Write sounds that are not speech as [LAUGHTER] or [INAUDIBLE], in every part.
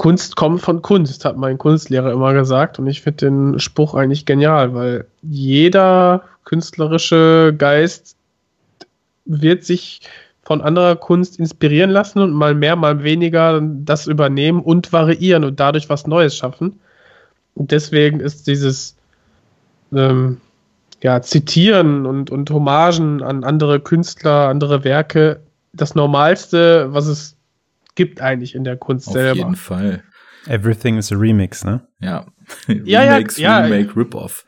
Kunst kommt von Kunst, hat mein Kunstlehrer immer gesagt. Und ich finde den Spruch eigentlich genial, weil jeder künstlerische Geist wird sich von anderer Kunst inspirieren lassen und mal mehr, mal weniger das übernehmen und variieren und dadurch was Neues schaffen. Und deswegen ist dieses ähm, ja, Zitieren und, und Hommagen an andere Künstler, andere Werke das Normalste, was es gibt eigentlich in der Kunst Auf selber. Auf jeden Fall. Everything is a Remix, ne? Ja. [LAUGHS] ja Remakes, ja, Remake, Rip-Off.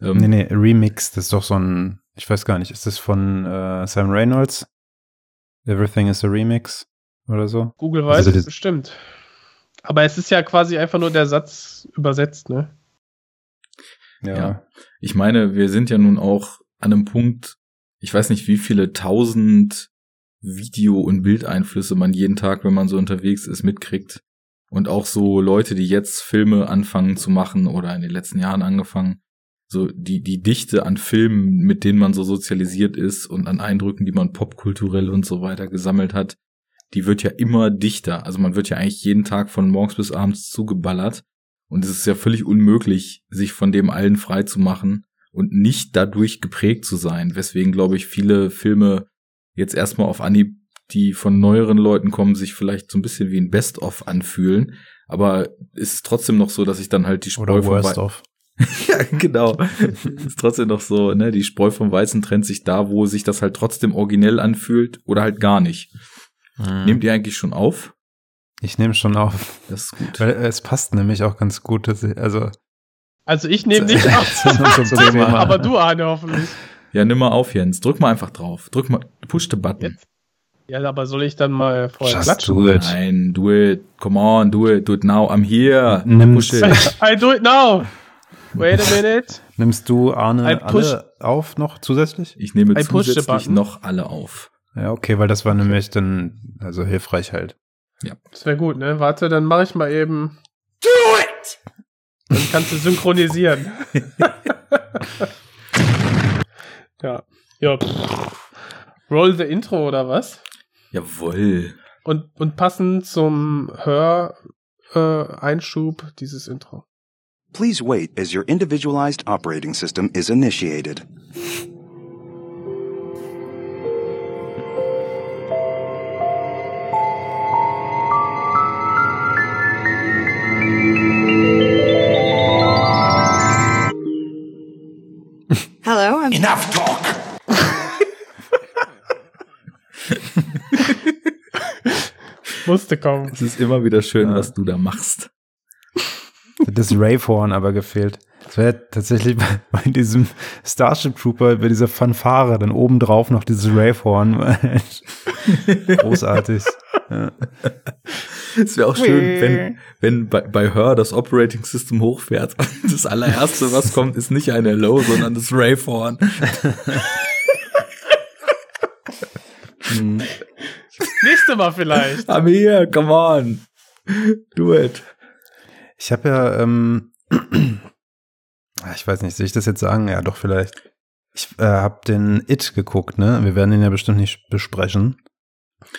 Ähm, nee, nee, Remix, das ist doch so ein, ich weiß gar nicht, ist das von äh, Sam Reynolds? Everything is a Remix oder so? Google weiß also es bestimmt. Aber es ist ja quasi einfach nur der Satz übersetzt, ne? Ja. ja. Ich meine, wir sind ja nun auch an einem Punkt, ich weiß nicht, wie viele tausend Video- und Bildeinflüsse man jeden Tag, wenn man so unterwegs ist, mitkriegt. Und auch so Leute, die jetzt Filme anfangen zu machen oder in den letzten Jahren angefangen, so die, die Dichte an Filmen, mit denen man so sozialisiert ist und an Eindrücken, die man popkulturell und so weiter gesammelt hat, die wird ja immer dichter. Also man wird ja eigentlich jeden Tag von morgens bis abends zugeballert. Und es ist ja völlig unmöglich, sich von dem allen frei zu machen und nicht dadurch geprägt zu sein. Weswegen, glaube ich, viele Filme jetzt erstmal auf Anhieb, die von neueren Leuten kommen, sich vielleicht so ein bisschen wie ein Best-of anfühlen. Aber es ist trotzdem noch so, dass ich dann halt die Spreu vom Worst-of. [LAUGHS] ja, genau. ist trotzdem noch so, ne, die Spreu vom Weizen trennt sich da, wo sich das halt trotzdem originell anfühlt oder halt gar nicht. Mhm. Nehmt ihr eigentlich schon auf? Ich nehme schon auf. Das ist gut. Weil es passt nämlich auch ganz gut, dass ich, also. Also ich nehme nicht [LAUGHS] auf. [LAUGHS] aber du, Arne, hoffentlich. Ja, nimm mal auf, Jens. Drück mal einfach drauf. Drück mal, push the button. Jetzt. Ja, aber soll ich dann mal vorher Just klatschen? Do it. Nein, do it. Come on, do it. Do it now. I'm here. Nimm's. Push it. [LAUGHS] I do it now. Wait a [LAUGHS] minute. Nimmst du Arne alle auf noch zusätzlich? Ich nehme I zusätzlich noch alle auf. Ja, okay, weil das war nämlich dann, also hilfreich halt. Das wäre gut, ne? Warte, dann mache ich mal eben. Do it! Dann kannst du synchronisieren. [LAUGHS] ja. Ja. Roll the Intro oder was? Jawoll. Und, und passend zum Hör-Einschub äh, Einschub dieses Intro. Please wait as your individualized operating system is initiated. Hello, I'm Enough talk! [LAUGHS] Musste kommen. Es ist immer wieder schön, was du da machst. Das Rave-Horn aber gefehlt. Das wäre tatsächlich bei, bei diesem Starship Trooper, bei dieser Fanfare, dann obendrauf noch dieses Rave-Horn. [LAUGHS] Großartig. Ja. Es wäre auch schön, wenn, wenn bei, bei Her das Operating System hochfährt. Das allererste, was kommt, ist nicht ein Hello, sondern das Rayhorn. Nächste Mal vielleicht. I'm here, come on. Do it. Ich habe ja, ähm, [CLEARS THROAT] ich weiß nicht, soll ich das jetzt sagen? Ja, doch vielleicht. Ich äh, habe den It geguckt, ne? Wir werden ihn ja bestimmt nicht besprechen.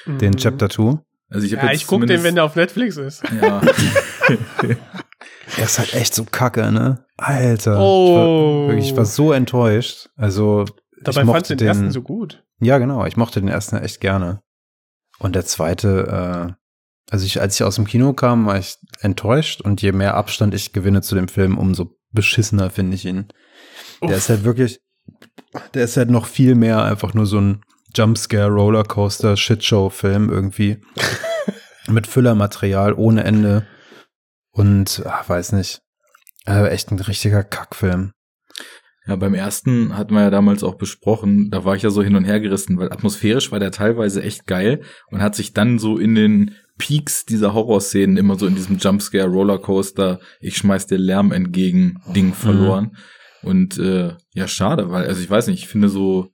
Den Mhm. Chapter 2. Also ich hab Ja, ich guck den, wenn der auf Netflix ist. Ja. [LAUGHS] Der ist halt echt so kacke, ne? Alter. Oh. Ich war, wirklich, ich war so enttäuscht. Also, Dabei ich mochte fandst du den, ersten so gut. Ja, genau. Ich mochte den ersten echt gerne. Und der zweite, äh, also ich, als ich aus dem Kino kam, war ich enttäuscht und je mehr Abstand ich gewinne zu dem Film, umso beschissener finde ich ihn. Der Uff. ist halt wirklich, der ist halt noch viel mehr einfach nur so ein Jumpscare, Rollercoaster, Shitshow-Film irgendwie. [LAUGHS] Mit Füllermaterial ohne Ende. Und, ach, weiß nicht. Äh, echt ein richtiger Kackfilm. Ja, beim ersten hatten wir ja damals auch besprochen, da war ich ja so hin und her gerissen, weil atmosphärisch war der teilweise echt geil und hat sich dann so in den Peaks dieser Horrorszenen immer so in diesem Jumpscare Rollercoaster, ich schmeiß dir Lärm entgegen Ding verloren. Und äh, ja, schade, weil, also ich weiß nicht, ich finde so,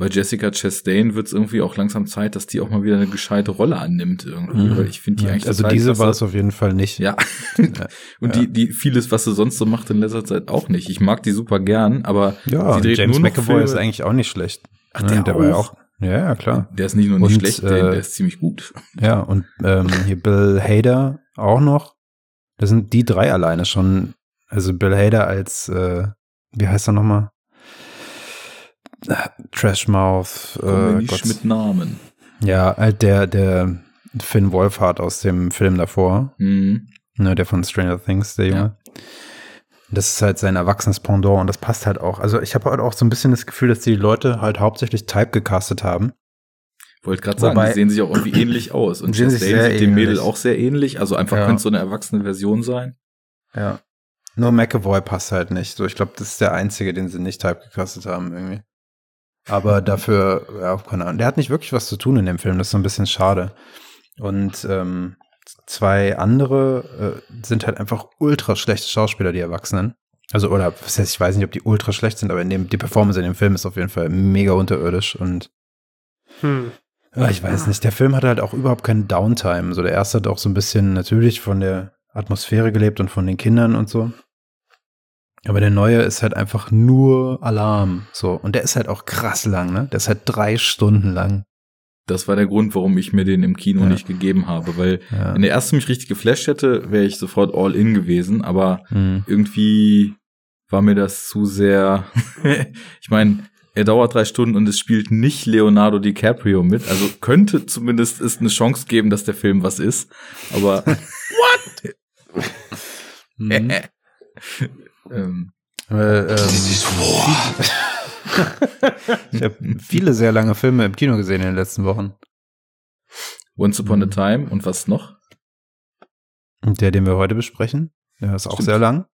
bei Jessica Chastain wird es irgendwie auch langsam Zeit, dass die auch mal wieder eine gescheite Rolle annimmt irgendwie, Mhm. weil ich finde die eigentlich also diese war es auf jeden Fall nicht. Ja. Ja. [LAUGHS] Und Ja. die, die vieles, was sie sonst so macht in letzter Zeit auch nicht. Ich mag die super gern, aber Ja, sie dreht James nur noch McAvoy Filme- ist eigentlich auch nicht schlecht. Ach, der war ja auch? auch. Ja, ja, klar. Der ist nicht nur nicht Und, schlecht, äh, der, der ist ziemlich gut. [LAUGHS] Ja, und ähm, hier Bill Hader auch noch. Das sind die drei alleine schon. Also Bill Hader als, äh, wie heißt er nochmal? Trashmouth. Äh, nicht mit Namen. Ja, halt der, der Finn Wolfhard aus dem Film davor. Mhm. Ne, der von Stranger Things, der Junge. Ja. Das ist halt sein erwachsenes Pendant und das passt halt auch. Also ich habe halt auch so ein bisschen das Gefühl, dass die Leute halt hauptsächlich Type gecastet haben. Wollte gerade sagen, die sehen sich auch irgendwie ähnlich aus. [CLEARS THROAT] Und Chastain sieht dem Mädel auch sehr ähnlich. Also einfach ja. könnte so eine erwachsene Version sein. Ja. Nur McAvoy passt halt nicht. So, ich glaube, das ist der einzige, den sie nicht Type gecastet haben irgendwie. Aber dafür, ja, keine Ahnung. Der hat nicht wirklich was zu tun in dem Film. Das ist so ein bisschen schade. Und ähm, zwei andere äh, sind halt einfach ultra schlechte Schauspieler, die Erwachsenen. Also, oder was heißt, ich weiß nicht, ob die ultra schlecht sind, aber in dem, die Performance in dem Film ist auf jeden Fall mega unterirdisch und hm. ja, ich weiß nicht, der Film hat halt auch überhaupt keinen Downtime. So, der erste hat auch so ein bisschen natürlich von der Atmosphäre gelebt und von den Kindern und so. Aber der neue ist halt einfach nur Alarm. So. Und der ist halt auch krass lang, ne? Der ist halt drei Stunden lang. Das war der Grund, warum ich mir den im Kino ja. nicht gegeben habe, weil ja. wenn der erste mich richtig geflasht hätte, wäre ich sofort all in gewesen, aber mhm. irgendwie war mir das zu sehr. [LAUGHS] ich meine, er dauert drei Stunden und es spielt nicht Leonardo DiCaprio mit, also könnte zumindest es eine Chance geben, dass der Film was ist, aber [LAUGHS] What? mhm. [LAUGHS] ähm, äh, ähm, [LAUGHS] ich habe viele sehr lange Filme im Kino gesehen in den letzten Wochen. Once Upon a mhm. Time und was noch? Und der, den wir heute besprechen, der ist Stimmt. auch sehr lang.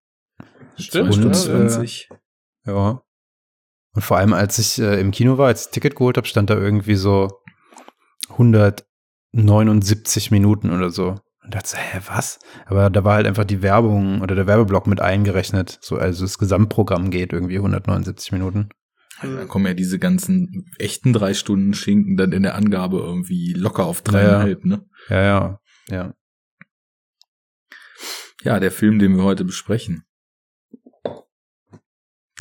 Stimmt, und, 20. Äh, ja. Und vor allem, als ich äh, im Kino war, als ich Ticket geholt habe, stand da irgendwie so 179 Minuten oder so. Und dachte so, hä, was? Aber da war halt einfach die Werbung oder der Werbeblock mit eingerechnet. So, also das Gesamtprogramm geht irgendwie 179 Minuten. Also da kommen ja diese ganzen echten drei Stunden Schinken dann in der Angabe irgendwie locker auf dreieinhalb, ja, ne? Ja, ja, ja. Ja, der Film, den wir heute besprechen.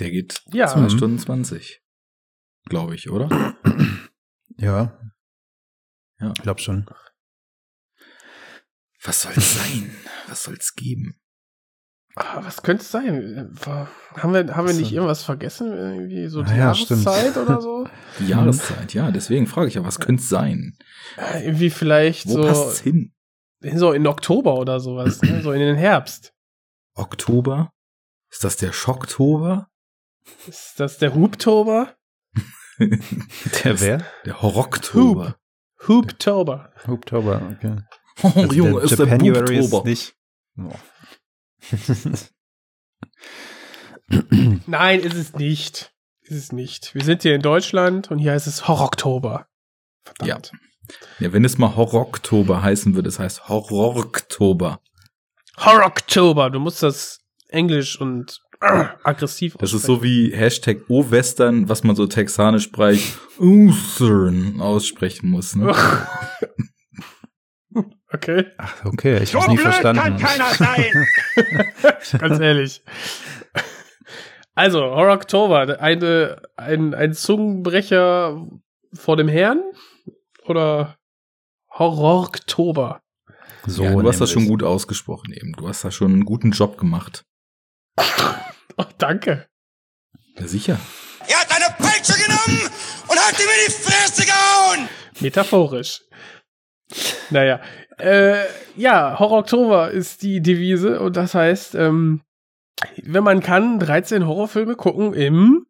Der geht ja. zwei Stunden zwanzig. Glaube ich, oder? Ja. Ja. Ich glaube schon. Was soll's sein? Was soll's geben? Ah, was könnte es sein? Haben wir, haben wir nicht irgendwas vergessen? Irgendwie so die ja, Jahreszeit stimmt. oder so? [LAUGHS] Die Jahreszeit, ja. Deswegen frage ich ja, was könnte es sein? Äh, irgendwie vielleicht Wo so. passt's hin? So in Oktober oder sowas, ne? so in den Herbst. Oktober? Ist das der Schocktober? Ist das der Hubtober? [LAUGHS] der wer? Der Horroktober. Hub. Hubtober. Hubtober, okay. Oh, also [LAUGHS] Junge, ist der ist nicht. Oh. Nein, ist es nicht. Ist es nicht. Wir sind hier in Deutschland und hier heißt es Horroktober. Verdammt. Ja. ja, wenn es mal Horroktober heißen würde, es heißt Horroroktober. Horroktober. Du musst das Englisch und äh, aggressiv Das ist so wie Hashtag O-Western, was man so texanisch spricht, [LAUGHS] aussprechen muss. Ne? [LAUGHS] Okay. Ach, okay, ich hab's nie verstanden. kann keiner sein. [LAUGHS] Ganz ehrlich. Also, Horror Oktober, eine, ein, ein Zungenbrecher vor dem Herrn? Oder Horror Oktober? So, ja, du hast das schon gut ausgesprochen eben. Du hast da schon einen guten Job gemacht. [LAUGHS] Oh, danke. Ja, sicher. Er hat eine Peitsche genommen und hat ihm in die Fresse gehauen! Metaphorisch. Naja, äh, ja, Horror Oktober ist die Devise und das heißt, ähm, wenn man kann, 13 Horrorfilme gucken im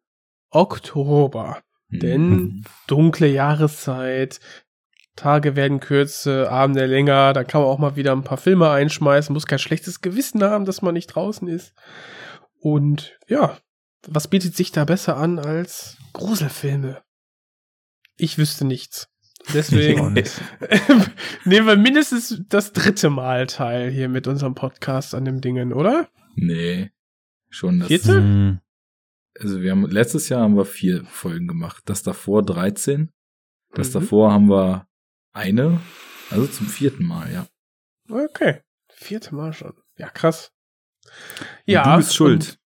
Oktober. Mhm. Denn dunkle Jahreszeit, Tage werden kürzer, Abende länger, da kann man auch mal wieder ein paar Filme einschmeißen, muss kein schlechtes Gewissen haben, dass man nicht draußen ist. Und ja, was bietet sich da besser an als Gruselfilme? Ich wüsste nichts. Deswegen [LAUGHS] nehmen wir mindestens das dritte Mal teil hier mit unserem Podcast an dem Dingen, oder? Nee. Schon das. Vierte? Hm. Also wir haben letztes Jahr haben wir vier Folgen gemacht. Das davor 13. Das mhm. davor haben wir eine. Also zum vierten Mal, ja. Okay. Vierte Mal schon. Ja, krass. Ja. Du bist schuld.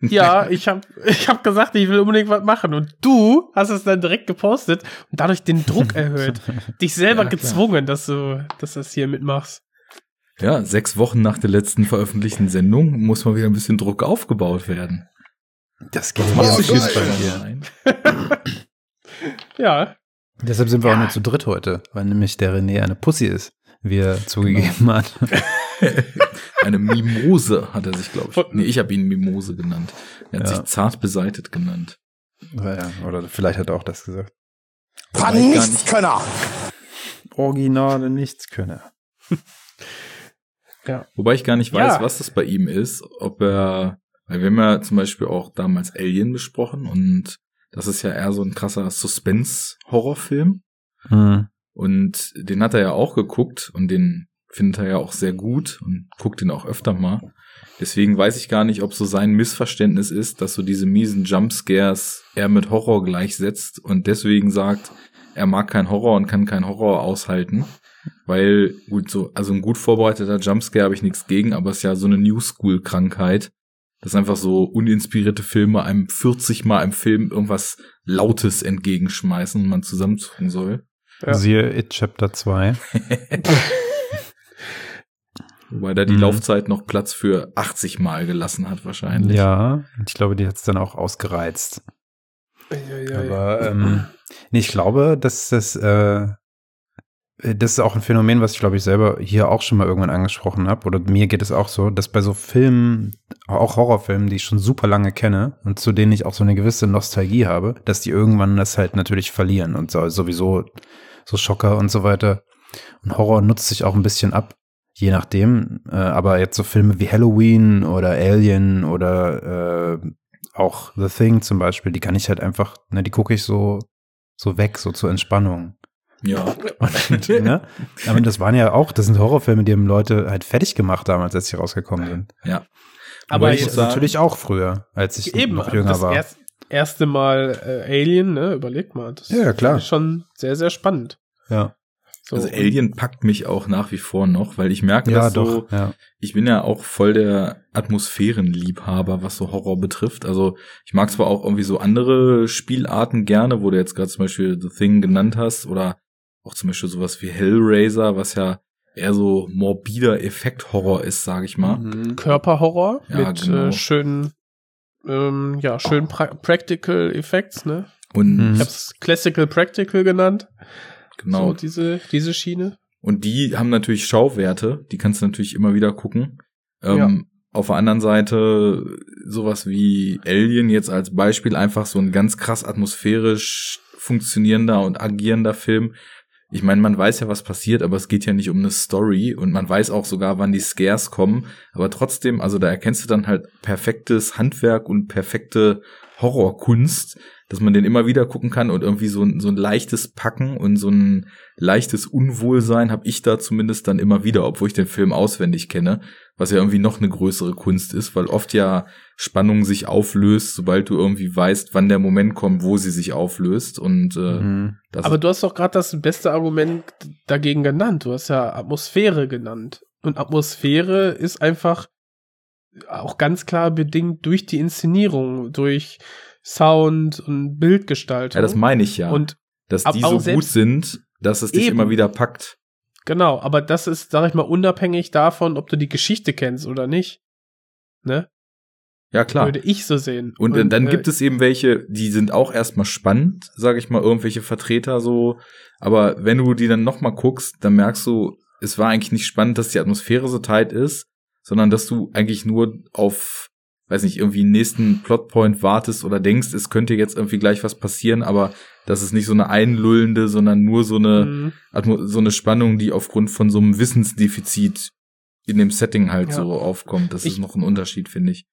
Ja, ich habe [LAUGHS] ich hab gesagt, ich will unbedingt was machen. Und du hast es dann direkt gepostet und dadurch den Druck [LAUGHS] erhöht. Dich selber ja, gezwungen, dass du, dass du das hier mitmachst. Ja, sechs Wochen nach der letzten veröffentlichten Sendung muss mal wieder ein bisschen Druck aufgebaut werden. Das geht du auf jetzt bei dir. Ja, Deshalb sind wir auch nur zu dritt heute, weil nämlich der René eine Pussy ist, wie er zugegeben hat. [LAUGHS] Eine Mimose hat er sich, glaube ich. Nee, ich habe ihn Mimose genannt. Er hat Ja. sich zart beseitet genannt. Ja, oder vielleicht hat er auch das gesagt. Wobei Kann ich gar nichts Könner. Originale Nichtskönner. Wobei ich gar nicht weiß, Ja. was das bei ihm ist. Ob er, weil wir haben ja zum Beispiel auch damals Alien besprochen und das ist ja eher so ein krasser Suspense-Horrorfilm. Hm. Und den hat er ja auch geguckt und den findet er ja auch sehr gut und guckt ihn auch öfter mal. Deswegen weiß ich gar nicht, ob so sein Missverständnis ist, dass so diese miesen Jumpscares er mit Horror gleichsetzt und deswegen sagt, er mag kein Horror und kann kein Horror aushalten. Weil, gut, so, also ein gut vorbereiteter Jumpscare habe ich nichts gegen, aber es ist ja so eine New School-Krankheit, dass einfach so uninspirierte Filme einem 40 Mal im Film irgendwas Lautes entgegenschmeißen und man zusammenzucken soll. Ja. Siehe It Chapter 2. [LAUGHS] Wobei da die Mhm. Laufzeit noch Platz für 80 Mal gelassen hat wahrscheinlich. Ja, und ich glaube, die hat es dann auch ausgereizt. Aber ähm, nee, ich glaube, dass das, äh, das ist auch ein Phänomen, was ich glaube ich selber hier auch schon mal irgendwann angesprochen habe. Oder mir geht es auch so, dass bei so Filmen, auch Horrorfilmen, die ich schon super lange kenne und zu denen ich auch so eine gewisse Nostalgie habe, dass die irgendwann das halt natürlich verlieren und so, sowieso so Schocker und so weiter. Und Horror nutzt sich auch ein bisschen ab, je nachdem. Äh, aber jetzt so Filme wie Halloween oder Alien oder äh, auch The Thing zum Beispiel, die kann ich halt einfach, ne, die gucke ich so, so weg, so zur Entspannung. Ja. Und, ne? [LAUGHS] Aber das waren ja auch, das sind Horrorfilme, die haben Leute halt fertig gemacht damals, als sie rausgekommen sind. ja. Aber ich sagen- natürlich auch früher, als ich eben, noch jünger das war. erst, erste Mal äh, Alien, ne, überleg mal. Das Ja, ja, klar. ist schon sehr, sehr spannend. ja, So, Also Alien packt mich auch nach wie vor noch, weil ich merke, ja dass doch. so, ja. ich bin ja auch voll der Atmosphärenliebhaber, was so Horror betrifft. Also ich mag zwar auch irgendwie so andere Spielarten gerne, wo du jetzt gerade zum Beispiel The Thing genannt hast, oder auch zum Beispiel sowas wie Hellraiser, was ja eher so morbider Effekt-Horror ist, sage ich mal. Mhm. Körperhorror Ja, mit genau. äh, schönen, ähm, ja, schönen pra Practical Effects, ne? Und Mhm. Ich hab's Classical Practical genannt. genau. So diese, diese Schiene. Und die haben natürlich Schauwerte, die kannst du natürlich immer wieder gucken. Ähm, Ja. Auf der anderen Seite sowas wie Alien jetzt als Beispiel einfach so ein ganz krass atmosphärisch funktionierender und agierender Film. Ich meine, man weiß ja, was passiert, aber es geht ja nicht um eine Story und man weiß auch sogar, wann die Scares kommen. Aber trotzdem, also da erkennst du dann halt perfektes Handwerk und perfekte Horrorkunst, dass man den immer wieder gucken kann und irgendwie so ein, so ein leichtes Packen und so ein leichtes Unwohlsein habe ich da zumindest dann immer wieder, obwohl ich den Film auswendig kenne, was ja irgendwie noch eine größere Kunst ist, weil oft ja Spannung sich auflöst, sobald du irgendwie weißt, wann der Moment kommt, wo sie sich auflöst und äh, Mhm. Aber du hast doch gerade das beste Argument dagegen genannt. Du hast ja Atmosphäre genannt. Und Atmosphäre ist einfach auch ganz klar bedingt durch die Inszenierung, durch Sound und Bildgestaltung. ja, das meine ich ja, Und dass die so gut sind, dass es dich Eben. immer wieder packt. genau, aber das ist, sag ich mal, unabhängig davon, ob du die Geschichte kennst oder nicht. Ne? Ja, klar. Würde ich so sehen. Und, äh, dann äh, gibt es eben welche, die sind auch erstmal spannend, sage ich mal, irgendwelche Vertreter so. Aber wenn du die dann nochmal guckst, dann merkst du, es war eigentlich nicht spannend, dass die Atmosphäre so tight ist, sondern dass du eigentlich nur auf, weiß nicht, irgendwie nächsten Plotpoint wartest oder denkst, es könnte jetzt irgendwie gleich was passieren, aber das ist nicht so eine einlullende, sondern nur so eine, Mhm. So eine Spannung, die aufgrund von so einem Wissensdefizit in dem Setting halt Ja. so aufkommt. Das Ich- ist noch ein Unterschied, finde ich.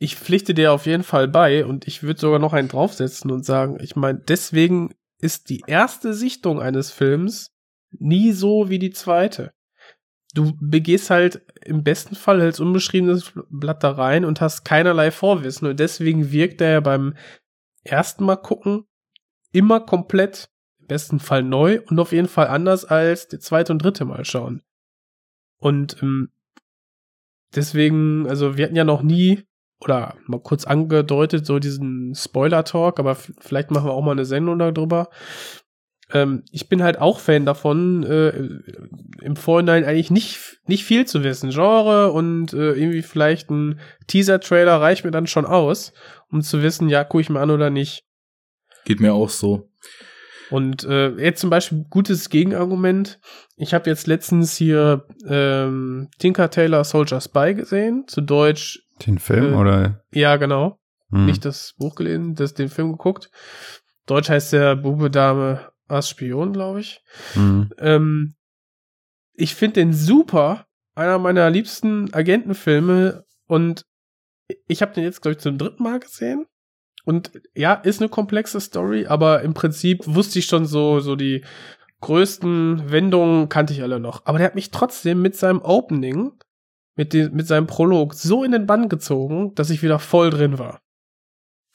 ich pflichte dir auf jeden Fall bei und ich würde sogar noch einen draufsetzen und sagen, ich meine, deswegen ist die erste Sichtung eines Films nie so wie die zweite. Du begehst halt im besten Fall als unbeschriebenes Blatt da rein und hast keinerlei Vorwissen und deswegen wirkt er ja beim ersten Mal gucken immer komplett, im besten Fall neu und auf jeden Fall anders als der zweite und dritte Mal schauen. Und ähm, deswegen, also wir hatten ja noch nie oder mal kurz angedeutet, so diesen Spoiler-Talk, aber vielleicht machen wir auch mal eine Sendung darüber. Ähm, ich bin halt auch Fan davon, äh, im Vorhinein eigentlich nicht, nicht viel zu wissen. Genre und äh, irgendwie vielleicht ein Teaser-Trailer reicht mir dann schon aus, um zu wissen, ja, gucke ich mir an oder nicht. Geht mir auch so. Und äh, jetzt zum Beispiel gutes Gegenargument. Ich habe jetzt letztens hier ähm, Tinker Taylor Soldier Spy gesehen, zu Deutsch. Den Film Äh, oder? Ja, genau. Hm. Nicht das Buch gelesen, das den Film geguckt. Deutsch heißt der Bube Dame Ass Spion, glaube ich. Hm. Ähm, ich finde den super. Einer meiner liebsten Agentenfilme. Und ich habe den jetzt, glaube ich, zum dritten Mal gesehen. Und ja, ist eine komplexe Story, aber im Prinzip wusste ich schon so, so die größten Wendungen kannte ich alle noch. Aber der hat mich trotzdem mit seinem Opening, mit, dem, mit seinem Prolog so in den Bann gezogen, dass ich wieder voll drin war.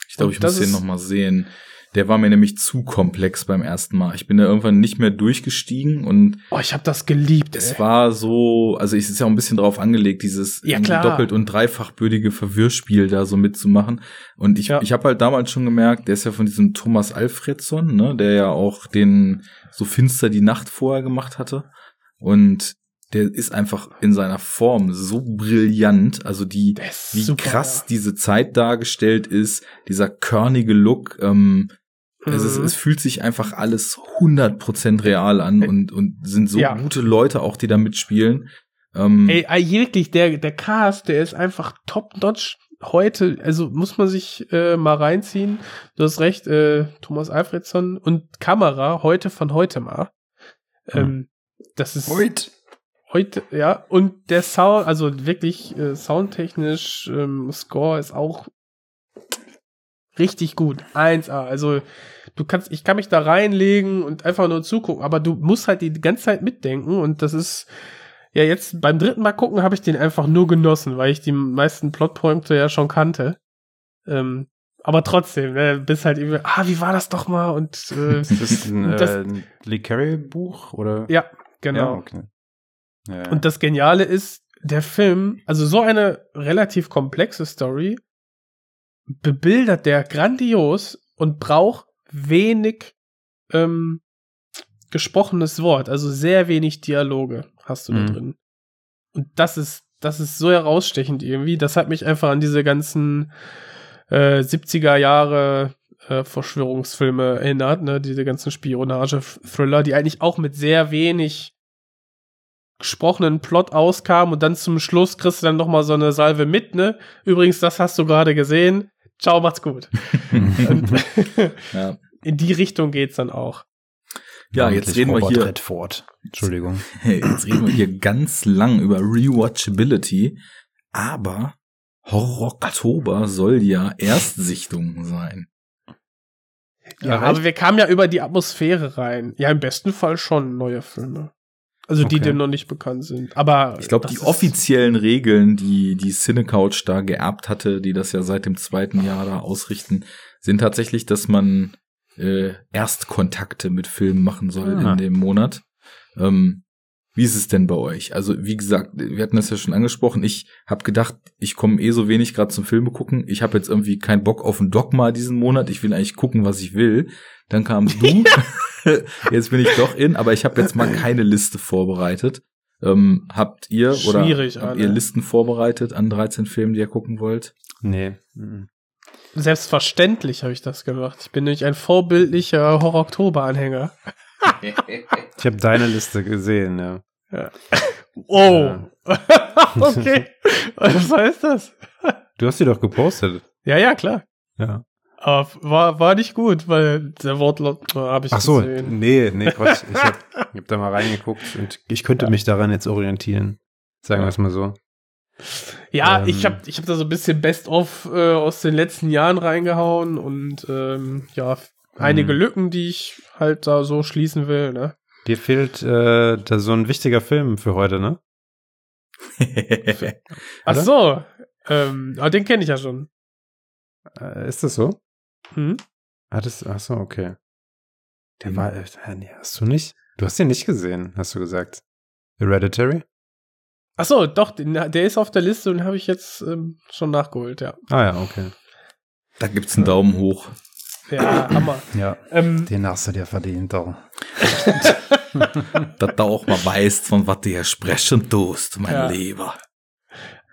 Ich glaube, ich muss den ist- noch mal sehen. Der war mir nämlich zu komplex beim ersten Mal. Ich bin da irgendwann nicht mehr durchgestiegen und Oh, ich habe das geliebt. es ey. war so, also es ist ja auch ein bisschen drauf angelegt, dieses Ja, doppelt und dreifachbödige Verwirrspiel da so mitzumachen. Und ich, Ja. ich habe halt damals schon gemerkt, der ist ja von diesem Thomas Alfredson, ne, der ja auch den so finster die Nacht vorher gemacht hatte. Und der ist einfach in seiner Form so brillant, also die, wie super, krass diese Zeit dargestellt ist, dieser körnige Look, ähm, es, ist, Mhm. es fühlt sich einfach alles 100% real an und, und sind so Ja. gute Leute auch, die da mitspielen. Ähm, Ey, wirklich, der, der Cast, der ist einfach top-notch heute, also muss man sich äh, mal reinziehen. Du hast recht, äh, Thomas Alfredson und Kamera heute von heute mal. Ähm, das ist heute, ja, und der Sound, also wirklich äh, soundtechnisch, ähm, Score ist auch richtig gut. 1A. Also du kannst, ich kann mich da reinlegen und einfach nur zugucken, aber du musst halt die ganze Zeit mitdenken und das ist ja jetzt beim dritten Mal gucken habe ich den einfach nur genossen, weil ich die meisten Plotpunkte ja schon kannte. Ähm, aber trotzdem, äh, bist halt irgendwie, ah, wie war das doch mal und äh, [LAUGHS] Ist das ein, Das- äh, ein Lee Carey Buch oder? ja, genau. Ja, okay. Ja. Und das Geniale ist, der Film, also so eine relativ komplexe Story, bebildert der grandios und braucht wenig ähm, gesprochenes Wort, also sehr wenig Dialoge hast du Mhm. da drin. Und das ist, das ist so herausstechend irgendwie. Das hat mich einfach an diese ganzen äh, 70er Jahre äh, Verschwörungsfilme erinnert, ne, diese ganzen Spionage-Thriller, die eigentlich auch mit sehr wenig gesprochenen Plot auskamen und dann zum Schluss kriegst du dann noch mal so eine Salve mit, ne? Übrigens, das hast du gerade gesehen. Ciao, macht's gut. [LAUGHS] Und ja. [LAUGHS] in die Richtung geht's dann auch. ja, jetzt reden wir Robert hier, Redford. Entschuldigung. [LAUGHS] hey, jetzt reden wir hier ganz lang über Rewatchability, aber Horror Oktober soll ja Erstsichtung sein. Ja, aber wir kamen ja über die Atmosphäre rein. Ja, im besten Fall schon neue Filme. Also die, Okay. die noch nicht bekannt sind. Aber Ich glaube, die offiziellen Regeln, die die Cinecouch da geerbt hatte, die das ja seit dem zweiten Jahr da ausrichten, sind tatsächlich, dass man äh, Erstkontakte mit Filmen machen soll Ah. in dem Monat. Ähm, wie ist es denn bei euch? Also wie gesagt, wir hatten das ja schon angesprochen. Ich habe gedacht, ich komme eh so wenig gerade zum Filme gucken. Ich habe jetzt irgendwie keinen Bock auf ein Dogma diesen Monat. Ich will eigentlich gucken, was ich will. Dann kamst du. [LAUGHS] [LAUGHS] jetzt bin ich doch in, aber ich habe jetzt mal keine Liste vorbereitet. Ähm, habt ihr oder habt ihr Listen vorbereitet an 13 Filmen, die ihr gucken wollt? Nee. mhm. Selbstverständlich habe ich das gemacht. Ich bin nämlich ein vorbildlicher Horror-Oktober-Anhänger. [LAUGHS] Ich habe deine Liste gesehen, ja. Oh. [LAUGHS] okay. Was heißt das? Du hast sie doch gepostet. Ja, ja, klar. Ja. Aber war, war nicht gut, weil der Wortlaut habe ich Ach so, gesehen. nee, nee, Quatsch. Ich habe hab da mal reingeguckt und ich könnte mich daran jetzt orientieren. Sagen wir es mal so. Ja, Ähm. ich habe ich hab da so ein bisschen Best-of äh, aus den letzten Jahren reingehauen und ähm, ja, einige Mhm. Lücken, die ich halt da so schließen will, ne? Dir fehlt äh, da so ein wichtiger Film für heute, ne? [LAUGHS] Ach so, ähm, aber den kenne ich ja schon. Äh, ist das so? Hm? Ah, das, ach so, okay. Der Mhm. war, äh, nee, hast du nicht? Du hast den nicht gesehen, hast du gesagt. Hereditary? Ach so, doch, der ist auf der Liste und habe ich jetzt ähm, schon nachgeholt, ja. Ah ja, okay. Da gibt's einen Daumen hoch. Ja, Hammer. [CLEARS THROAT] Ja, Ähm, den hast du dir verdient, doch. [LAUGHS] dass du auch mal weißt, von was du hier sprechen tust, mein Ja. Lieber.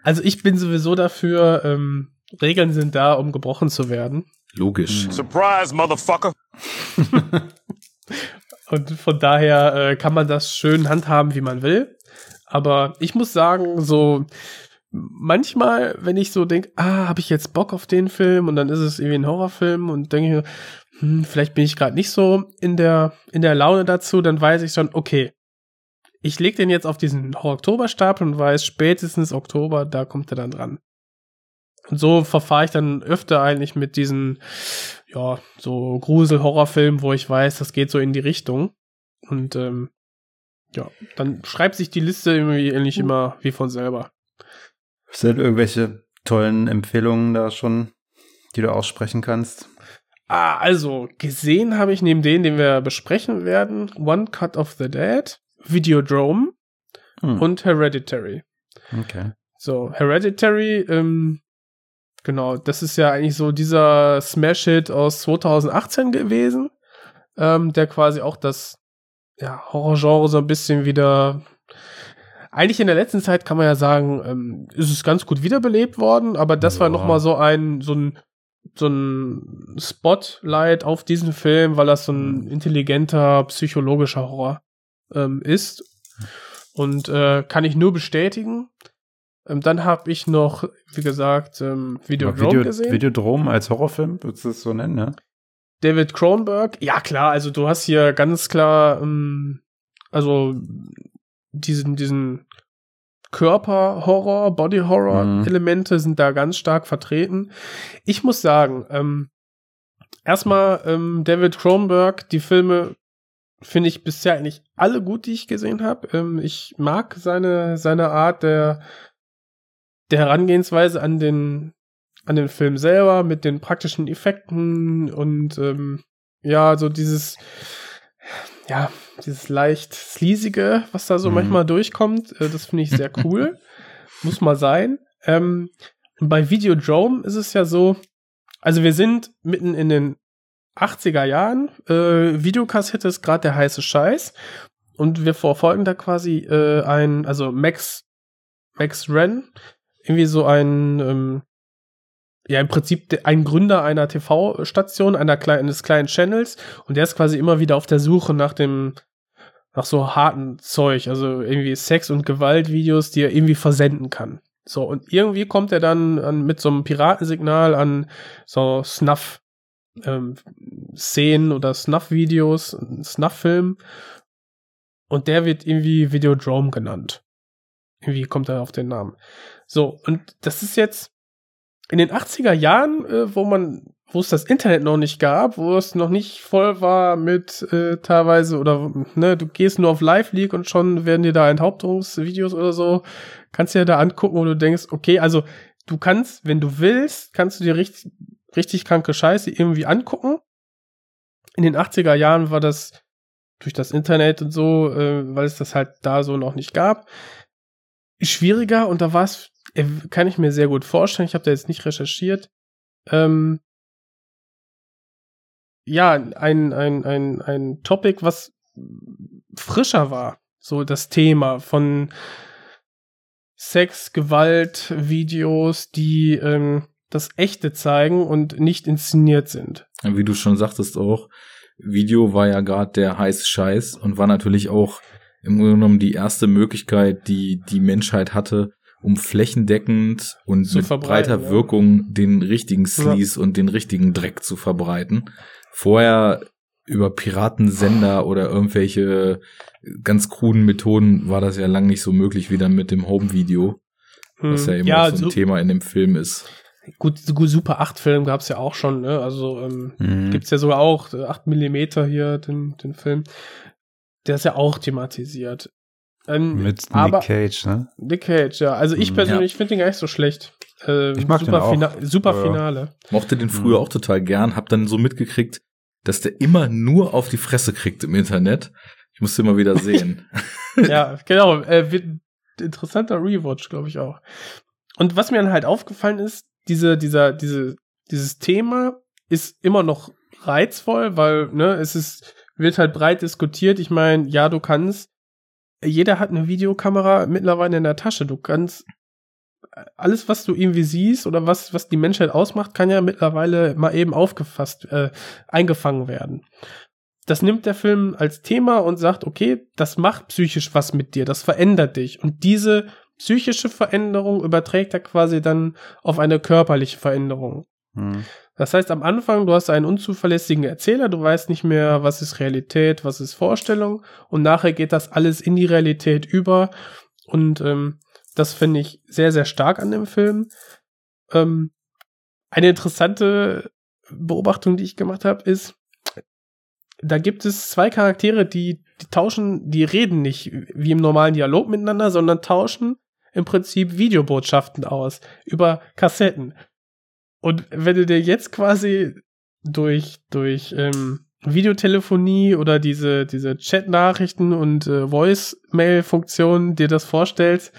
also ich bin sowieso dafür, ähm, Regeln sind da, um gebrochen zu werden. Logisch. Surprise, motherfucker. [LAUGHS] Und von daher äh, kann man das schön handhaben, wie man will. Aber ich muss sagen, so manchmal, wenn ich so denke, ah, habe ich jetzt Bock auf den Film und dann ist es irgendwie ein Horrorfilm und denke, hm, vielleicht bin ich gerade nicht so in der in der Laune dazu, dann weiß ich schon, okay, ich leg den jetzt auf diesen Horror-Oktober-Stapel und weiß, spätestens Oktober, da kommt er dann dran. Und so verfahre ich dann öfter eigentlich mit diesen, ja, so Grusel-Horrorfilmen, wo ich weiß, das geht so in die Richtung. Und ähm, ja, dann schreibt sich die Liste irgendwie nicht immer wie von selber. Sind irgendwelche tollen Empfehlungen da schon, die du aussprechen kannst? Ah, also, gesehen habe ich neben denen, den wir besprechen werden, One Cut of the Dead, Videodrome Hm, und Hereditary. okay. So, Hereditary, ähm, genau, das ist ja eigentlich so dieser Smash-Hit aus 2018 gewesen, ähm, der quasi auch das ja, Horrorgenre so ein bisschen wieder. Eigentlich in der letzten Zeit kann man ja sagen, ähm, ist es ganz gut wiederbelebt worden, aber das war Ja. noch mal so ein so ein so ein Spotlight auf diesen Film, weil das so ein intelligenter psychologischer Horror ähm, ist und äh, kann ich nur bestätigen. Ähm, dann habe ich noch, wie gesagt, ähm, Videodrome Video, gesehen. Videodrom als Horrorfilm, würdest du das so nennen, ne? David Cronenberg, ja klar, also du hast hier ganz klar, ähm, also diesen, diesen Körper-Horror, Mhm. Body-Horror-Elemente sind da ganz stark vertreten. Ich muss sagen, ähm, erstmal ähm, David Cronenberg, die Filme finde ich bisher eigentlich alle gut, die ich gesehen habe. Ähm, ich mag seine, seine Art der, der Herangehensweise an den, an den Film selber mit den praktischen Effekten und ähm, ja, so dieses, ja, dieses leicht sleasige, was da so Mhm. manchmal durchkommt, äh, das finde ich sehr [LAUGHS] cool. Muss mal sein. Ähm, und bei Videodrome ist es ja so, also wir sind mitten in den 80er Jahren, äh, Videokassette ist gerade der heiße Scheiß und wir verfolgen da quasi äh, ein, also Max, Max Ren, irgendwie so ein, ähm, ja im Prinzip ein Gründer einer TV-Station, einer kleinen, eines kleinen Channels und der ist quasi immer wieder auf der Suche nach dem, nach so harten Zeug, also irgendwie Sex- und Gewaltvideos, die er irgendwie versenden kann. So, und irgendwie kommt er dann an, mit so einem Piratensignal an so Snuff, ähm, Szenen oder Snuff-Videos, Snuff-Film. Und der wird irgendwie Videodrome genannt. Irgendwie kommt er auf den Namen. So, und das ist jetzt in den 80er Jahren, äh, wo man, wo es das Internet noch nicht gab, wo es noch nicht voll war mit äh, teilweise oder ne, du gehst nur auf Live League und schon werden dir da Enthauptungsvideos oder so, kannst dir da angucken, wo du denkst, okay, also du kannst, wenn du willst, kannst du dir richtig, richtig kranke Scheiße irgendwie angucken. In den 80er Jahren war das durch das Internet und so, äh, weil es das halt da so noch nicht gab, schwieriger und da war es, kann ich mir sehr gut vorstellen. Ich habe da jetzt nicht recherchiert. Ähm, ja, ein, ein, ein, ein Topic, was frischer war. So das Thema von Sex, Gewalt, Videos, die ähm, das Echte zeigen und nicht inszeniert sind. Wie du schon sagtest auch, Video war ja gerade der heiße Scheiß und war natürlich auch im Grunde genommen die erste Möglichkeit, die die Menschheit hatte, um flächendeckend und Zu mit breiter ja. Wirkung den richtigen Sleaze und den richtigen Dreck zu verbreiten. Vorher über Piratensender oder irgendwelche ganz kruden Methoden war das ja lang nicht so möglich wie dann mit dem Home-Video, was ja Hm, immer auch so ein so- Thema in dem Film ist. Gut, Super 8 Film gab's ja auch schon, ne? Also ähm, Mhm. gibt's ja sogar auch äh, 8 Millimeter hier den den Film. Der ist ja auch thematisiert. Ähm, Mit aber Nick Cage, ne? Nick Cage, ja. Also ich Mhm. persönlich finde den gar nicht so schlecht. Ähm, Ich mag den super auch. Fina super Ja. Finale. Mochte den früher Mhm. auch total gern, hab dann so mitgekriegt, dass der immer nur auf die Fresse kriegt im Internet. Ich musste immer wieder sehen. [LAUGHS] [LAUGHS] ja, genau. Äh, wird interessanter Rewatch, glaube ich auch. Und was mir dann halt aufgefallen ist, diese, dieser, diese, dieses Thema ist immer noch reizvoll, weil, ne, es ist, wird halt breit diskutiert. Ich meine, ja, du kannst, jeder hat eine Videokamera mittlerweile in der Tasche. Du kannst alles, was du irgendwie siehst oder was, was die Menschheit ausmacht, kann ja mittlerweile mal eben aufgefasst, äh, eingefangen werden. Das nimmt der Film als Thema und sagt, okay, das macht psychisch was mit dir, das verändert dich. Und diese psychische Veränderung überträgt er quasi dann auf eine körperliche Veränderung. Hm. Das heißt, am Anfang, du hast einen unzuverlässigen Erzähler, du weißt nicht mehr, was ist Realität, was ist Vorstellung, und nachher geht das alles in die Realität über. Und ähm, das finde ich sehr, sehr stark an dem Film. Ähm, eine interessante Beobachtung, die ich gemacht habe, ist, da gibt es zwei Charaktere, die, die tauschen, die reden nicht wie im normalen Dialog miteinander, sondern tauschen im Prinzip Videobotschaften aus über Kassetten. Und wenn du dir jetzt quasi durch, durch ähm, Videotelefonie oder diese, diese Chat-Nachrichten und äh, Voice-Mail-Funktionen dir das vorstellst,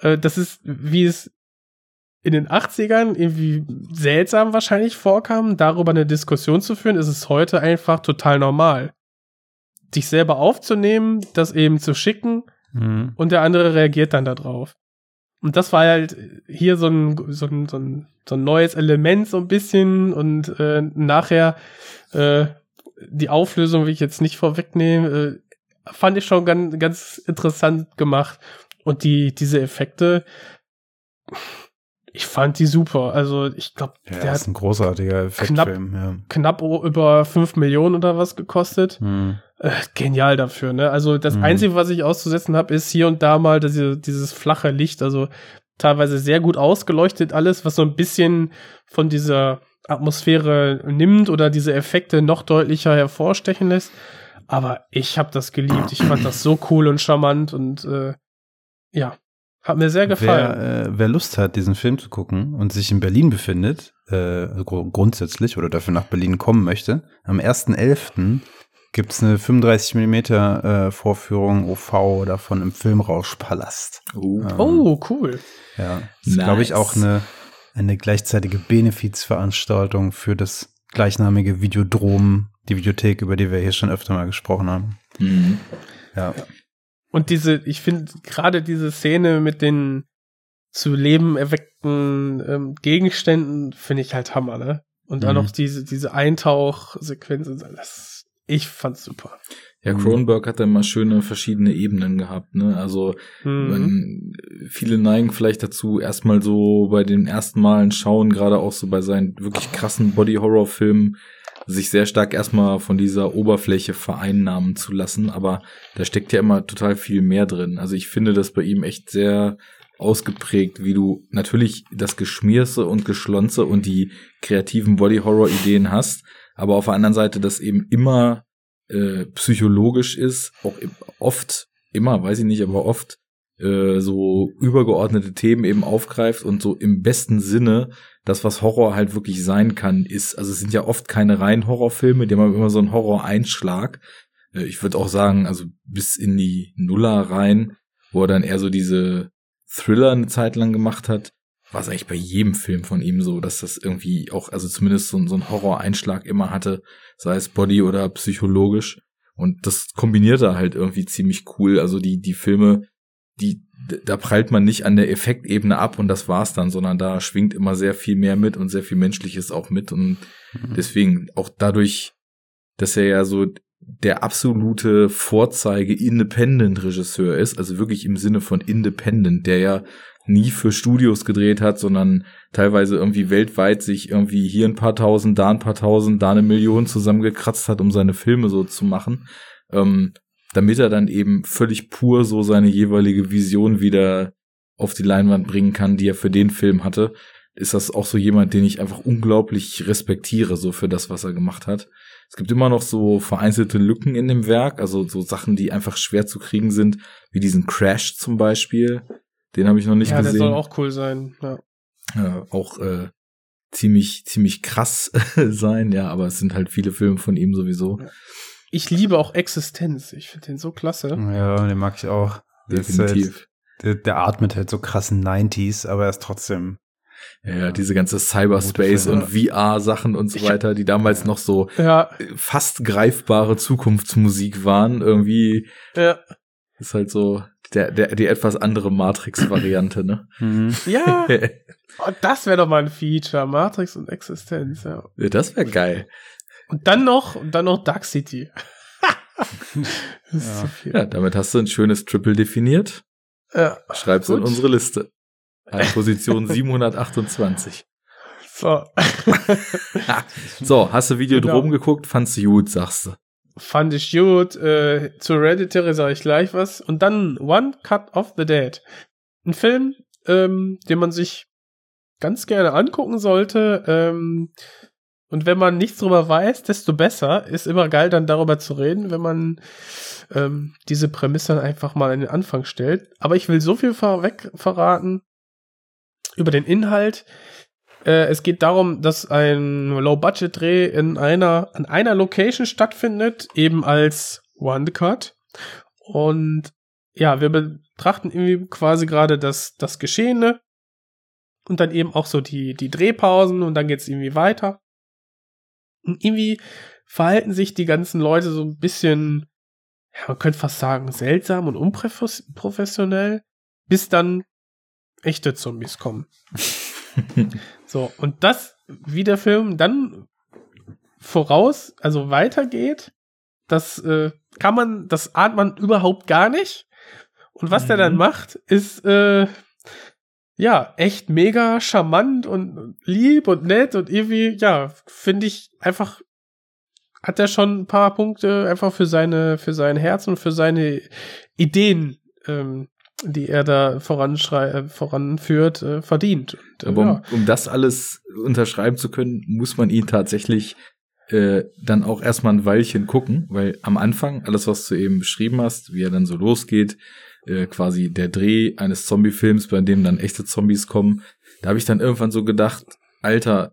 äh, das ist, wie es in den 80ern irgendwie seltsam wahrscheinlich vorkam, darüber eine Diskussion zu führen, ist es heute einfach total normal. Dich selber aufzunehmen, das eben zu schicken mhm. und der andere reagiert dann darauf. Und das war halt hier so ein, so ein, so ein, so ein neues Element so ein bisschen und äh, nachher äh, die Auflösung will ich jetzt nicht vorwegnehmen, äh, fand ich schon ganz, ganz interessant gemacht. Und die, diese Effekte, ich fand die super. Also ich glaube, ja, der ist ein großartiger Effektfilm. Knapp, ja. knapp über fünf Millionen oder was gekostet. Hm. Äh, genial dafür, ne? Also das hm. Einzige, was ich auszusetzen habe, ist hier und da mal diese, dieses flache Licht. Also teilweise sehr gut ausgeleuchtet alles, was so ein bisschen von dieser Atmosphäre nimmt oder diese Effekte noch deutlicher hervorstechen lässt. Aber ich habe das geliebt. Ich fand das so cool und charmant und äh, ja, hat mir sehr gefallen. Wer, äh, wer Lust hat, diesen Film zu gucken und sich in Berlin befindet, äh, grundsätzlich oder dafür nach Berlin kommen möchte, am 1.11. gibt es eine 35 mm äh, Vorführung OV davon im Filmrauschpalast. Oh, ähm, oh cool. Ja, das nice. ist, glaube ich, auch eine, eine gleichzeitige Benefizveranstaltung für das gleichnamige Videodrom, die Videothek, über die wir hier schon öfter mal gesprochen haben. Mhm. Ja. ja. Und diese, ich finde gerade diese Szene mit den zu Leben erweckten ähm, Gegenständen finde ich halt Hammer, ne? Und dann mhm. noch diese, diese Eintauchsequenzen, das, ich fand's super. Ja, Cronenberg hat da immer schöne verschiedene Ebenen gehabt, ne? Also mhm. wenn, viele neigen vielleicht dazu, erstmal so bei den ersten Malen schauen, gerade auch so bei seinen wirklich krassen Body-Horror-Filmen, sich sehr stark erstmal von dieser Oberfläche vereinnahmen zu lassen, aber da steckt ja immer total viel mehr drin. Also ich finde das bei ihm echt sehr ausgeprägt, wie du natürlich das Geschmierse und Geschlonze und die kreativen Body-Horror-Ideen hast, aber auf der anderen Seite das eben immer äh, psychologisch ist, auch oft, immer, weiß ich nicht, aber oft äh, so übergeordnete Themen eben aufgreift und so im besten Sinne das, was Horror halt wirklich sein kann, ist, also es sind ja oft keine rein Horrorfilme, die haben immer so einen Horror-Einschlag. Äh, ich würde auch sagen, also bis in die Nuller rein, wo er dann eher so diese Thriller eine Zeit lang gemacht hat, war es eigentlich bei jedem Film von ihm so, dass das irgendwie auch, also zumindest so, so ein Horror-Einschlag immer hatte, sei es Body oder psychologisch. Und das kombiniert er halt irgendwie ziemlich cool. Also die, die Filme, die, da prallt man nicht an der Effektebene ab und das war's dann, sondern da schwingt immer sehr viel mehr mit und sehr viel Menschliches auch mit und mhm. deswegen auch dadurch, dass er ja so der absolute Vorzeige Independent Regisseur ist, also wirklich im Sinne von Independent, der ja nie für Studios gedreht hat, sondern teilweise irgendwie weltweit sich irgendwie hier ein paar tausend, da ein paar tausend, da eine Million zusammengekratzt hat, um seine Filme so zu machen. Ähm, damit er dann eben völlig pur so seine jeweilige Vision wieder auf die Leinwand bringen kann, die er für den Film hatte, ist das auch so jemand, den ich einfach unglaublich respektiere, so für das, was er gemacht hat. Es gibt immer noch so vereinzelte Lücken in dem Werk, also so Sachen, die einfach schwer zu kriegen sind, wie diesen Crash zum Beispiel. Den habe ich noch nicht ja, gesehen. Ja, der soll auch cool sein. Ja. ja auch äh, ziemlich ziemlich krass [LAUGHS] sein, ja, aber es sind halt viele Filme von ihm sowieso. Ja. Ich liebe auch Existenz. Ich finde den so klasse. Ja, den mag ich auch. Definitiv. Halt, der, der, atmet halt so krassen 90s, aber er ist trotzdem Ja, diese ganze Cyberspace und VR-Sachen und so weiter, die damals noch so Ja, fast greifbare Zukunftsmusik waren. Irgendwie ja. ist halt so der, der, die etwas andere Matrix-Variante, ne? [LAUGHS] Mhm. Ja, [LAUGHS] oh, das wäre doch mal ein Feature. Matrix und Existenz, ja. Ja, das wäre geil. Und dann noch, und dann noch Dark City. [LAUGHS] Ja. Ja, damit hast du ein schönes Triple definiert. Ja. Schreib's in Gut. unsere Liste. An [LAUGHS] Position 728. So. [LAUGHS] So, hast du Video Genau. drum geguckt, fandst du gut, sagst du. Fand ich gut. Äh, zu Hereditary sage ich gleich was. Und dann One Cut of the Dead. Ein Film, ähm, den man sich ganz gerne angucken sollte. Ähm, und wenn man nichts drüber weiß, desto besser. Ist immer geil, dann darüber zu reden, wenn man ähm, diese Prämisse einfach mal an den Anfang stellt. Aber ich will so viel vorweg verraten über den Inhalt. Äh, es geht darum, dass ein Low-Budget-Dreh in einer, an einer Location stattfindet, eben als One-Cut. Und ja, wir betrachten irgendwie quasi gerade das, das Geschehene und dann eben auch so die, die Drehpausen und dann geht's irgendwie weiter. Und irgendwie verhalten sich die ganzen Leute so ein bisschen, ja, man könnte fast sagen, seltsam und unprofessionell, bis dann echte Zombies kommen. [LAUGHS] So, und das, wie der Film dann voraus, also weitergeht, das äh, kann man, das ahnt man überhaupt gar nicht. Und was der dann Mhm. macht, ist äh, ja echt mega charmant und lieb und nett und irgendwie, ja, finde ich einfach, hat er schon ein paar Punkte einfach für seine, für sein Herz und für seine Ideen, ähm, die er da voranschrei äh, voranführt, äh, verdient. Und, äh, Aber ja. um, um das alles unterschreiben zu können, muss man ihn tatsächlich äh, dann auch erstmal ein Weilchen gucken, weil am Anfang, alles, was du eben beschrieben hast, wie er dann so losgeht, äh, quasi der Dreh eines Zombie-Films, bei dem dann echte Zombies kommen, da habe ich dann irgendwann so gedacht, Alter,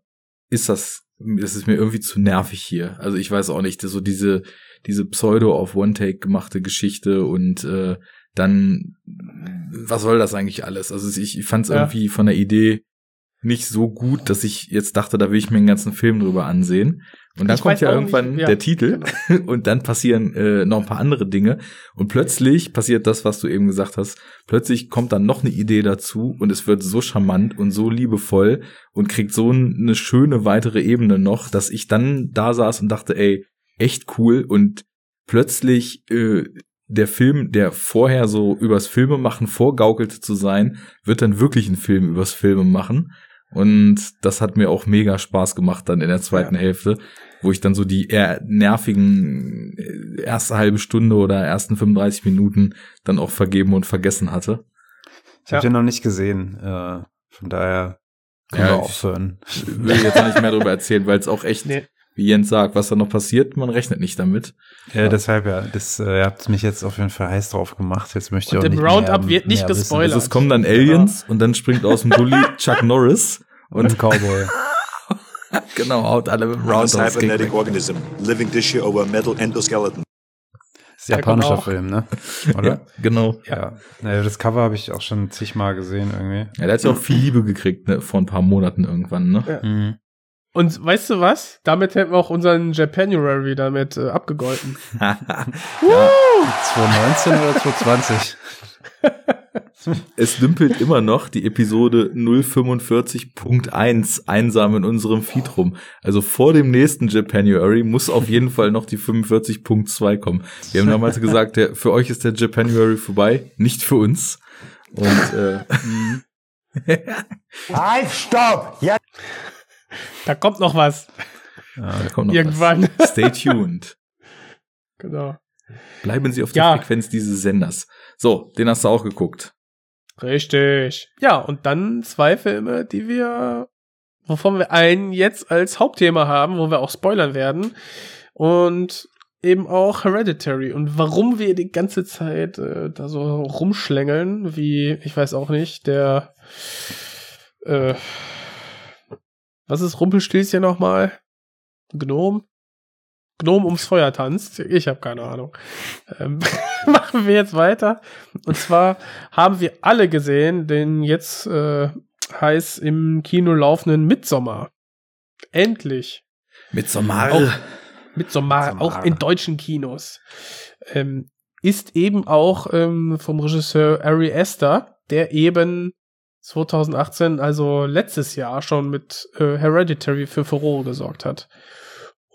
ist das, das ist mir irgendwie zu nervig hier. Also ich weiß auch nicht, so diese, diese Pseudo auf One-Take gemachte Geschichte und äh, dann, was soll das eigentlich alles? Also ich, ich fand es Ja. irgendwie von der Idee nicht so gut, dass ich jetzt dachte, da will ich mir einen ganzen Film drüber ansehen. Und dann Ich kommt ja irgendwann nicht, ja, der Titel [LAUGHS] und dann passieren äh, noch ein paar andere Dinge und plötzlich passiert das, was du eben gesagt hast. Plötzlich kommt dann noch eine Idee dazu und es wird so charmant und so liebevoll und kriegt so eine schöne weitere Ebene noch, dass ich dann da saß und dachte, ey, echt cool und plötzlich äh, der Film, der vorher so übers Filmemachen vorgaukelte zu sein, wird dann wirklich ein Film übers Filme machen. Und das hat mir auch mega Spaß gemacht dann in der zweiten Ja. Hälfte, wo ich dann so die eher nervigen äh, erste halbe Stunde oder ersten 35 Minuten dann auch vergeben und vergessen hatte. Ich habe Ja. den noch nicht gesehen. Äh, von daher können Ja, wir ich- aufhören. Ich will jetzt auch nicht mehr darüber erzählen, weil es auch echt, Nee. wie Jens sagt, was da noch passiert, man rechnet nicht damit. Ja, deshalb ja. Das, äh, ihr habt mich jetzt auf jeden Fall heiß drauf gemacht. Jetzt möchte ich Und auch im nicht Roundup mehr, wird nicht gespoilert. Also es kommen dann Aliens und dann springt aus dem Bulli Chuck Norris Und ein Cowboy. [LAUGHS] genau haut alle mit dem Roundhouse cybernetic organism living tissue over metal endoskeleton. Das ist ein japanischer genau. Film, ne? [LAUGHS] Ja, Oder? genau. Ja. Naja, das Cover habe ich auch schon zigmal gesehen irgendwie. Ja, der hat ja auch viel Liebe gekriegt, ne, vor ein paar Monaten irgendwann, ne? Ja. Mhm. Und weißt du was? Damit hätten wir auch unseren Japanuary damit äh, abgegolten. [LAUGHS] 2019 oder 2020? Es dümpelt immer noch die Episode 045.1 einsam in unserem Feed rum. Also vor dem nächsten Japanuary muss auf jeden Fall noch die 45.2 kommen. Wir haben damals gesagt, der, für euch ist der Japanuary vorbei, nicht für uns. Und äh, [LAUGHS] Halt, stopp! Ja, Da kommt noch was. da kommt noch Irgendwann. Was. Stay tuned. [LAUGHS] Genau. Bleiben Sie auf der Ja. Frequenz dieses Senders. So, den hast du auch geguckt. Richtig. Ja, und dann zwei Filme, die wir, wovon wir einen jetzt als Hauptthema haben, wo wir auch spoilern werden. Und eben auch Hereditary. Und warum wir die ganze Zeit äh, da so rumschlängeln, wie, ich weiß auch nicht, der, äh, was ist Rumpelstilzchen nochmal? Gnom? Gnom ums Feuer tanzt. Ich habe keine Ahnung. Ähm, [LAUGHS] machen wir jetzt weiter. Und zwar haben wir alle gesehen, den jetzt äh, heiß im Kino laufenden Midsommer. Endlich. Midsommar. Auch, Midsommar, Midsommar. auch in deutschen Kinos. Ähm, ist eben auch ähm, vom Regisseur Ari Aster, der eben 2018, also letztes Jahr schon mit äh, Hereditary für Furore gesorgt hat.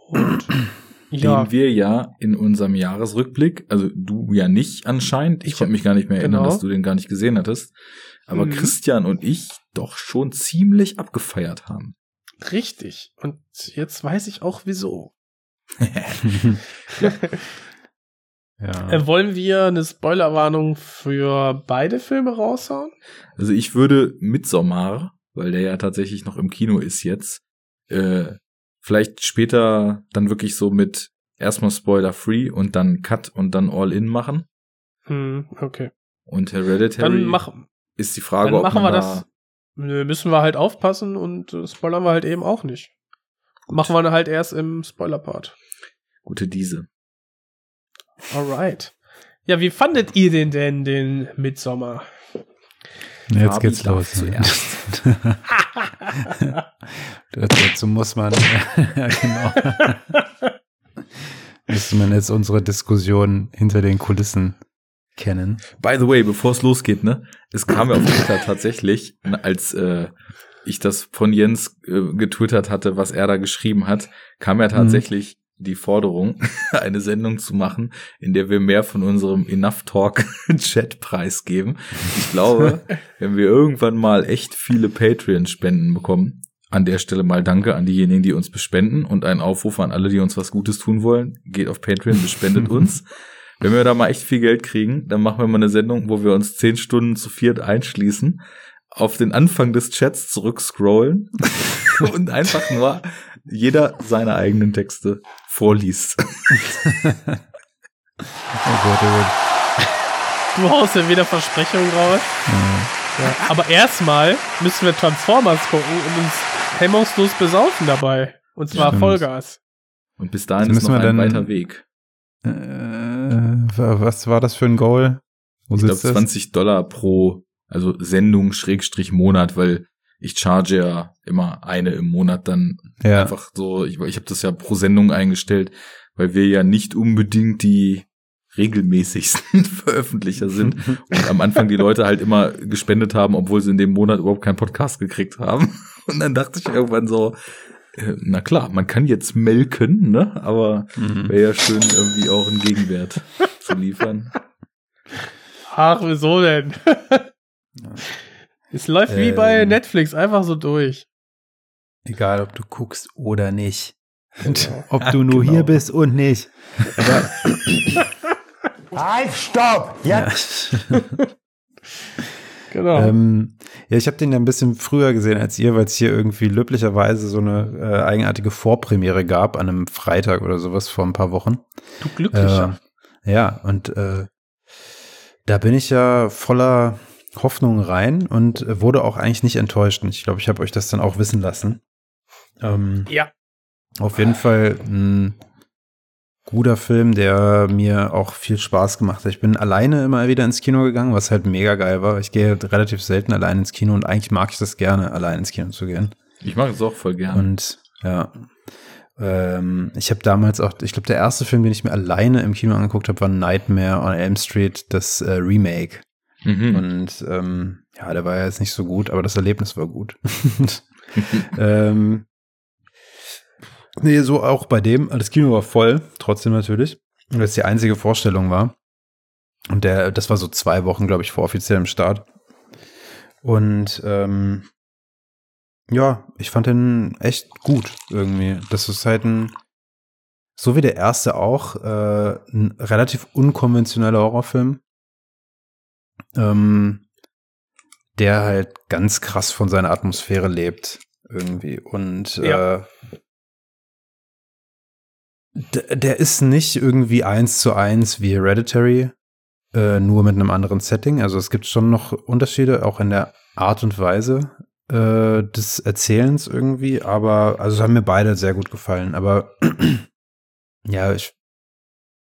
Und [CLEARS THROAT] ja, Den wir ja in unserem Jahresrückblick, also du ja nicht anscheinend, ich Ich- konnte mich gar nicht mehr erinnern, genau. dass du den gar nicht gesehen hattest, aber Mhm. Christian und ich doch schon ziemlich abgefeiert haben. richtig. Und jetzt weiß ich auch wieso. [LAUGHS] [LAUGHS] ja. Äh, wollen wir eine Spoilerwarnung für beide Filme raushauen? Also ich würde Midsommar, weil der ja tatsächlich noch im Kino ist jetzt, äh, vielleicht später dann wirklich so mit erstmal Spoiler-free und dann Cut und dann All-In machen. Hm, okay. Und Hereditary Dann, mach, ist die Frage, dann ob machen wir da das. Nö, müssen wir halt aufpassen und äh, spoilern wir halt eben auch nicht. Machen wir halt erst im Spoiler-Part. gute diese. Alright. Ja, wie fandet ihr den denn, den Midsommer? Jetzt Fabi geht's los. zuerst. [LAUGHS] Dazu muss man, [LAUGHS] genau. [LAUGHS] Müsste man jetzt unsere Diskussion hinter den Kulissen kennen. By the way, bevor es losgeht, ne? Es kam ja auf Twitter tatsächlich, als äh, ich das von Jens äh, getwittert hatte, was er da geschrieben hat, kam ja tatsächlich die Forderung, [LAUGHS] eine Sendung zu machen, in der wir mehr von unserem Enough Talk [LAUGHS] Chat preisgeben. Ich glaube, [LAUGHS] wenn wir irgendwann mal echt viele Patreon-Spenden bekommen, an der Stelle mal Danke an diejenigen, die uns bespenden und einen Aufruf an alle, die uns was Gutes tun wollen. Geht auf Patreon, bespendet uns. Wenn wir da mal echt viel Geld kriegen, dann machen wir mal eine Sendung, wo wir uns zehn Stunden zu viert einschließen, auf den Anfang des Chats zurückscrollen und einfach nur jeder seine eigenen Texte vorliest. [LAUGHS] Oh Gott, oh Gott. Du haust ja wieder Versprechungen raus. Ja. Aber erstmal müssen wir Transformers gucken und uns hemmungslos besaufen dabei. Und zwar Stimmt. Vollgas. Und bis dahin Jetzt ist noch müssen wir ein dann- weiter Weg. Äh, wa- was war das für ein Goal? Wo Ich glaube sitzt das? 20 Dollar pro, also Sendung Schrägstrich Monat, weil ich charge ja immer eine im Monat dann Ja. einfach so, ich, ich habe das ja pro Sendung eingestellt, weil wir ja nicht unbedingt die regelmäßigsten [LAUGHS] Veröffentlicher sind und am Anfang die Leute halt immer gespendet haben, obwohl sie in dem Monat überhaupt keinen Podcast gekriegt haben. [LAUGHS] Und dann dachte ich irgendwann so, äh, na klar, man kann jetzt melken, ne? Aber Mhm. wäre ja schön, irgendwie auch einen Gegenwert zu liefern. Ach, wieso denn? Es läuft wie bei Ähm. Netflix, einfach so durch. Egal, ob du guckst oder nicht. Genau. ob du nur Genau. hier bist und nicht. Aber Halt, stopp! ja. [LAUGHS] Genau. ähm, ja, ich habe den ja ein bisschen früher gesehen als ihr, weil es hier irgendwie löblicherweise so eine äh, eigenartige Vorpremiere gab an einem Freitag oder sowas vor ein paar Wochen. du Glücklicher. Äh, ja, und äh, da bin ich ja voller Hoffnung rein und äh, wurde auch eigentlich nicht enttäuscht. Und ich glaube, ich habe euch das dann auch wissen lassen. Ähm, ja. auf jeden Fall ein guter Film, der mir auch viel Spaß gemacht hat. Ich bin alleine immer wieder ins Kino gegangen, was halt mega geil war. Ich gehe relativ selten allein ins Kino und eigentlich mag ich das gerne, allein ins Kino zu gehen. Ich mache es auch voll gern. Und ja, ähm, ich habe damals auch, ich glaube, der erste Film, den ich mir alleine im Kino angeguckt habe, war Nightmare on Elm Street, das äh, Remake. Mhm. Und ähm, ja, der war ja jetzt nicht so gut, aber das Erlebnis war gut. [LAUGHS] ähm, nee, so auch bei dem. Das Kino war voll, trotzdem natürlich. Weil es die einzige Vorstellung war. Und der, das war so zwei Wochen, glaube ich, vor offiziellem Start. Und ähm, ja, ich fand den echt gut irgendwie. Das ist halt ein, so wie der erste auch, äh, ein relativ unkonventioneller Horrorfilm ähm, der halt ganz krass von seiner Atmosphäre lebt irgendwie und Ja. äh, der ist nicht irgendwie eins zu eins wie Hereditary, äh, nur mit einem anderen Setting. Also es gibt schon noch Unterschiede, auch in der Art und Weise äh, des Erzählens irgendwie, aber also es haben mir beide sehr gut gefallen. Aber [CLEARS THROAT] ja, ich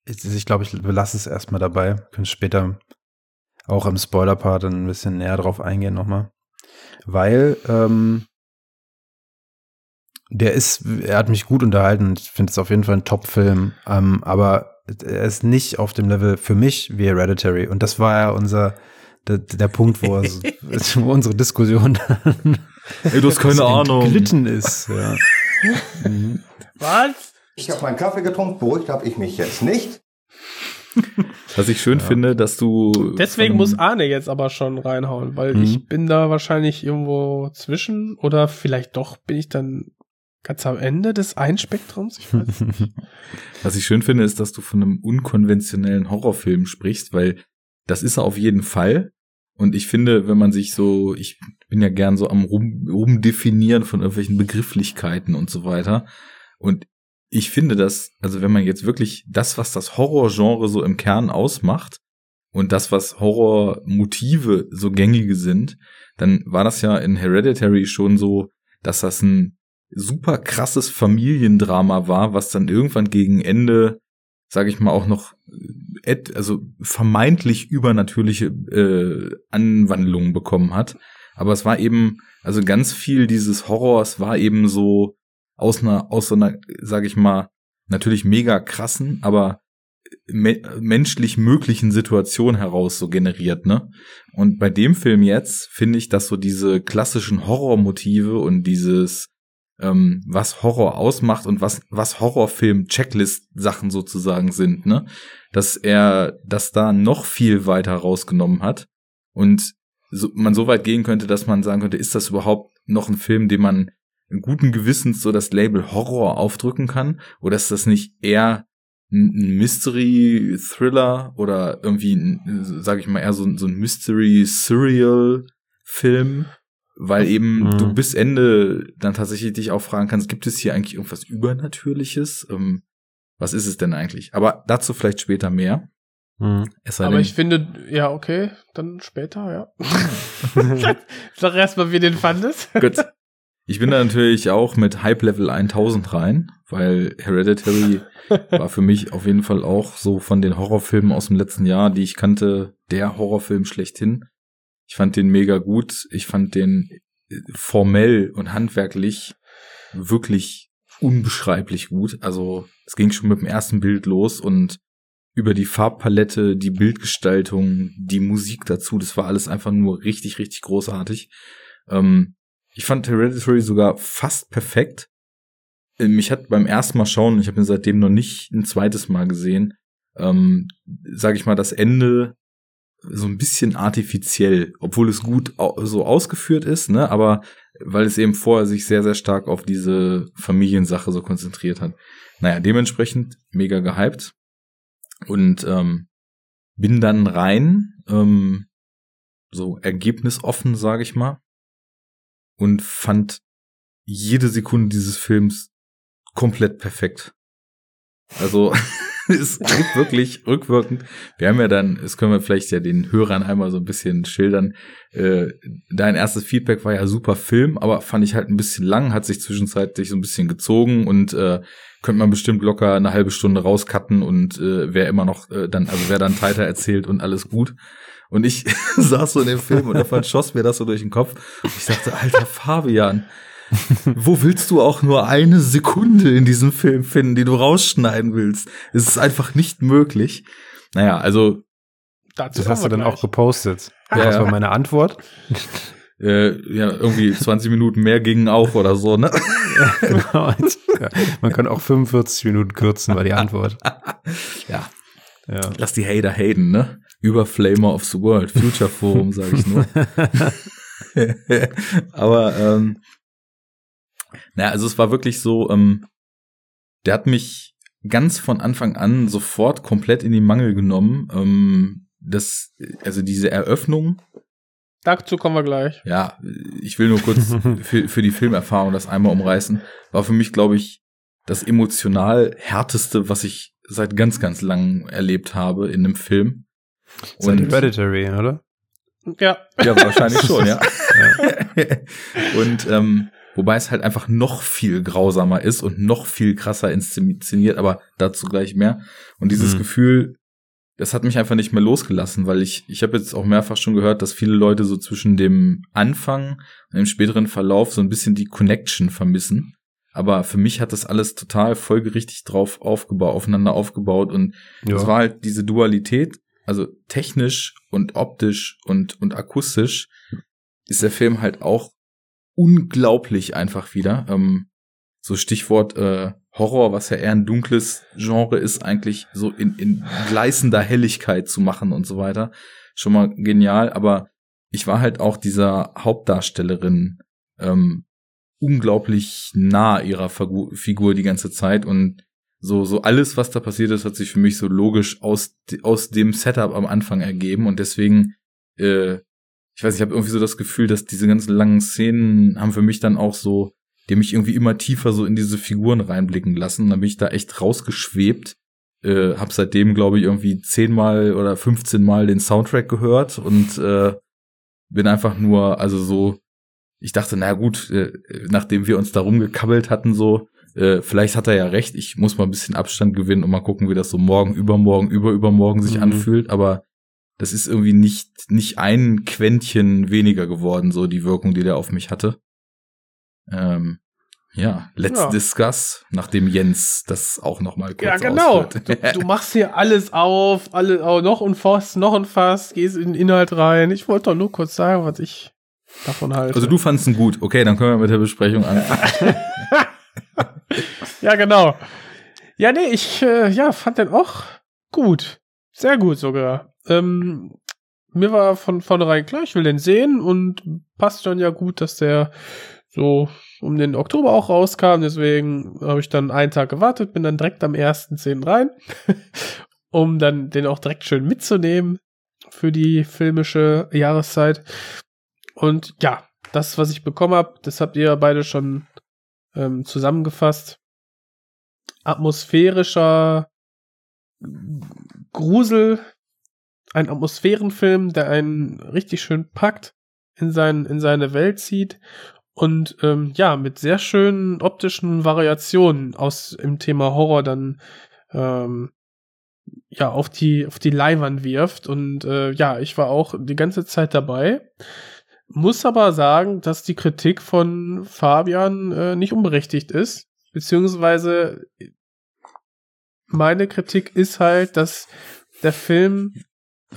ich, ich glaube, ich belasse es erstmal dabei. Können später auch im Spoiler-Part ein bisschen näher drauf eingehen nochmal. weil ähm, der ist, er hat mich gut unterhalten. Ich finde es auf jeden Fall ein Top-Film, ähm, aber er ist nicht auf dem Level für mich wie Hereditary. Und das war ja unser der, der Punkt, wo, es, [LAUGHS] [LAUGHS] wo unsere Diskussion Ey, du hast keine [LAUGHS] Ahnung. gelitten ist. Ja. Mhm. Was? Ich habe meinen Kaffee getrunken, beruhigt habe ich mich jetzt nicht. [LAUGHS] Was ich schön ja. finde, dass du. Deswegen muss Arne jetzt aber schon reinhauen, weil mhm. ich bin da wahrscheinlich irgendwo zwischen oder vielleicht doch bin ich dann ganz am Ende des einen Spektrums. Ich weiß nicht. [LAUGHS] [LAUGHS] Was ich schön finde, ist, dass du von einem unkonventionellen Horrorfilm sprichst, weil das ist er auf jeden Fall. Und ich finde, wenn man sich so, ich bin ja gern so am rum, rumdefinieren von irgendwelchen Begrifflichkeiten und so weiter. Und ich finde das, also wenn man jetzt wirklich das, was das Horrorgenre so im Kern ausmacht und das, was Horrormotive so gängige sind, dann war das ja in Hereditary schon so, dass das ein super krasses Familiendrama war, was dann irgendwann gegen Ende, sage ich mal, auch noch also vermeintlich übernatürliche äh, Anwandlungen bekommen hat. Aber es war eben, also ganz viel dieses Horrors war eben so aus einer, aus so einer, sag ich mal, natürlich mega krassen, aber me menschlich möglichen Situation heraus so generiert, ne? Und bei dem Film jetzt finde ich, dass so diese klassischen Horrormotive und dieses, ähm, was Horror ausmacht und was, was Horrorfilm-Checklist-Sachen sozusagen sind, ne? Dass er das da noch viel weiter rausgenommen hat und so, man so weit gehen könnte, dass man sagen könnte, ist das überhaupt noch ein Film, den man guten Gewissens so das Label Horror aufdrücken kann? Oder ist das nicht eher ein Mystery-Thriller oder irgendwie, sag ich mal, eher so, so ein Mystery-Serial-Film? Weil eben mhm. du bis Ende dann tatsächlich dich auch fragen kannst, gibt es hier eigentlich irgendwas Übernatürliches? Ähm, was ist es denn eigentlich? Aber dazu vielleicht später mehr. Mhm. Aber ich finde, ja, okay, dann später, ja. [LAUGHS] Sag erstmal, wie den fandest. Gut. Ich bin da natürlich auch mit Hype Level 1000 rein, weil Hereditary [LAUGHS] war für mich auf jeden Fall auch so von den Horrorfilmen aus dem letzten Jahr, die ich kannte, der Horrorfilm schlechthin. Ich fand den mega gut. Ich fand den äh, formell und handwerklich wirklich unbeschreiblich gut. Also es ging schon mit dem ersten Bild los und über die Farbpalette, die Bildgestaltung, die Musik dazu, das war alles einfach nur richtig, richtig großartig. Ähm, ich fand Hereditary sogar fast perfekt. Mich hat beim ersten Mal schauen, ich habe ihn seitdem noch nicht ein zweites Mal gesehen, ähm, sage ich mal, das Ende so ein bisschen artifiziell, obwohl es gut so ausgeführt ist, ne, aber weil es eben vorher sich sehr, sehr stark auf diese Familiensache so konzentriert hat. Naja, dementsprechend mega gehypt und ähm, bin dann rein, ähm, so ergebnisoffen, sage ich mal, und fand jede Sekunde dieses Films komplett perfekt. Also [LAUGHS] es gibt wirklich rückwirkend. Wir haben ja dann, das können wir vielleicht ja den Hörern einmal so ein bisschen schildern. Äh, dein erstes Feedback war ja super Film, aber fand ich halt ein bisschen lang, hat sich zwischenzeitlich so ein bisschen gezogen und äh, könnte man bestimmt locker eine halbe Stunde rauscutten und äh, wer immer noch äh, dann, also wer dann Tighter erzählt und alles gut. Und ich [LAUGHS] saß so in dem Film und davon schoss mir das so durch den Kopf. Und ich dachte, alter Fabian, wo willst du auch nur eine Sekunde in diesem Film finden, die du rausschneiden willst? Es ist einfach nicht möglich. Naja, also. Dazu das hast du dann gleich. auch gepostet. Ja, das war meine Antwort. Äh, ja, irgendwie 20 Minuten mehr gingen auch oder so, ne? [LAUGHS] Ja, genau. Man kann auch 45 Minuten kürzen, war die Antwort. [LAUGHS] ja. ja. Lass die Hater haten, ne? Über Flamer of the World, Future Forum, sage ich nur. [LAUGHS] Aber ähm, naja, also es war wirklich so, ähm, der hat mich ganz von Anfang an sofort komplett in die Mangel genommen. Ähm, das, also diese Eröffnung. Dazu kommen wir gleich. Ja, ich will nur kurz [LAUGHS] für, für die Filmerfahrung das einmal umreißen. War für mich, glaube ich, das emotional härteste, was ich seit ganz, ganz langem erlebt habe in einem Film. Seit Hereditary, oder? Ja. Ja, wahrscheinlich schon, ja. [LAUGHS] ja. Und ähm, Wobei es halt einfach noch viel grausamer ist und noch viel krasser inszeniert, aber dazu gleich mehr. Und dieses mhm. Gefühl, das hat mich einfach nicht mehr losgelassen, weil ich, ich habe jetzt auch mehrfach schon gehört, dass viele Leute so zwischen dem Anfang und dem späteren Verlauf so ein bisschen die Connection vermissen. Aber für mich hat das alles total folgerichtig drauf aufgebaut, aufeinander aufgebaut und es war halt diese Dualität, also technisch und optisch und, und akustisch ist der Film halt auch unglaublich einfach wieder. Ähm, so Stichwort äh, Horror, was ja eher ein dunkles Genre ist, eigentlich so in, in gleißender Helligkeit zu machen und so weiter. Schon mal genial, aber ich war halt auch dieser Hauptdarstellerin ähm, unglaublich nah ihrer Figur die ganze Zeit und so so alles was da passiert ist hat sich für mich so logisch aus aus dem Setup am Anfang ergeben und deswegen äh, ich weiß ich habe irgendwie so das Gefühl dass diese ganzen langen Szenen haben für mich dann auch so die mich irgendwie immer tiefer so in diese Figuren reinblicken lassen. Dann bin ich da echt rausgeschwebt. Äh, hab seitdem, glaube ich, irgendwie zehnmal oder 15 Mal den Soundtrack gehört und äh, bin einfach nur, also so, ich dachte, na gut, äh, nachdem wir uns da rumgekabbelt hatten, so, äh, vielleicht hat er ja recht, ich muss mal ein bisschen Abstand gewinnen und mal gucken, wie das so morgen, übermorgen, über übermorgen sich mhm. anfühlt, aber das ist irgendwie nicht, nicht ein Quäntchen weniger geworden, so die Wirkung, die der auf mich hatte. Ähm, ja, let's ja. discuss, nachdem Jens das auch noch mal kurz Ja, genau. Du, du, machst hier alles auf, alle oh, noch und fast, noch und fast, gehst in den Inhalt rein. Ich wollte doch nur kurz sagen, was ich davon halte. Also du fandest ihn gut. Okay, dann können wir mit der Besprechung anfangen. [LAUGHS] ja, genau. Ja, nee, ich äh, ja, fand den auch gut. Sehr gut sogar. Ähm, mir war von vornherein klar, ich will den sehen und passt dann ja gut, dass der so um den Oktober auch rauskam. Deswegen habe ich dann einen Tag gewartet, bin dann direkt am 1.10. rein, [LAUGHS] um dann den auch direkt schön mitzunehmen für die filmische Jahreszeit. Und ja, das, was ich bekommen habe, das habt ihr beide schon ähm, zusammengefasst. Atmosphärischer Grusel, ein Atmosphärenfilm, der einen richtig schön packt, in, sein, in seine Welt zieht und ähm, ja, mit sehr schönen optischen Variationen aus im Thema Horror dann ähm, ja auf die auf die Leinwand wirft und äh, ja, ich war auch die ganze Zeit dabei. Muss aber sagen, dass die Kritik von Fabian äh, nicht unberechtigt ist, beziehungsweise meine Kritik ist halt, dass der Film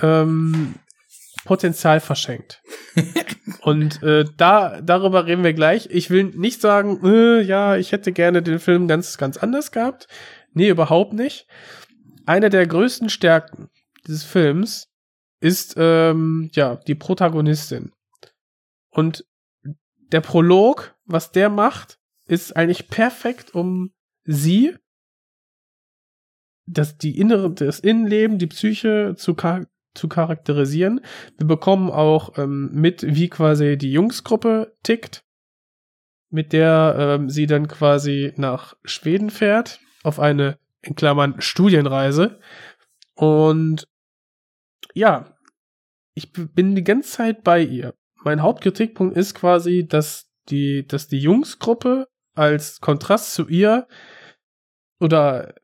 ähm, Potenzial verschenkt. [LAUGHS] Und äh, da darüber reden wir gleich. Ich will nicht sagen, äh, ja, ich hätte gerne den Film ganz ganz anders gehabt. Nee, überhaupt nicht. Eine der größten Stärken dieses Films ist ähm, ja die Protagonistin. Und der Prolog, was der macht, ist eigentlich perfekt, um sie das die innere das Innenleben, die Psyche zu zu charakterisieren. Wir bekommen auch ähm, mit, wie quasi die Jungsgruppe tickt, mit der ähm, sie dann quasi nach Schweden fährt, auf eine, in Klammern, Studienreise. Und ja, ich bin die ganze Zeit bei ihr. Mein Hauptkritikpunkt ist quasi, dass die, dass die Jungsgruppe als Kontrast zu ihr oder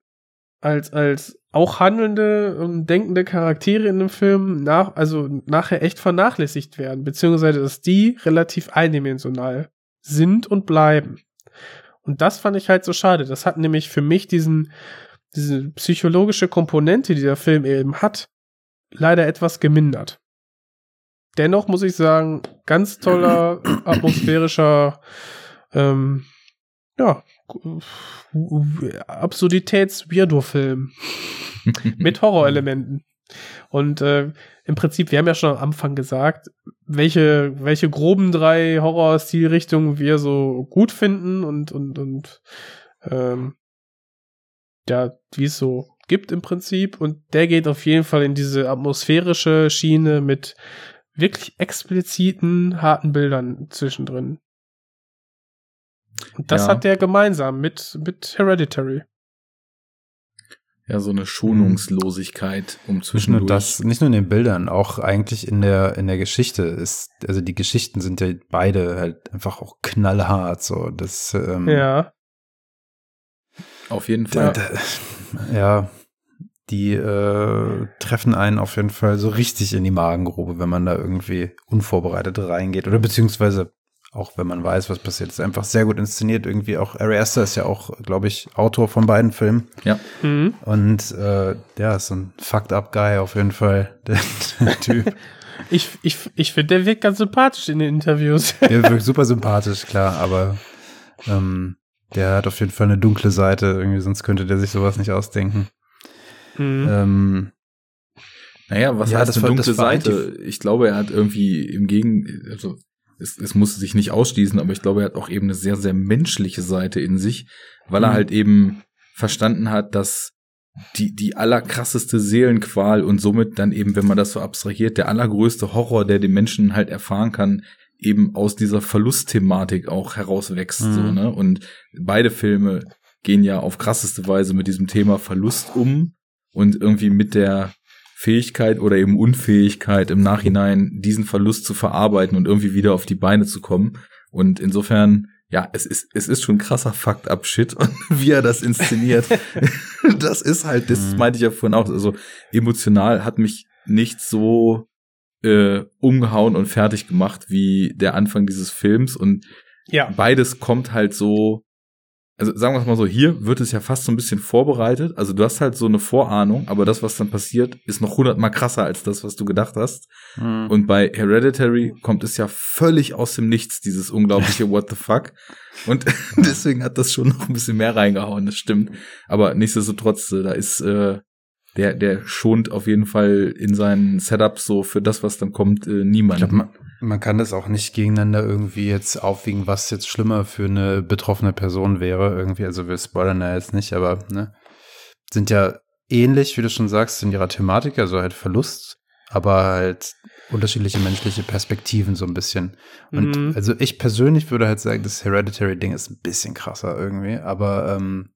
als, als auch handelnde und denkende Charaktere in dem Film nach, also nachher echt vernachlässigt werden, beziehungsweise dass die relativ eindimensional sind und bleiben. Und das fand ich halt so schade. Das hat nämlich für mich diesen, diese psychologische Komponente, die der Film eben hat, leider etwas gemindert. Dennoch muss ich sagen, ganz toller, [CLEARS THROAT] atmosphärischer, ähm, ja, Absurditäts-Weirdo-Film [LAUGHS] mit Horrorelementen. Und äh, im Prinzip, wir haben ja schon am Anfang gesagt, welche, welche groben drei Horror-Stilrichtungen wir so gut finden und, und, und ähm, ja, wie es so gibt im Prinzip. Und der geht auf jeden Fall in diese atmosphärische Schiene mit wirklich expliziten, harten Bildern zwischendrin. Und das ja. hat der gemeinsam mit, mit Hereditary. Ja, so eine Schonungslosigkeit um zwischendurch. Nicht nur das, nicht nur in den Bildern, auch eigentlich in der, in der Geschichte ist, also die Geschichten sind ja beide halt einfach auch knallhart, so, das, ähm, Ja. Auf jeden Fall. Da, da, ja. die äh, treffen einen auf jeden Fall so richtig in die Magengrube, wenn man da irgendwie unvorbereitet reingeht. Oder beziehungsweise auch wenn man weiß, was passiert, ist einfach sehr gut inszeniert. Irgendwie auch Ari Aster ist ja auch, glaube ich, Autor von beiden Filmen. Ja. Mhm. Und äh, ja, ist so ein fucked up Guy auf jeden Fall, [LAUGHS] der, der Typ. Ich, ich, ich finde, der wirkt ganz sympathisch in den Interviews. der wirkt super sympathisch, klar, aber ähm, der hat auf jeden Fall eine dunkle Seite, irgendwie, sonst könnte der sich sowas nicht ausdenken. Mhm. Ähm, Naja, was Ja, heißt das eine war- dunkle Seite? Ich glaube, er hat irgendwie im Gegen, also es, es muss sich nicht ausschließen, aber ich glaube, er hat auch eben eine sehr, sehr menschliche Seite in sich, weil er Mhm. halt eben verstanden hat, dass die, die allerkrasseste Seelenqual und somit dann eben, wenn man das so abstrahiert, der allergrößte Horror, der den Menschen halt erfahren kann, eben aus dieser Verlustthematik auch herauswächst, Mhm. so, ne? Und beide Filme gehen ja auf krasseste Weise mit diesem Thema Verlust um und irgendwie mit der Fähigkeit oder eben Unfähigkeit im Nachhinein diesen Verlust zu verarbeiten und irgendwie wieder auf die Beine zu kommen. Und insofern, ja, es ist, es ist schon krasser Fucked up Shit und [LAUGHS] wie er das inszeniert. [LAUGHS] das ist halt, das Mhm. meinte ich ja vorhin auch, also emotional hat mich nicht so äh, umgehauen und fertig gemacht wie der Anfang dieses Films und ja. beides kommt halt so, also sagen wir es mal so, hier wird es ja fast so ein bisschen vorbereitet. Also du hast halt so eine Vorahnung, aber das, was dann passiert, ist noch hundertmal krasser als das, was du gedacht hast. und Und bei Hereditary kommt es ja völlig aus dem Nichts, dieses unglaubliche [LAUGHS] What the fuck. Und [LAUGHS] deswegen hat das schon noch ein bisschen mehr reingehauen, das stimmt. Aber nichtsdestotrotz, äh, da ist äh, der, der schont auf jeden Fall in seinen Setups so für das, was dann kommt, äh, ich niemand. glaube, man, man kann das auch nicht gegeneinander irgendwie jetzt aufwiegen, was jetzt schlimmer für eine betroffene Person wäre. Irgendwie, also wir spoilern da jetzt nicht, aber ne, sind ja ähnlich, wie du schon sagst, in ihrer Thematik, also halt Verlust, aber halt unterschiedliche menschliche Perspektiven so ein bisschen. Und Mhm. also ich persönlich würde halt sagen, das Hereditary-Ding ist ein bisschen krasser irgendwie, aber ähm,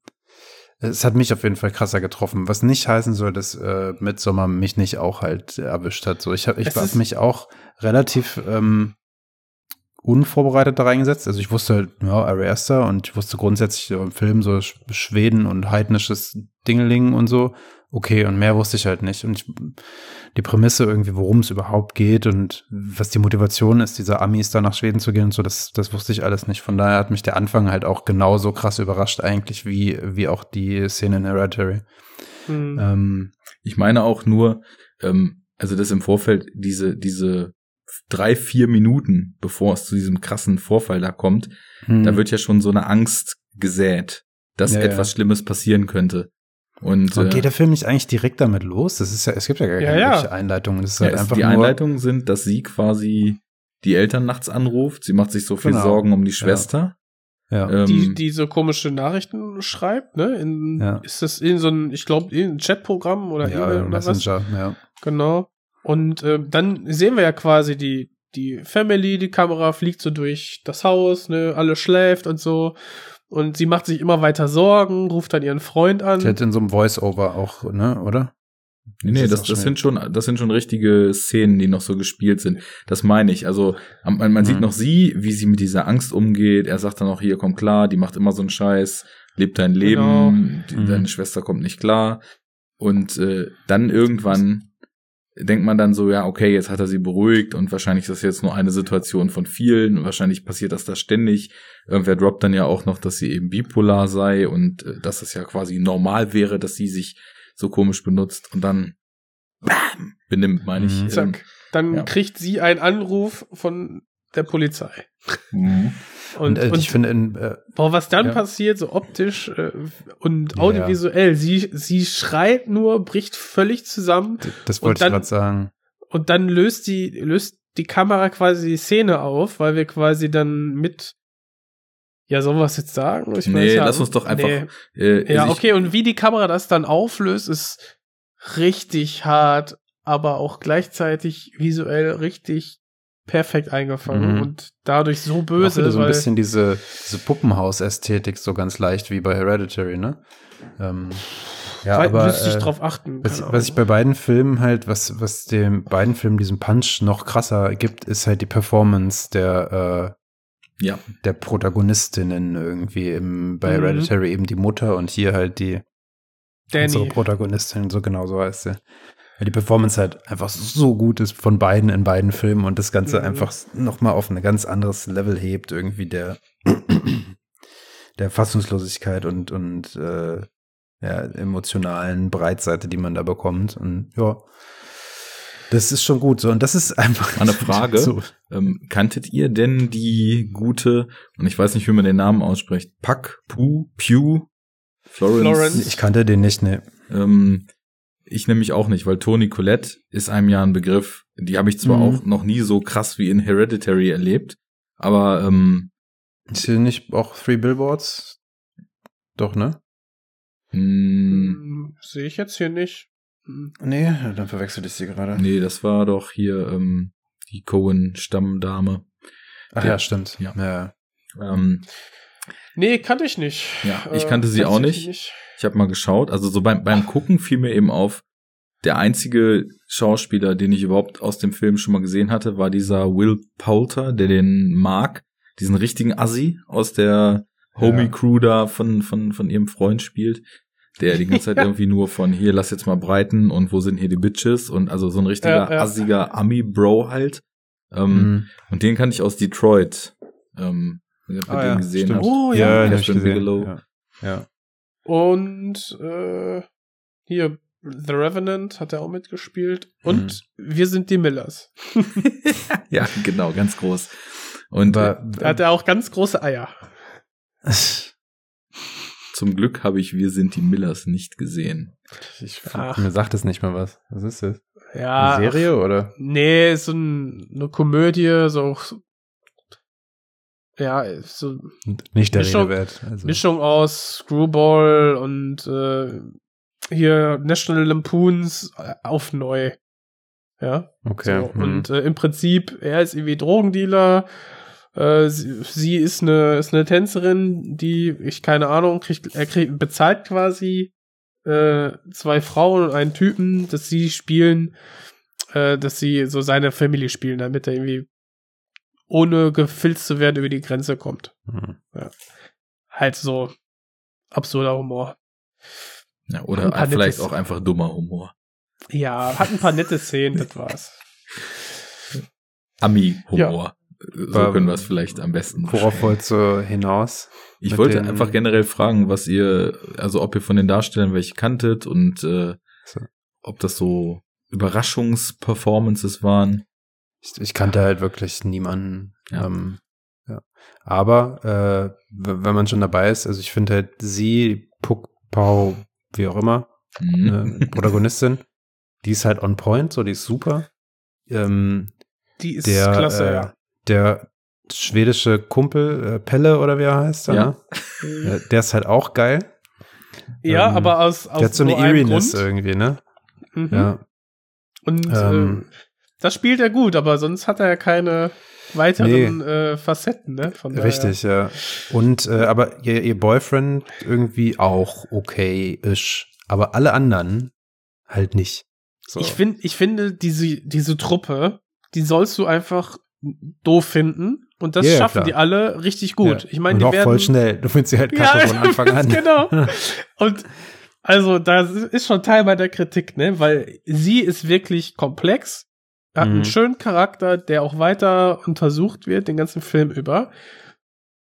es hat mich auf jeden Fall krasser getroffen, was nicht heißen soll, dass äh, Midsommar mich nicht auch halt erwischt hat. So, ich habe ich ist- mich auch relativ ähm, unvorbereitet da reingesetzt. Also ich wusste halt, ja, Ari Aster und ich wusste grundsätzlich so im Film so Sch- Schweden und heidnisches Dingeling und so. Okay, und mehr wusste ich halt nicht. Und ich, die Prämisse irgendwie, worum es überhaupt geht und was die Motivation ist, dieser Amis da nach Schweden zu gehen und so, das, das wusste ich alles nicht. Von daher hat mich der Anfang halt auch genauso krass überrascht eigentlich, wie, wie auch die Szene in Hereditary. Mhm. Ähm, Ich meine auch nur, ähm, also dass im Vorfeld diese, diese drei, vier Minuten, bevor es zu diesem krassen Vorfall da kommt, hm. da wird ja schon so eine Angst gesät, dass Ja, ja. etwas Schlimmes passieren könnte. Und so, äh, geht der Film nicht eigentlich direkt damit los? Das ist ja, es gibt ja gar Ja, keine ja. Einleitung. Das ist ja, halt einfach die Einleitungen sind, dass sie quasi die Eltern nachts anruft. Sie macht sich so viel Genau. Sorgen um die Schwester. Ja. Ähm, die, die so komische Nachrichten schreibt, ne? In, Ja. Ist das in so ein, ich glaube, in ein Chatprogramm oder ja, E-Mail oder was? Messenger, ja. Genau. Und äh, dann sehen wir ja quasi die, die Family, die Kamera fliegt so durch das Haus, ne, alle schläft und so. Und sie macht sich immer weiter Sorgen, ruft dann ihren Freund an. Die hat in so einem Voice-Over auch, ne, oder? Nee, nee, Das das, das sind schon, das sind schon richtige Szenen, die noch so gespielt sind. Das meine ich. Also man, man sieht Mhm. noch sie, wie sie mit dieser Angst umgeht. Er sagt dann auch, hier komm klar, die macht immer so einen Scheiß, lebt dein Leben, Genau. die, Mhm. deine Schwester kommt nicht klar. Und äh, dann irgendwann denkt man dann so, ja, okay, jetzt hat er sie beruhigt und wahrscheinlich ist das jetzt nur eine Situation von vielen. Und wahrscheinlich passiert das da ständig. Irgendwer droppt dann ja auch noch, dass sie eben bipolar sei und äh, dass es ja quasi normal wäre, dass sie sich so komisch benutzt und dann bam, benimmt, meine ich. Mhm. ähm, Zack. Dann ja. kriegt sie einen Anruf von der Polizei. Mhm. Und, äh, ich finde, in, äh, Boah, was dann Ja. passiert, so optisch äh, und Ja. audiovisuell, sie, sie schreit nur, bricht völlig zusammen das Und wollte ich gerade sagen. und dann löst die, löst die Kamera quasi die Szene auf, weil wir quasi dann mit, ja, sollen wir es jetzt sagen? Ich Nee, ja, lass uns doch einfach. Nee. Äh, Ja, also okay, und wie die Kamera das dann auflöst, ist richtig hart, aber auch gleichzeitig visuell richtig perfekt eingefangen Mhm. und dadurch so Auch böse, wieder so ein weil bisschen diese, diese Puppenhaus-Ästhetik so ganz leicht wie bei Hereditary, ne? Ähm, ja, weil- aber müsste ich äh, drauf achten. was, was ich bei beiden Filmen halt, was, was dem beiden Filmen diesen Punch noch krasser gibt, ist halt die Performance der, äh, ja, der Protagonistinnen irgendwie im, bei Mhm. Hereditary eben die Mutter und hier halt die, Danny. Unsere Protagonistin, so genau so heißt sie. Weil die Performance halt einfach so gut ist von beiden in beiden Filmen und das Ganze Mhm. einfach nochmal auf ein ganz anderes Level hebt, irgendwie der, [CLEARS THROAT] der Fassungslosigkeit und, und äh, ja, emotionalen Breitseite, die man da bekommt. Und ja, das ist schon gut. So, und das ist einfach eine [LAUGHS] Frage. So, Ähm, kanntet ihr denn die gute, und ich weiß nicht, wie man den Namen ausspricht, Puck, Pu, Pew, Florence? Florence. ich kannte den nicht, ne. Ähm, ich nämlich auch nicht, weil Toni Collette ist einem ja ein Begriff. Die habe ich zwar Mhm. auch noch nie so krass wie in Hereditary erlebt, aber ähm, Ist hier nicht auch Three Billboards? Doch, ne? mh, Hm, Sehe ich jetzt hier nicht. Hm. Nee, dann verwechsel ich sie gerade. nee, das war doch hier ähm, die Cohen-Stammdame. Ach Ja. ja, stimmt. Ja. ja. Ähm, Nee, kannte ich nicht. Ja, ich kannte sie auch tatsächlich nicht. Ich habe mal geschaut. Also so beim, beim Gucken fiel mir eben auf, der einzige Schauspieler, den ich überhaupt aus dem Film schon mal gesehen hatte, war dieser Will Poulter, der den Mark, diesen richtigen Assi aus der Homie-Crew da von, von, von ihrem Freund spielt, der die ganze Zeit [LAUGHS] Ja. irgendwie nur von hier, lass jetzt mal breiten und wo sind hier die Bitches und also so ein richtiger Ja, ja. assiger Ami-Bro halt. Ähm, Mhm. Und den kannte ich aus Detroit. Ähm, Ah, den ja, gesehen stimmt. Oh, ja, ja. Bigelow. Ja. ja. Und äh, hier, The Revenant hat er auch mitgespielt. Und wir sind die Millers. [LAUGHS] Ja, genau, ganz groß. Und Aber, Da hat er auch ganz große Eier. zum Glück habe ich Wir sind die Millers nicht gesehen. ich, Ach. mir sagt es nicht mal was. Was ist das? Ja. Eine Serie oder? Nee, ist so ein, eine Komödie, so. Ja, so Nicht der Mischung- Rede wert. Also. Mischung aus Screwball und äh, hier National Lampoons äh, auf neu. Ja. Okay. So, hm. Und äh, im Prinzip, er ist irgendwie Drogendealer. Äh, sie, sie ist eine ist eine Tänzerin, die ich keine Ahnung kriegt. Er kriegt bezahlt quasi äh, zwei Frauen und einen Typen, dass sie spielen, äh, dass sie so seine Familie spielen, damit er irgendwie ohne gefilzt zu werden über die Grenze kommt. Hm. Halt so absurder Humor. Ja, oder vielleicht auch einfach dummer Humor. Ja, hat ein paar nette Szenen, das war's. Ami-Humor. So Aber können wir es vielleicht am besten. Worauf wolltest du hinaus? ich wollte einfach generell fragen, was ihr, also ob ihr von den Darstellern welche kanntet und äh, So. ob das so Überraschungsperformances waren. Ich, ich kannte halt wirklich niemanden. Ja. Ähm, ja. Aber äh, wenn man schon dabei ist, also ich finde halt sie, Puck, Pau, wie auch immer, Mhm. eine Protagonistin, [LAUGHS] die ist halt on point, so die ist super. Ähm, Die ist der, klasse, äh, ja. der schwedische Kumpel, äh, Pelle oder wie er heißt, Ja. ne? Äh, der ist halt auch geil. Ja, ähm, aber aus, aus Der hat so eine Eeriness irgendwie, ne? Mhm. Ja. Und Ähm, äh, das spielt er gut, aber sonst hat er ja keine weiteren äh, Facetten, ne? Von daher- Richtig, ja. Und äh, aber ihr, ihr Boyfriend irgendwie auch okay-ish. Aber alle anderen halt nicht. So. Ich, find, ich finde, diese, diese Truppe, die sollst du einfach doof finden. Und das Ja, ja, schaffen klar. die alle richtig gut. Ja. Ich meine, die auch werden. voll schnell. Du findest sie halt Ja, kacke von [LAUGHS] Anfang an. genau. [LAUGHS] Und also, da ist schon Teil meiner Kritik, ne? Weil sie ist wirklich komplex, hat Mhm. einen schönen Charakter, der auch weiter untersucht wird, den ganzen Film über.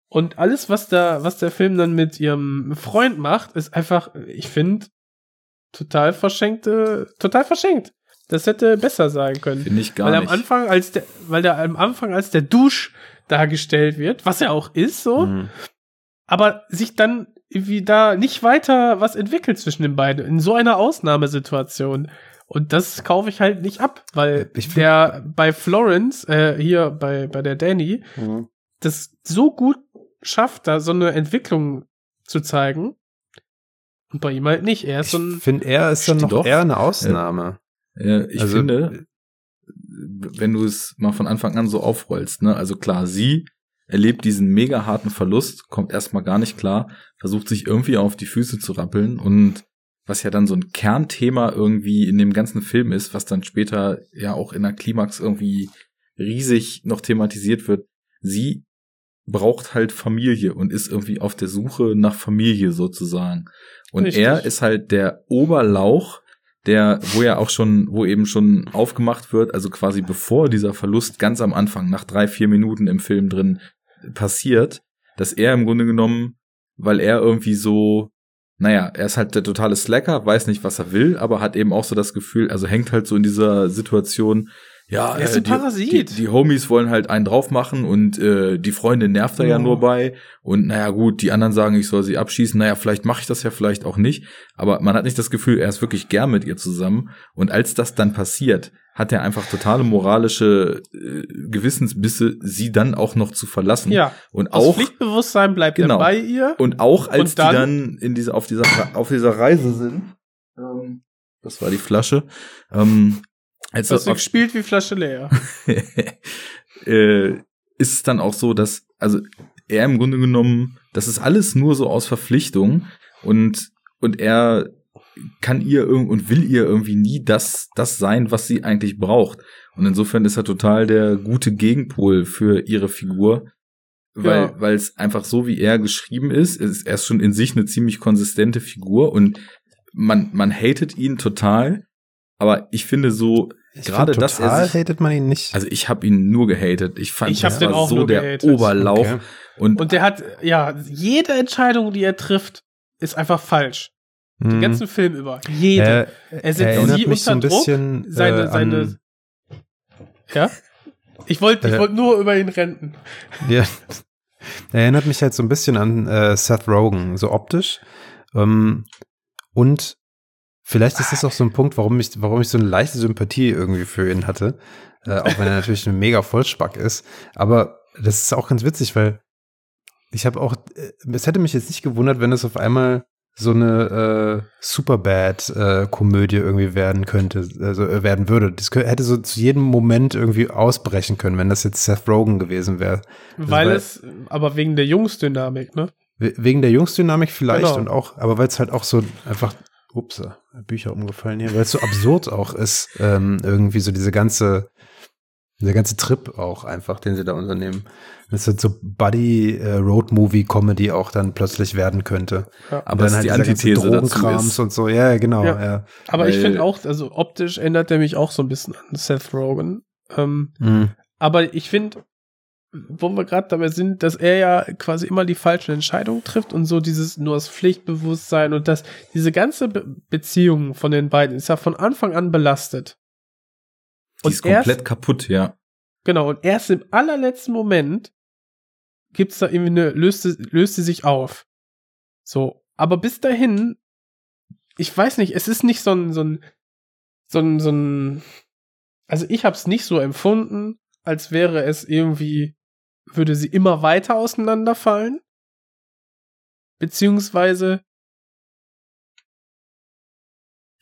Und alles, was da, was der Film dann mit ihrem Freund macht, ist einfach, ich finde, total verschenkte, total verschenkt. Das hätte besser sein können. Finde ich gar weil nicht. am Anfang, als der, weil der am Anfang als der Dusch dargestellt wird, was er auch ist, so, Mhm. aber sich dann irgendwie da nicht weiter was entwickelt zwischen den beiden in so einer Ausnahmesituation. Und das kaufe ich halt nicht ab, weil Ich find- der bei Florence, äh, hier bei, bei der Danny, Mhm. das so gut schafft, da so eine Entwicklung zu zeigen. Und bei ihm halt nicht. Er ist so Ich ein. finde, er ist dann noch doch. eher eine Ausnahme. Ja, ich Also- finde, wenn du es mal von Anfang an so aufrollst, ne, also klar, sie erlebt diesen mega harten Verlust, kommt erstmal gar nicht klar, versucht sich irgendwie auf die Füße zu rappeln und was ja dann so ein Kernthema irgendwie in dem ganzen Film ist, was dann später ja auch in der Klimax irgendwie riesig noch thematisiert wird, sie braucht halt Familie und ist irgendwie auf der Suche nach Familie sozusagen. Und Richtig. er ist halt der Oberlauch, der, wo ja auch schon, wo eben schon aufgemacht wird, also quasi bevor dieser Verlust ganz am Anfang, nach drei, vier Minuten im Film drin passiert, dass er im Grunde genommen, weil er irgendwie so, naja, er ist halt der totale Slacker, weiß nicht, was er will, aber hat eben auch so das Gefühl, also hängt halt so in dieser Situation, ja, Er ist äh, ein die, Parasit. Die, die Homies wollen halt einen drauf machen und äh, die Freundin nervt da ja Oh. nur bei. Und naja, gut, die anderen sagen, ich soll sie abschießen. Naja, vielleicht mache ich das ja, vielleicht auch nicht. Aber man hat nicht das Gefühl, er ist wirklich gern mit ihr zusammen. Und als das dann passiert, hat er einfach totale moralische äh, Gewissensbisse, sie dann auch noch zu verlassen. Ja. Und auch Pflichtbewusstsein bleibt Genau. bei ihr. und auch als Und dann- die dann in dieser auf dieser auf dieser Reise sind. Ähm, das war die Flasche. Ähm, als Das das spielt wie Flasche leer. [LAUGHS] äh, ist es dann auch so, dass, also er im Grunde genommen, das ist alles nur so aus Verpflichtung und, und er kann ihr irgend und will ihr irgendwie nie das, das sein, was sie eigentlich braucht. Und insofern ist er total der gute Gegenpol für ihre Figur. Weil, Ja. weil es einfach so, wie er geschrieben ist, ist er ist schon in sich eine ziemlich konsistente Figur und man, man hatet ihn total. Aber ich finde so, Ich gerade find, dass er total sich, hatet man ihn nicht. also ich habe ihn nur gehatet. Ich fand, Ich das den war auch so nur der gehatet. Oberlauch. Okay. Und, Und der hat, ja, jede Entscheidung, die er trifft, ist einfach falsch. Den Mhm. ganzen Film über. Jede. Er, er setzt sie mich so unter ein Druck. bisschen seine, äh, seine, ja? Ich wollte ich Äh, wollte nur über ihn renten. Ja. Er erinnert mich halt so ein bisschen an äh, Seth Rogen, so optisch. Ähm, und vielleicht ist das auch so ein Punkt, warum ich, warum ich so eine leichte Sympathie irgendwie für ihn hatte. Äh, auch wenn er natürlich ein mega Vollspack ist. Aber das ist auch ganz witzig, weil ich habe auch, äh, es hätte mich jetzt nicht gewundert, wenn es auf einmal so eine äh, Superbad-Komödie irgendwie werden könnte, also äh, werden würde. Das hätte so zu jedem Moment irgendwie ausbrechen können, wenn das jetzt Seth Rogen gewesen wäre. Weil weil- es, aber wegen der Jungsdynamik, ne? We- Wegen der Jungsdynamik vielleicht Genau. und auch, aber weil es halt auch so einfach, ups, Bücher umgefallen hier, weil es so absurd auch ist, ähm, irgendwie so diese ganze, der ganze Trip auch einfach, den sie da unternehmen. Das ist halt so Buddy-Road-Movie-Comedy auch dann plötzlich werden könnte. Ja. aber das ist die Antithese Drogenkrams ist. und so, ja, genau, Ja. ja. Aber ich Weil- finde auch, also optisch erinnert er mich auch so ein bisschen an Seth Rogen. Ähm, Mhm. aber ich finde, wo wir gerade dabei sind, dass er ja quasi immer die falschen Entscheidungen trifft und so dieses nur das Pflichtbewusstsein und das, diese ganze Be Beziehung von den beiden ist ja von Anfang an belastet. Die ist komplett kaputt, ja. Genau, und erst im allerletzten Moment gibt's da irgendwie eine, löst, sie- löst sie sich auf. So, aber bis dahin, ich weiß nicht, es ist nicht so ein, so ein, so ein, so ein, also ich hab's nicht so empfunden, als wäre es irgendwie, würde sie immer weiter auseinanderfallen. Beziehungsweise,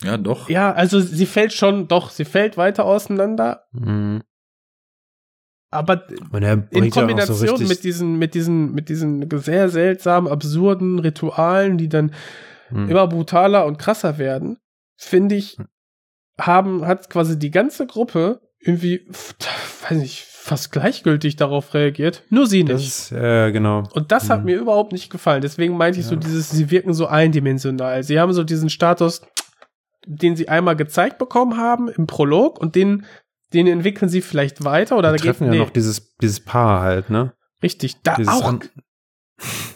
Ja, doch. ja, also sie fällt schon, doch, sie fällt weiter auseinander, Mhm. aber Und er in so Kombination richtig, mit diesen, mit diesen, mit diesen sehr seltsamen, absurden Ritualen, die dann Mhm. immer brutaler und krasser werden, finde ich, haben, hat quasi die ganze Gruppe irgendwie, weiß nicht, fast gleichgültig darauf reagiert. Nur sie das nicht. ist, äh, genau. Und das hat Mhm. mir überhaupt nicht gefallen. Deswegen meinte ich so Ja. dieses, sie wirken so eindimensional. Sie haben so diesen Status, den sie einmal gezeigt bekommen haben im Prolog und den, den entwickeln sie vielleicht weiter oder Wir da geht treffen ja nee, noch dieses, dieses Paar halt, ne? richtig da Dieses auch an-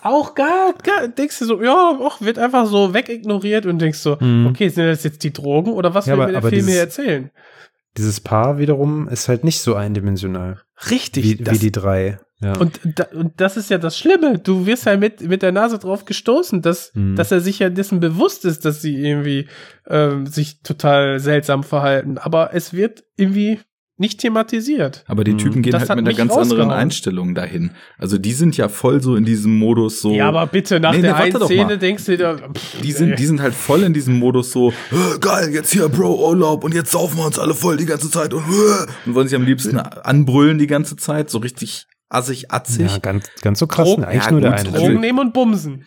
auch gar, gar denkst du so ja auch wird einfach so wegignoriert und denkst so Mhm. okay sind das jetzt die Drogen oder was Ja, will aber- mir der Film dieses- hier erzählen Dieses Paar wiederum ist halt nicht so eindimensional richtig wie, das, wie die drei. Ja. und, da, und das ist ja das Schlimme du wirst ja mit mit der Nase drauf gestoßen dass Mhm. dass er sich ja dessen bewusst ist dass sie irgendwie ähm, sich total seltsam verhalten aber es wird irgendwie nicht thematisiert Aber die Mhm. Typen gehen Das halt mit einer ganz anderen. Einstellung dahin. Also die sind ja voll so in diesem Modus so. ja aber bitte nach Nee, nee, der warte einen doch Szene mal. denkst du dir pff, die sind, die sind halt voll in diesem Modus so, "Äh, geil, jetzt hier, Bro, Urlaub und jetzt saufen wir uns alle voll die ganze Zeit und, äh", und wollen sich am liebsten anbrüllen die ganze Zeit, so richtig assig, atzig. ja, ganz, ganz so krass. Drogen- ne? Eigentlich ja, nur der eine. Drogen- Drogen nehmen und bumsen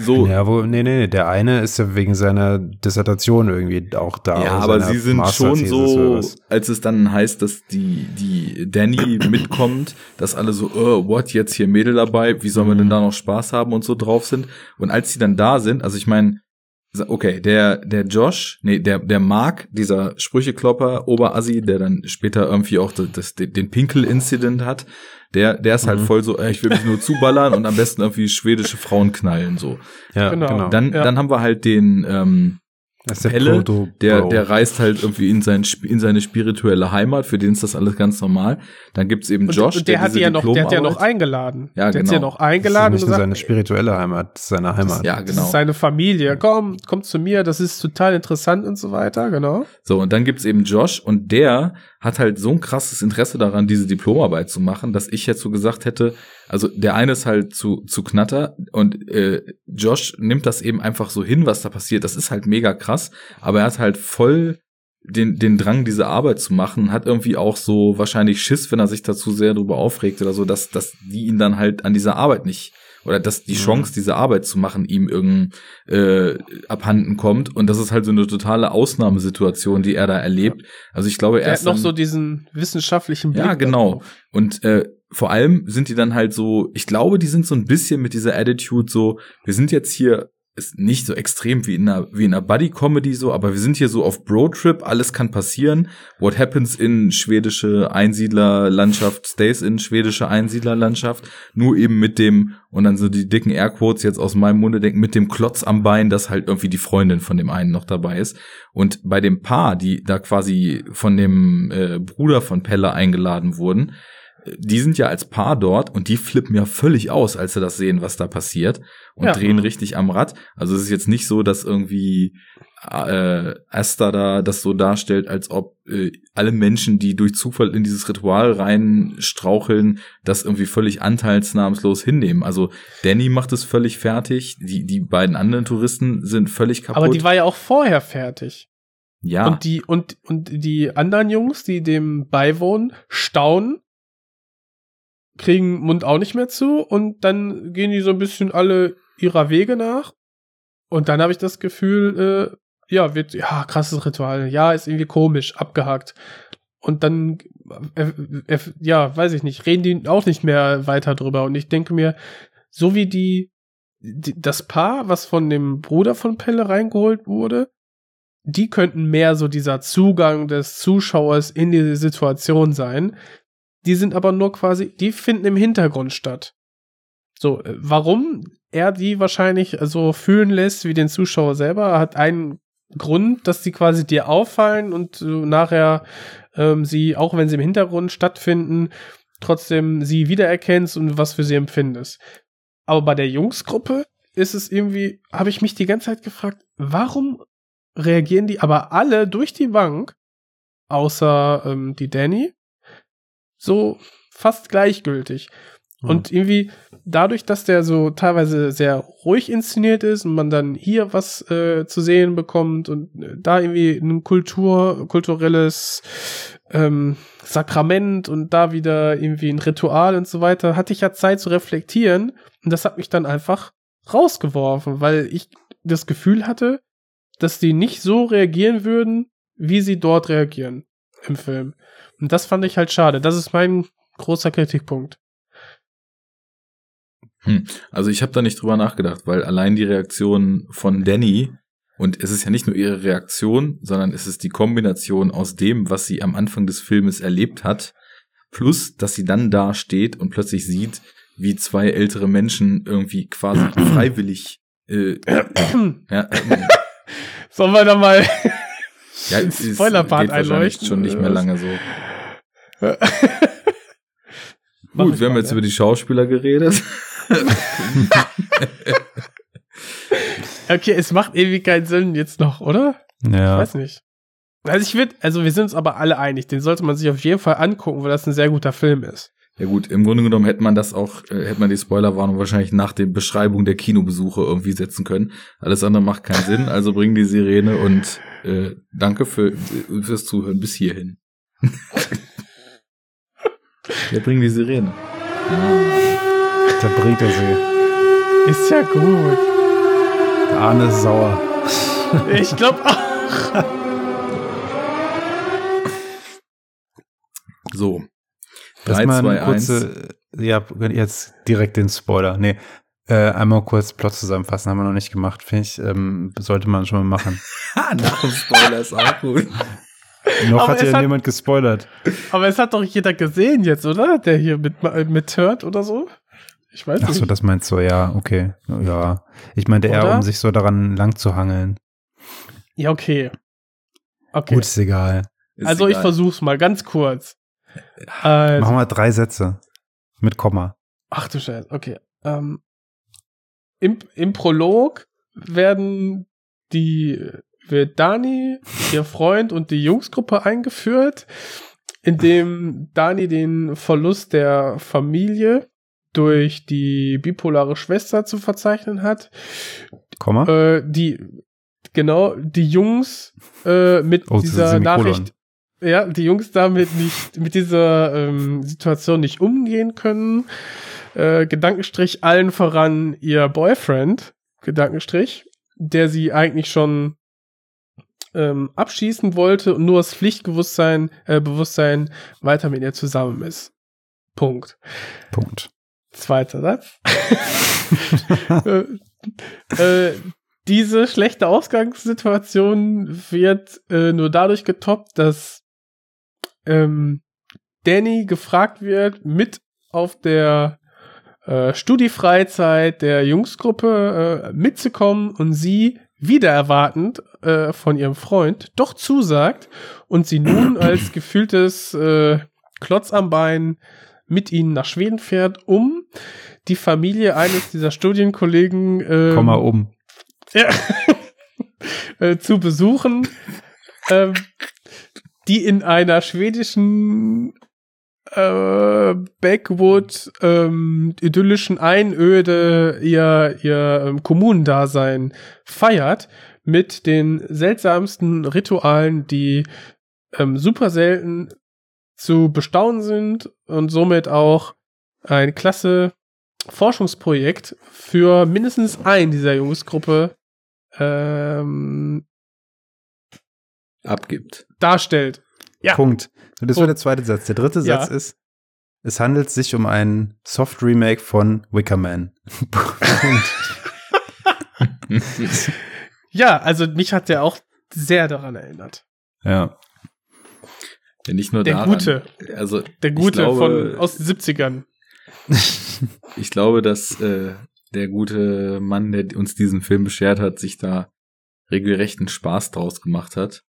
so. Ja, wo, nee, nee, nee, der eine ist ja wegen seiner Dissertation irgendwie auch da. Ja, aber sie sind schon so, als es dann heißt, dass die, die Danny [COUGHS] mitkommt, dass alle so, oh, what, jetzt hier Mädel dabei, wie sollen wir Mhm. denn da noch Spaß haben und so drauf sind. Und als sie dann da sind, also ich meine, okay, der, der Josh, nee, der, der Mark, dieser Sprücheklopper, Oberassi, der dann später irgendwie auch das, das, den Pinkel-Incident hat, der, der ist halt Mhm. voll so, äh, ich will mich nur zuballern und am besten irgendwie schwedische Frauen knallen, so. Ja, Genau. genau. Dann, Ja. dann haben wir halt den, ähm, das ist der Pelle, der, Bro. der reist halt irgendwie in, sein, in seine spirituelle Heimat, für den ist das alles ganz normal. Dann gibt's eben Und, Josh, und der, hat diese die ja noch, der hat ja noch eingeladen. Ja, der hat genau. sie ja noch das ist eingeladen und nicht gesagt, seine spirituelle Heimat, das ist seine Heimat. Ja, das genau. ist seine Familie. Komm, komm zu mir, das ist total interessant und so weiter, genau. So, und dann gibt's eben Josh und der hat halt so ein krasses Interesse daran, diese Diplomarbeit zu machen, dass ich jetzt so gesagt hätte, also der eine ist halt zu, zu knatter und äh, Josh nimmt das eben einfach so hin, was da passiert. Das ist halt mega krass, aber er hat halt voll den, den Drang, diese Arbeit zu machen, hat irgendwie auch so wahrscheinlich Schiss, wenn er sich dazu sehr drüber aufregt oder so, dass, dass die ihn dann halt an dieser Arbeit nicht oder dass die Mhm. Chance, diese Arbeit zu machen, ihm irgend äh, abhanden kommt. Und das ist halt so eine totale Ausnahmesituation, die er da erlebt. Also ich glaube, er hat ist noch dann, so diesen wissenschaftlichen Blick. ja, genau. darauf. Und äh, vor allem sind die dann halt so, ich glaube, die sind so ein bisschen mit dieser Attitude so, wir sind jetzt hier, ist nicht so extrem wie in einer, wie in einer Buddy-Comedy so, aber wir sind hier so auf Bro-Trip, alles kann passieren. What happens in schwedische Einsiedlerlandschaft stays in schwedische Einsiedlerlandschaft. Nur eben mit dem, und dann so die dicken Airquotes jetzt aus meinem Munde denken, mit dem Klotz am Bein, dass halt irgendwie die Freundin von dem einen noch dabei ist. Und bei dem Paar, die da quasi von dem äh, Bruder von Pelle eingeladen wurden, die sind ja als Paar dort und die flippen ja völlig aus, als sie das sehen, was da passiert und Ja. drehen richtig am Rad. Also es ist jetzt nicht so, dass irgendwie äh, Asta da das so darstellt, als ob äh, alle Menschen, die durch Zufall in dieses Ritual reinstraucheln, das irgendwie völlig anteilsnahmslos hinnehmen. Also Danny macht es völlig fertig, die, die beiden anderen Touristen sind völlig kaputt. Aber die war ja auch vorher fertig. ja, Und die, und, und die anderen Jungs, die dem beiwohnen, staunen, kriegen Mund auch nicht mehr zu und dann gehen die so ein bisschen alle ihrer Wege nach. Und dann habe ich das Gefühl, äh, ja, wird, ja, krasses Ritual, ja, ist irgendwie komisch, abgehakt. Und dann, äh, äh, ja, weiß ich nicht, reden die auch nicht mehr weiter drüber. Und ich denke mir, so wie die, die das Paar, was von dem Bruder von Pelle reingeholt wurde, die könnten mehr so dieser Zugang des Zuschauers in diese Situation sein. Die sind aber nur quasi, die finden im Hintergrund statt. So, äh, warum er die wahrscheinlich so fühlen lässt wie den Zuschauer selber, hat einen Grund, dass die quasi dir auffallen und du nachher ähm, sie, auch wenn sie im Hintergrund stattfinden, trotzdem sie wiedererkennst und was für sie empfindest. Aber bei der Jungsgruppe ist es irgendwie, habe ich mich die ganze Zeit gefragt, warum reagieren die aber alle durch die Bank, außer ähm, die Danny, so fast gleichgültig. Hm. Und irgendwie dadurch, dass der so teilweise sehr ruhig inszeniert ist und man dann hier was äh, zu sehen bekommt und äh, da irgendwie ein Kultur, kulturelles ähm, Sakrament und da wieder irgendwie ein Ritual und so weiter, hatte ich ja Zeit zu reflektieren und das hat mich dann einfach rausgeworfen, weil ich das Gefühl hatte, dass die nicht so reagieren würden, wie sie dort reagieren im Film. Und das fand ich halt schade. Das ist mein großer Kritikpunkt. Also ich habe da nicht drüber nachgedacht, weil allein die Reaktion von Danny und es ist ja nicht nur ihre Reaktion, sondern es ist die Kombination aus dem, was sie am Anfang des Filmes erlebt hat, plus dass sie dann da steht und plötzlich sieht, wie zwei ältere Menschen irgendwie quasi [CLEARS THROAT] freiwillig äh, [CLEARS THROAT] ja, äh, Sollen wir da mal ja, [LAUGHS] Spoiler-Part geht wahrscheinlich einleuchten? schon nicht mehr lange so. [LAUGHS] Gut, ich wir haben mal, jetzt ja. über die Schauspieler geredet. [LAUGHS] Okay, es macht irgendwie keinen Sinn jetzt noch, oder? Ich Ja. weiß nicht. Also ich würde, also wir sind uns aber alle einig, den sollte man sich auf jeden Fall angucken, weil das ein sehr guter Film ist. Ja gut, im Grunde genommen hätte man das auch, äh, hätte man die Spoilerwarnung wahrscheinlich nach der Beschreibung der Kinobesuche irgendwie setzen können. Alles andere macht keinen Sinn, also bring die Sirene und äh, danke für, fürs Zuhören bis hierhin. [LAUGHS] ja, bring die Sirene. Da bringt er sie. Ist ja gut. Arne ist sauer. [LAUGHS] Ich glaube So. 3, Erstmal 2, eine 1. kurze, ja, jetzt direkt den Spoiler. Nee, äh, einmal kurz Plot zusammenfassen, haben wir noch nicht gemacht, finde ich, ähm, sollte man schon mal machen. [LAUGHS] Ha, nach dem Spoiler ist auch gut. Noch Aber hat ja hat- niemand gespoilert. Aber es hat doch jeder gesehen jetzt, oder? Der hier mit, mithört oder so? Ich weiß Ach so, nicht. das meinst du, ja, okay. Ja. Ich meinte eher, um sich so daran lang zu hangeln. Ja, okay. Okay. Gut, ist egal. Ist also ich egal. versuch's mal ganz kurz. Also, Machen wir drei Sätze. Mit Komma. ach du Scheiße, okay. Ähm, im, Im Prolog werden die wird Dani, ihr Freund und die Jungsgruppe eingeführt, indem Dani den Verlust der Familie durch die bipolare Schwester zu verzeichnen hat. Komma? Äh, die genau die Jungs äh, mit Oh, dieser. Nachricht ja die Jungs damit nicht mit dieser ähm, Situation nicht umgehen können äh, Gedankenstrich allen voran ihr Boyfriend Gedankenstrich der sie eigentlich schon ähm, abschießen wollte und nur das Pflichtbewusstsein äh, Bewusstsein weiter mit ihr zusammen ist Punkt Punkt. Zweiter Satz. [LAUGHS] äh, äh, diese schlechte Ausgangssituation wird äh, nur dadurch getoppt, dass ähm, Danny gefragt wird, mit auf der äh, Studiefreizeit der Jungsgruppe äh, mitzukommen und sie wieder erwartend äh, von ihrem Freund doch zusagt und sie nun [CLEARS THROAT] als gefühltes äh, Klotz am Bein mit ihnen nach Schweden fährt, um die Familie eines dieser Studienkollegen ähm, Komma um. ja, [LAUGHS] äh, zu besuchen, ähm, die in einer schwedischen äh, Backwood ähm, idyllischen Einöde ihr ihr ähm, Kommunendasein feiert mit den seltsamsten Ritualen, die ähm, super selten zu bestaunen sind und somit auch ein klasse Forschungsprojekt für mindestens einen dieser Jungsgruppe ähm, Abgibt. darstellt. Ja. Punkt. Und das war der zweite Satz. Der dritte Ja. Satz ist, es handelt sich um ein Soft-Remake von Wicker Man. [LAUGHS] Punkt. [LAUGHS] Ja, also mich hat der auch sehr daran erinnert. Ja. Ja, nicht nur Der daran. Gute. Also, Der Gute glaube, von aus den 70ern. [LAUGHS] Ich glaube, dass äh, der gute Mann, der uns diesen Film beschert hat, sich da regelrechten Spaß draus gemacht hat.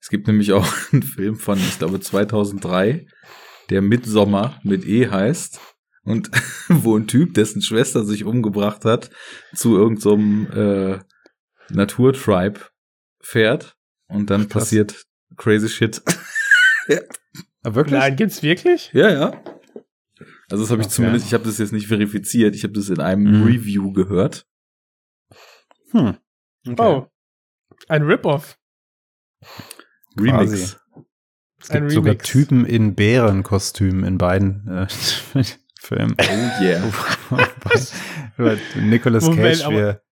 Es gibt nämlich auch [LAUGHS] einen Film von, ich glaube, 2003, der Midsommer mit E heißt und [LAUGHS] wo ein Typ, dessen Schwester sich umgebracht hat, zu irgendeinem äh, Naturtribe fährt und dann Krass. passiert crazy shit. [LAUGHS] Aber wirklich? Nein, gibt's wirklich? Ja, ja. Also das habe ich Okay. zumindest, ich habe das jetzt nicht verifiziert, ich habe das in einem Mhm. Review gehört. Hm. Okay. Oh. Ein Rip-Off. Remix. Es Ein gibt sogar. Typen in Bärenkostümen in beiden äh, [LAUGHS] Filmen. Oh yeah. [LAUGHS] Nicolas Moment, Cage, aber- wir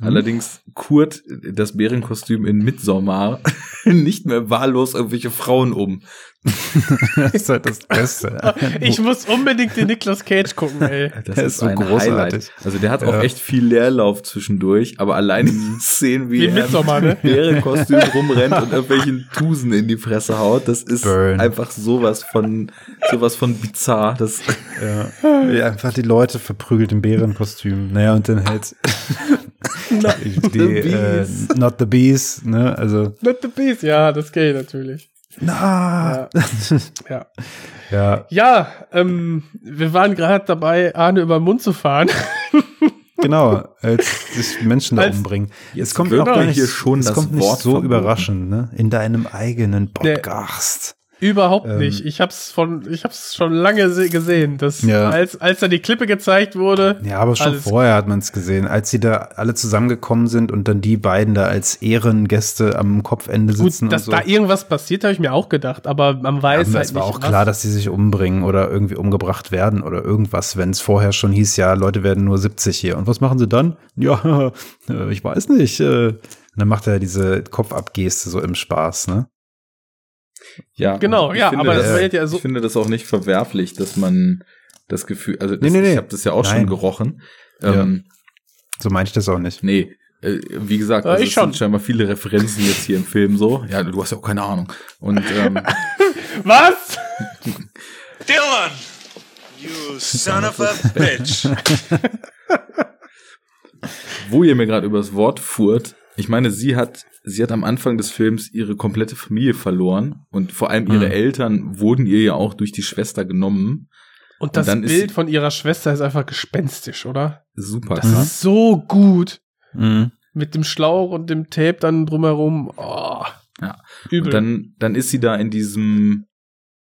Allerdings Kurt das Bärenkostüm in Midsommar [LAUGHS] nicht mehr wahllos irgendwelche Frauen um. [LAUGHS] das ist halt das Beste. [LAUGHS] Ich muss unbedingt den Nicolas Cage gucken, ey. Das Der ist so großartig. Highlight. Also der hat auch Ja. echt viel Leerlauf zwischendurch, aber allein die Szenen, wie, Wie er Midsommar, ne? im Bärenkostüm rumrennt und irgendwelchen Tusen in die Fresse haut, das ist Burn. einfach sowas von sowas von bizarr. Das Ja. ja, einfach die Leute verprügelt im Bärenkostüm. Naja, und dann halt die, the äh, bees. Not the Bees, ne? Also, Not the Beast. Ja, das geht natürlich. na. Ja. [LAUGHS] Ja, Ja, ähm, wir waren gerade dabei, Arne über den Mund zu fahren. [LAUGHS] genau, als sich Menschen da Als- umbringen. Jetzt es kommt auch gar nicht, hier schon es das kommt nicht Wort so verboten. überraschend, ne? In deinem eigenen Podcast. Überhaupt Ähm, nicht. Ich hab's von, ich hab's schon lange se- gesehen, dass Ja. als, als da die Klippe gezeigt wurde. Ja, aber schon vorher hat man es gesehen, als sie da alle zusammengekommen sind und dann die beiden da als Ehrengäste am Kopfende Gut, sitzen dass und so. da irgendwas passiert, habe ich mir auch gedacht, aber man weiß Ja, halt es war nicht, auch was. klar, dass sie sich umbringen oder irgendwie umgebracht werden oder irgendwas, wenn es vorher schon hieß, ja, Leute werden nur 70 hier. Und was machen sie dann? [LAUGHS] Ja, äh, ich weiß nicht. äh. Und dann macht er diese Kopfabgeste so im Spaß, ne? Ja, Genau, ich ja, finde aber das, das ja so- ich finde das auch nicht verwerflich, dass man das Gefühl, also das, Nee, nee, nee. ich habe das ja auch schon Nein. gerochen. Ja. Ähm, So meine ich das auch nicht. Nee, äh, wie gesagt, Ja, also ich es schon. sind scheinbar viele Referenzen jetzt hier im Film so. Ja, du hast ja auch keine Ahnung. Und ähm, [LAUGHS] Was? Dylan! You son of a bitch! [LAUGHS] wo ihr mir gerade übers Wort fuhrt, ich meine, sie hat, sie hat am Anfang des Films ihre komplette Familie verloren und vor allem ihre Mhm. Eltern wurden ihr ja auch durch die Schwester genommen. Und das dann ist Bild von ihrer Schwester ist einfach gespenstisch, oder? Super Das krass. ist so gut. Mhm. Mit dem Schlauch und dem Tape dann drumherum. Oh, Ja. übel. Und dann, dann ist sie da in diesem,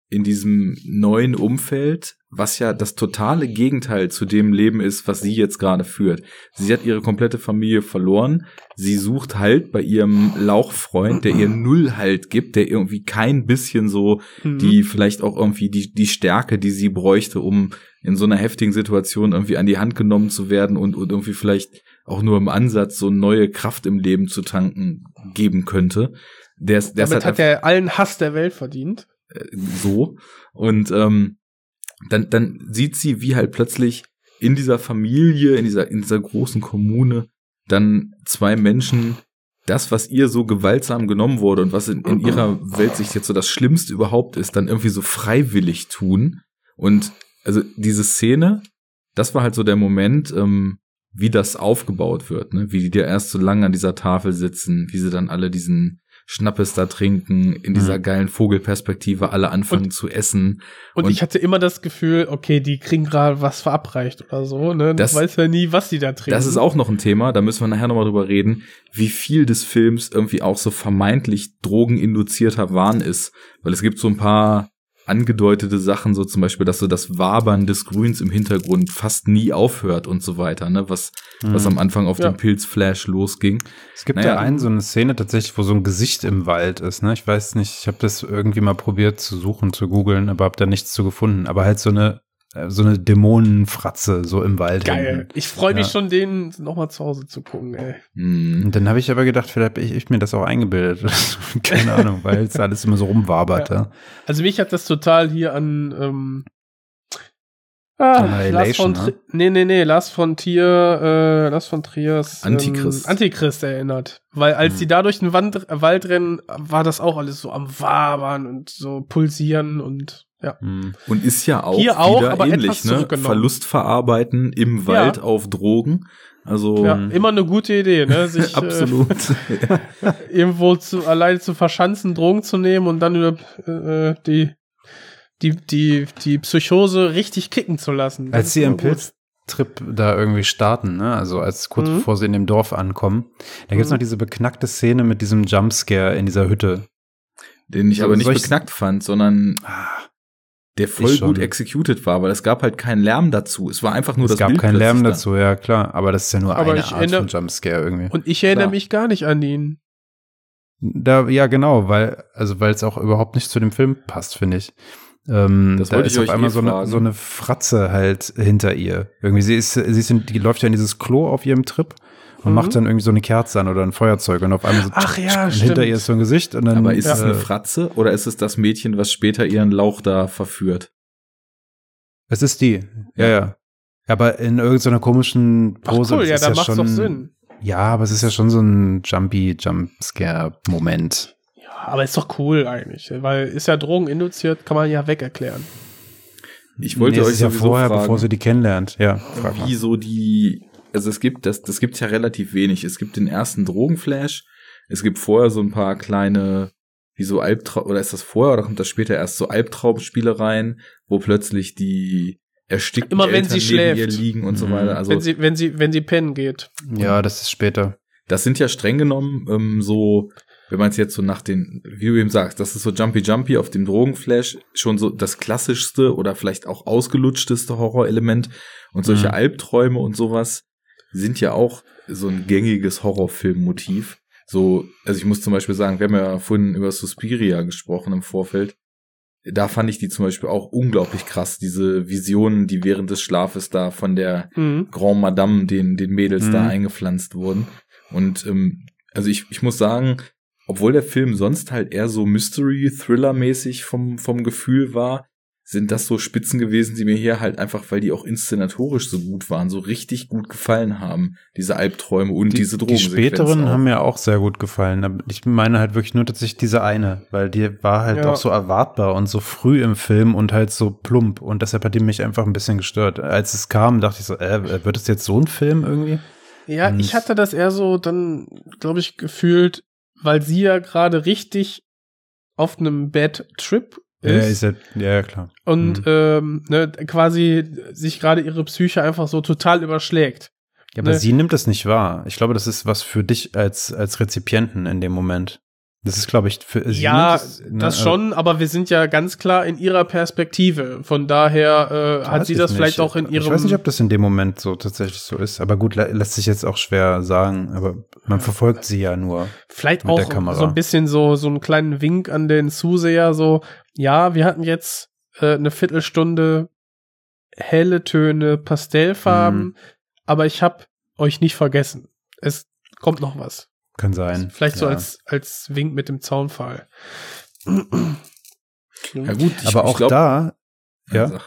in diesem neuen Umfeld, was ja das totale Gegenteil zu dem Leben ist, was sie jetzt gerade führt. Sie hat ihre komplette Familie verloren. Sie sucht Halt bei ihrem Lauchfreund, der ihr null Halt gibt, der irgendwie kein bisschen so Mhm. die vielleicht auch irgendwie die, die Stärke, die sie bräuchte, um in so einer heftigen Situation irgendwie an die Hand genommen zu werden und, und irgendwie vielleicht auch nur im Ansatz so neue Kraft im Leben zu tanken geben könnte. Der ist, der ist Damit halt hat er allen Hass der Welt verdient. So. Und ähm, dann, dann sieht sie, wie halt plötzlich in dieser Familie, in dieser, in dieser großen Kommune, dann zwei Menschen das, was ihr so gewaltsam genommen wurde und was in, in ihrer Weltsicht jetzt so das Schlimmste überhaupt ist, dann irgendwie so freiwillig tun. Und also diese Szene, das war halt so der Moment, ähm, wie das aufgebaut wird, ne? wie die da erst so lange an dieser Tafel sitzen, wie sie dann alle diesen Schnappes da trinken, in dieser Mhm. geilen Vogelperspektive alle anfangen zu essen. Und, Und- ich hatte immer das Gefühl, okay, die kriegen gerade was verabreicht oder so, ne? Das- Das weiß ja nie, was die da trinken. Das ist auch noch ein Thema, da müssen wir nachher nochmal drüber reden, wie viel des Films irgendwie auch so vermeintlich drogeninduzierter Wahn ist. Weil es gibt so ein paar angedeutete Sachen, so zum Beispiel, dass so das Wabern des Grüns im Hintergrund fast nie aufhört und so weiter, ne? Was, was am Anfang auf Ja. den Pilzflash losging. Es gibt Naja. ja einen, so eine Szene tatsächlich, wo so ein Gesicht im Wald ist, ne? Ich weiß nicht, ich habe das irgendwie mal probiert zu suchen, zu googeln, aber habe da nichts zu gefunden. Aber halt so eine, so eine Dämonenfratze so im Wald. geil. hängen. Ich freue mich Ja. schon, den nochmal zu Hause zu gucken, ey. Hm. Und dann habe ich aber gedacht, vielleicht habe ich, ich mir das auch eingebildet. [LAUGHS] Keine Ahnung, weil es alles immer so rumwabert. Ja. Also mich hat das total hier an ähm, ah, Lars von ne? Nee, nee, nee, Lars von Trier, äh, Lars von Triers ähm, Antichrist. Antichrist erinnert. Weil als Hm. die da durch den Wand, Wald rennen, war das auch alles so am Wabern und so pulsieren und ja. Hm. Und ist ja auch Hier auch, wieder aber ähnlich, ne? Verlust verarbeiten im Wald auf Drogen. Also Ja, immer eine gute Idee, ne? [LAUGHS] Sich absolut. Äh, [LAUGHS] irgendwo zu, alleine zu verschanzen, Drogen zu nehmen und dann über äh, die, die, die, die Psychose richtig kicken zu lassen. Das Als sie im. Pilztrip da irgendwie starten, ne? Also als kurz Mhm. bevor sie in dem Dorf ankommen, da gibt's Mhm. noch diese beknackte Szene mit diesem Jumpscare in dieser Hütte. den ich So- aber nicht beknackt fand, sondern Ah, der voll Ich schon. gut executed war, weil es gab halt keinen Lärm dazu. Es war einfach nur es das gab Bild keinen Lärm dazu, ja klar. Aber das ist ja nur Aber eine ich Art erinnere- von Jumpscare irgendwie. Und ich erinnere Klar. mich gar nicht an ihn. Da, ja, genau, weil, also weil es auch überhaupt nicht zu dem Film passt, finde ich. Ähm, Das da wollte ist ich auf euch einmal eh so, eine, so eine Fratze halt hinter ihr. Irgendwie, sie ist, sie ist in, die läuft ja in dieses Klo auf ihrem Trip und Mhm. macht dann irgendwie so eine Kerze an oder ein Feuerzeug und auf einmal so Ach ja, stimmt. hinter ihr ist so ein Gesicht und dann. Aber ist es äh, eine Fratze oder ist es das Mädchen, was später ihren Lauch da verführt? Es ist die, ja, ja. Aber in irgendeiner komischen Ach Pose. cool, das ja, ist da macht's schon, doch Sinn. Ja, aber es ist ja schon so ein Jumpy Jumpscare-Moment. Ja, aber ist doch cool eigentlich, weil ist ja Drogen induziert, kann man ja weg erklären. Ich wollte Nee, es euch ist ja vorher, fragen, bevor sie die kennenlernt. Ja, frag mal. wie so die, also es gibt, das, das gibt's ja relativ wenig. Es gibt den ersten Drogenflash. Es gibt vorher so ein paar kleine, wie so Albtraum, oder ist das vorher oder kommt das später erst so Albtraumspielereien, wo plötzlich die erstickten Immer wenn sie Eltern neben ihr schläft. liegen und so Mhm. weiter. Also wenn sie, wenn sie, wenn sie pennen geht. Ja, das ist später. das sind ja streng genommen ähm, so wenn man es jetzt so nach den, wie du eben sagst, das ist so Jumpy Jumpy auf dem Drogenflash schon so das klassischste oder vielleicht auch ausgelutschteste Horrorelement und solche Mhm. Albträume und sowas sind ja auch so ein gängiges Horrorfilmmotiv. So, also ich muss zum Beispiel sagen, wir haben ja vorhin über Suspiria gesprochen im Vorfeld. Da fand ich die zum Beispiel auch unglaublich krass, diese Visionen, die während des Schlafes da von der Mhm. Grand Madame den, den Mädels Mhm. da eingepflanzt wurden. Und ähm, also ich, ich muss sagen, obwohl der Film sonst halt eher so Mystery-Thriller-mäßig vom, vom Gefühl war, sind das so Spitzen gewesen, die mir hier halt einfach, weil die auch inszenatorisch so gut waren, so richtig gut gefallen haben. Diese Albträume und diese die Drogensequenz späteren auch. haben mir auch sehr gut gefallen. Aber Ich meine halt wirklich nur tatsächlich diese eine, weil die war halt Ja. auch so erwartbar und so früh im Film und halt so plump. Und deshalb hat die mich einfach ein bisschen gestört. Als es kam, dachte ich so, äh, wird es jetzt so ein Film irgendwie? Ja, Und- ich hatte das eher so dann, glaube ich, gefühlt, weil sie ja gerade richtig auf einem Bad Trip Ja, ist. ist ja, ja, klar. und Mhm. ähm, ne, quasi sich gerade ihre Psyche einfach so total überschlägt. Ja, aber ne. sie nimmt es nicht wahr. Ich glaube, das ist was für dich als, als Rezipienten in dem Moment. Das ist, glaube ich, für sie ja, es- ne, das äh, schon, aber wir sind ja ganz klar in ihrer Perspektive. Von daher äh, hat sie das nicht. vielleicht auch in ihrem. Ich weiß nicht, ob das in dem Moment so tatsächlich so ist. Aber gut, lä- lässt sich jetzt auch schwer sagen. Aber man verfolgt sie ja nur. Vielleicht auch so ein bisschen so, so einen kleinen Wink an den Zuseher, so, ja, wir hatten jetzt äh, eine Viertelstunde helle Töne, Pastellfarben, Mhm. aber ich habe euch nicht vergessen. Es kommt noch was. Kann sein. Vielleicht so Ja. als, als Wink mit dem Zaunfall. Ja gut, ich, Aber ich auch glaub, da, ja.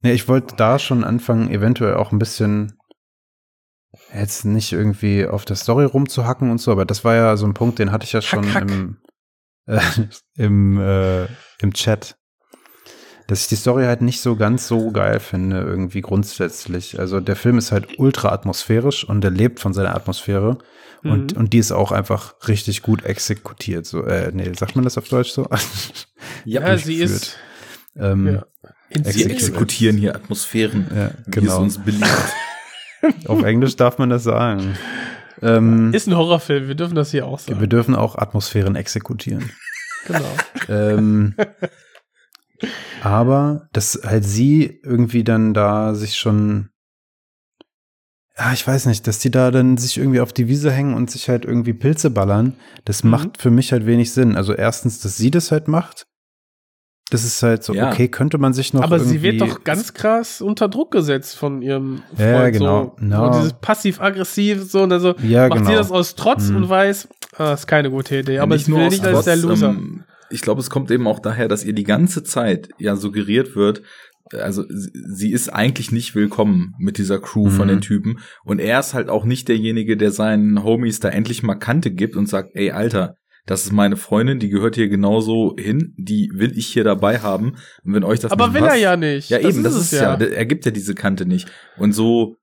Nee, ich wollte da schon anfangen, eventuell auch ein bisschen jetzt nicht irgendwie auf der Story rumzuhacken und so, aber das war ja so ein Punkt, den hatte ich ja schon hack. im äh, [LAUGHS] im äh, im Chat, dass ich die Story halt nicht so ganz so geil finde irgendwie grundsätzlich. Also der Film ist halt ultra atmosphärisch und er lebt von seiner Atmosphäre und Mhm. und die ist auch einfach richtig gut exekutiert. So, äh, nee, sagt man das auf Deutsch so? [LAUGHS] Ja, sie gefühlt. ist ähm, ja, Sie exekutieren hier Atmosphären, Ja, wie es genau. uns beliebt. [LAUGHS] Auf Englisch darf man das sagen. Ähm, Ist ein Horrorfilm, wir dürfen das hier auch sagen. wir dürfen auch Atmosphären exekutieren. [LAUGHS] Genau. ähm, aber dass halt sie irgendwie dann da sich schon, ja, ich weiß nicht, dass die da dann sich irgendwie auf die Wiese hängen und sich halt irgendwie Pilze ballern, das Mhm. macht für mich halt wenig Sinn. Also erstens, dass sie das halt macht. Das ist halt so, Ja. okay, könnte man sich noch Aber sie wird doch ganz krass unter Druck gesetzt von ihrem Freund. Ja, genau. So, No. so dieses passiv-aggressiv, so, und also Ja, macht genau. sie das aus Trotz Mhm. und weiß, ah, ist keine gute Idee. Aber nicht ich will aus nicht als der Trotz, Loser. ähm, ich glaube, es kommt eben auch daher, dass ihr die ganze Zeit ja suggeriert wird, also sie ist eigentlich nicht willkommen mit dieser Crew von Mhm. den Typen und er ist halt auch nicht derjenige, der seinen Homies da endlich mal Kante gibt und sagt, ey Alter, das ist meine Freundin, die gehört hier genauso hin, die will ich hier dabei haben und wenn euch das Aber will er passt, ja nicht. Ja, eben, das ist ja. Er gibt ja diese Kante nicht. Und so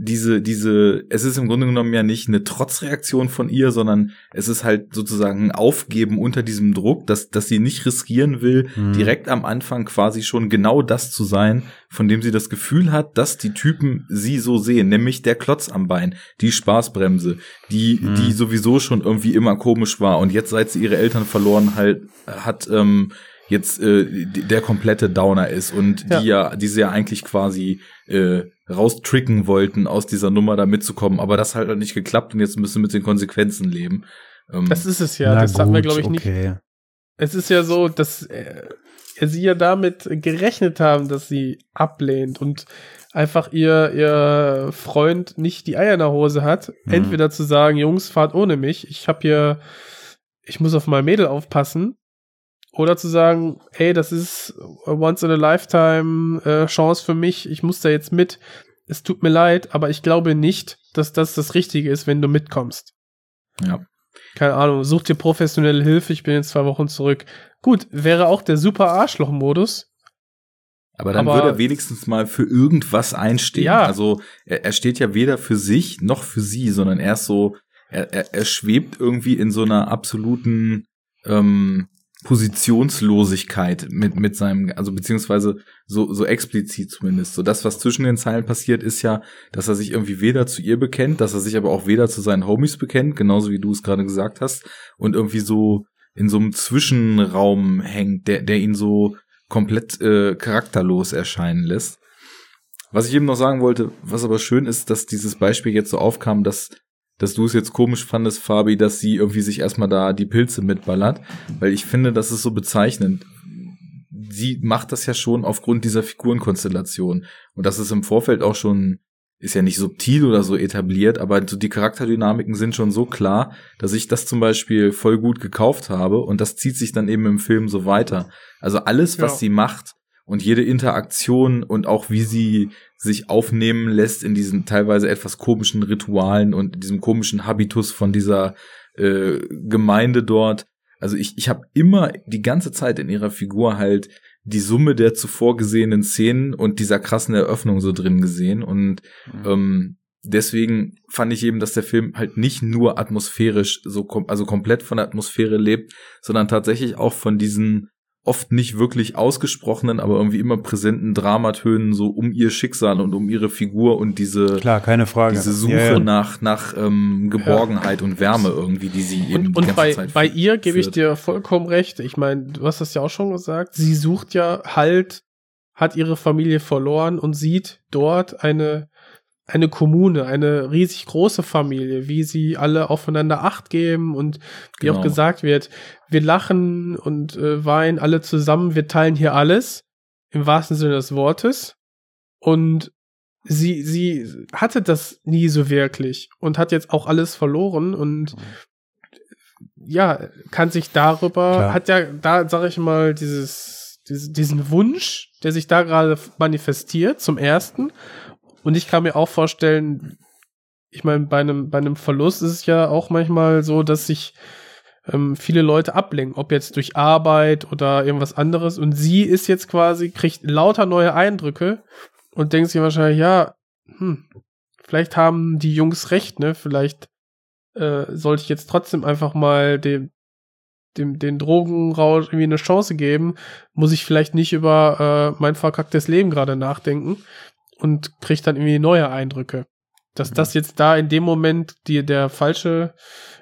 diese, diese, es ist im Grunde genommen ja nicht eine Trotzreaktion von ihr, sondern es ist halt sozusagen ein Aufgeben unter diesem Druck, dass, dass sie nicht riskieren will, Mhm. direkt am Anfang quasi schon genau das zu sein, von dem sie das Gefühl hat, dass die Typen sie so sehen, nämlich der Klotz am Bein, die Spaßbremse, die, Mhm. die sowieso schon irgendwie immer komisch war und jetzt, seit sie ihre Eltern verloren halt, hat, ähm, jetzt äh, der komplette Downer ist und Ja. die ja, die sie ja eigentlich quasi äh, raustricken wollten, aus dieser Nummer da mitzukommen, aber das hat halt nicht geklappt und jetzt müssen sie mit den Konsequenzen leben. Ähm, Das ist es ja. Das hatten wir, gut, glaube ich, nicht. okay. Es ist ja so, dass äh, sie ja damit gerechnet haben, dass sie ablehnt und einfach ihr, ihr Freund nicht die Eier in der Hose hat. Mhm. Entweder zu sagen, Jungs, fahrt ohne mich, ich hab hier, ich muss auf mein Mädel aufpassen. Oder zu sagen, hey, das ist a once in a lifetime äh, Chance für mich, ich muss da jetzt mit. Es tut mir leid, aber ich glaube nicht, dass das das Richtige ist, wenn du mitkommst ja. keine Ahnung, such dir professionelle Hilfe, ich bin in zwei Wochen zurück. Gut, wäre auch der super Arschloch-Modus. Aber dann Aber- würde er wenigstens mal für irgendwas einstehen. Ja. Also er, er steht ja weder für sich noch für sie, sondern er ist so, er, er, er schwebt irgendwie in so einer absoluten, ähm, Positionslosigkeit mit, mit seinem, also beziehungsweise so, so explizit zumindest. So das, was zwischen den Zeilen passiert, ist ja, dass er sich irgendwie weder zu ihr bekennt, dass er sich aber auch weder zu seinen Homies bekennt, genauso wie du es gerade gesagt hast, und irgendwie so in so einem Zwischenraum hängt, der, der ihn so komplett äh, charakterlos erscheinen lässt. Was ich eben noch sagen wollte, was aber schön ist, dass dieses Beispiel jetzt so aufkam, dass dass du es jetzt komisch fandest, Fabi, dass sie irgendwie sich erstmal da die Pilze mitballert, weil ich finde, das ist so bezeichnend. Sie macht das ja schon aufgrund dieser Figurenkonstellation und das ist im Vorfeld auch schon ist ja nicht subtil oder so etabliert, aber so die Charakterdynamiken sind schon so klar, dass ich das zum Beispiel voll gut gekauft habe und das zieht sich dann eben im Film so weiter. Also alles, was ja. sie macht und jede Interaktion und auch wie sie sich aufnehmen lässt in diesen teilweise etwas komischen Ritualen und diesem komischen Habitus von dieser äh, Gemeinde dort. Also ich, ich habe immer die ganze Zeit in ihrer Figur halt die Summe der zuvor gesehenen Szenen und dieser krassen Eröffnung so drin gesehen. Und mhm. ähm, deswegen fand ich eben, dass der Film halt nicht nur atmosphärisch so kom also komplett von der Atmosphäre lebt, sondern tatsächlich auch von diesen oft nicht wirklich ausgesprochenen, aber irgendwie immer präsenten Dramatönen so um ihr Schicksal und um ihre Figur und diese klar keine Frage diese Suche ja, ja. nach nach ähm, Geborgenheit ja. und Wärme irgendwie, die sie eben und, und bei Zeit bei ihr gebe ich dir vollkommen recht. Ich meine, du hast das ja auch schon gesagt. Sie sucht ja halt, hat ihre Familie verloren und sieht dort eine eine Kommune, eine riesig große Familie, wie sie alle aufeinander Acht geben und wie genau. auch gesagt wird, wir lachen und äh, weinen alle zusammen, wir teilen hier alles, im wahrsten Sinne des Wortes. Und sie, sie hatte das nie so wirklich und hat jetzt auch alles verloren und ja, kann sich darüber, Klar. hat ja da, sag ich mal, dieses, dieses, diesen Wunsch, der sich da gerade manifestiert, zum ersten und ich kann mir auch vorstellen, ich meine, bei einem, bei einem Verlust ist es ja auch manchmal so, dass sich ähm, viele Leute ablenken, ob jetzt durch Arbeit oder irgendwas anderes. Und sie ist jetzt quasi, kriegt lauter neue Eindrücke und denkt sich wahrscheinlich, ja, hm, vielleicht haben die Jungs recht, ne? Vielleicht äh, sollte ich jetzt trotzdem einfach mal dem, dem, den Drogenrausch irgendwie eine Chance geben. Muss ich vielleicht nicht über äh, mein verkacktes Leben gerade nachdenken und kriegt dann irgendwie neue Eindrücke. Dass mhm. das jetzt da in dem Moment die, der falsche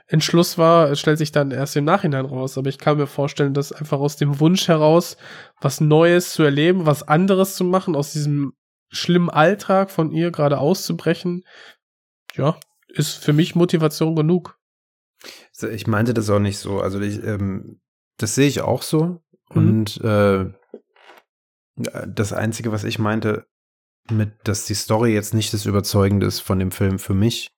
Entschluss war, stellt sich dann erst im Nachhinein raus. Aber ich kann mir vorstellen, dass einfach aus dem Wunsch heraus, was Neues zu erleben, was anderes zu machen, aus diesem schlimmen Alltag von ihr gerade auszubrechen, ja, ist für mich Motivation genug. Ich meinte das auch nicht so. Also ich, ähm, das sehe ich auch so. Mhm. Und äh, das Einzige, was ich meinte, mit, dass die Story jetzt nicht das Überzeugende ist von dem Film für mich.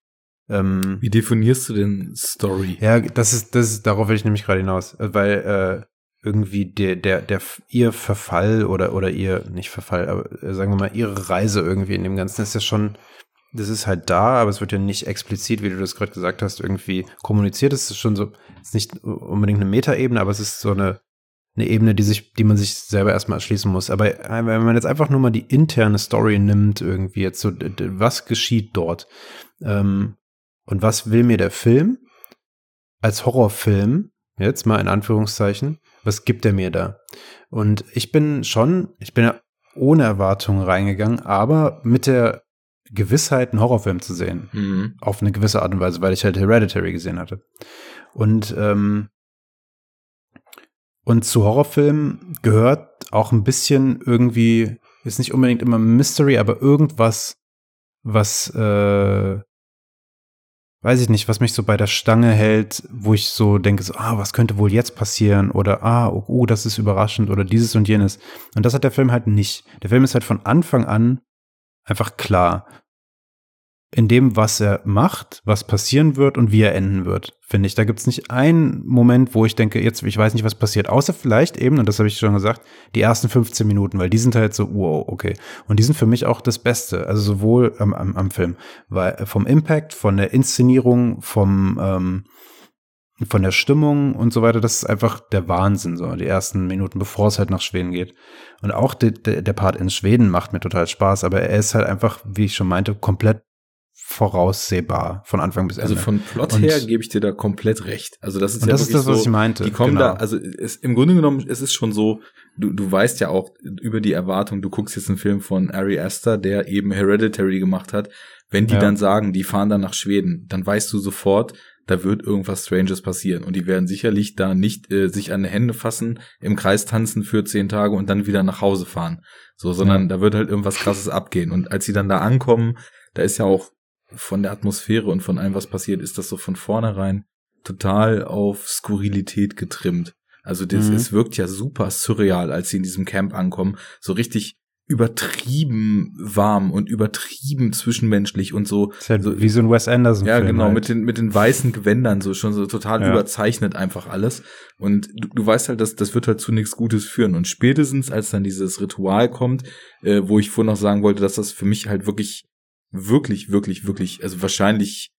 Ähm, Wie definierst du denn Story? Ja, das ist, das ist, darauf will ich nämlich gerade hinaus, weil äh, irgendwie der, der, der, ihr Verfall oder, oder ihr, nicht Verfall, aber äh, sagen wir mal, ihre Reise irgendwie in dem Ganzen ist ja schon, das ist halt da, aber es wird ja nicht explizit, wie du das gerade gesagt hast, irgendwie kommuniziert. Es ist schon so, ist nicht unbedingt eine Metaebene, aber es ist so eine, eine Ebene, die sich, die man sich selber erstmal erschließen muss. Aber äh, wenn man jetzt einfach nur mal die interne Story nimmt, irgendwie jetzt so, was geschieht dort? Ähm, und was will mir der Film als Horrorfilm, jetzt mal in Anführungszeichen, was gibt er mir da? Und ich bin schon, ich bin ja ohne Erwartungen reingegangen, aber mit der Gewissheit, einen Horrorfilm zu sehen. Mhm. Auf eine gewisse Art und Weise, weil ich halt Hereditary gesehen hatte. Und ähm, und zu Horrorfilmen gehört auch ein bisschen irgendwie, ist nicht unbedingt immer Mystery, aber irgendwas, was, äh, weiß ich nicht, was mich so bei der Stange hält, wo ich so denke, so, ah, was könnte wohl jetzt passieren? Oder, ah, oh, oh, das ist überraschend oder dieses und jenes. Und das hat der Film halt nicht. Der Film ist halt von Anfang an einfach klar in dem, was er macht, was passieren wird und wie er enden wird, finde ich. Da gibt es nicht einen Moment, wo ich denke, jetzt, ich weiß nicht, was passiert, außer vielleicht eben, und das habe ich schon gesagt, die ersten 15 Minuten, weil die sind halt so, wow, okay. Und die sind für mich auch das Beste, also sowohl am, am, am Film, weil vom Impact, von der Inszenierung, vom, ähm, von der Stimmung und so weiter, das ist einfach der Wahnsinn, so die ersten Minuten, bevor es halt nach Schweden geht. Und auch de, de, der Part in Schweden macht mir total Spaß, aber er ist halt einfach, wie ich schon meinte, komplett voraussehbar von Anfang bis Also Ende. von Plot Und- her gebe ich dir da komplett recht. Also das ist ja das ist das, was so, ich meinte, Die kommen genau. da, also es, im Grunde genommen, es ist schon so, du, du weißt ja auch über die Erwartung, du guckst jetzt einen Film von Ari Aster, der eben Hereditary gemacht hat. Wenn die Ja. dann sagen, die fahren dann nach Schweden, dann weißt du sofort, da wird irgendwas Stranges passieren. Und die werden sicherlich da nicht äh, sich an die Hände fassen, im Kreis tanzen für zehn Tage und dann wieder nach Hause fahren. So, sondern Ja. da wird halt irgendwas krasses abgehen. Und als sie dann da ankommen, da ist ja auch von der Atmosphäre und von allem, was passiert, ist das so von vornherein total auf Skurrilität getrimmt. Also das, Mhm. es wirkt ja super surreal, als sie in diesem Camp ankommen. So richtig übertrieben warm und übertrieben zwischenmenschlich und so. ist halt so wie so ein Wes Anderson ja, genau, halt. mit den, mit den weißen Gewändern, so schon so total Ja. überzeichnet einfach alles. Und du, du weißt halt, dass das wird halt zu nichts Gutes führen. Und spätestens, als dann dieses Ritual kommt, äh, wo ich vorhin noch sagen wollte, dass das für mich halt wirklich, wirklich, wirklich, wirklich, also wahrscheinlich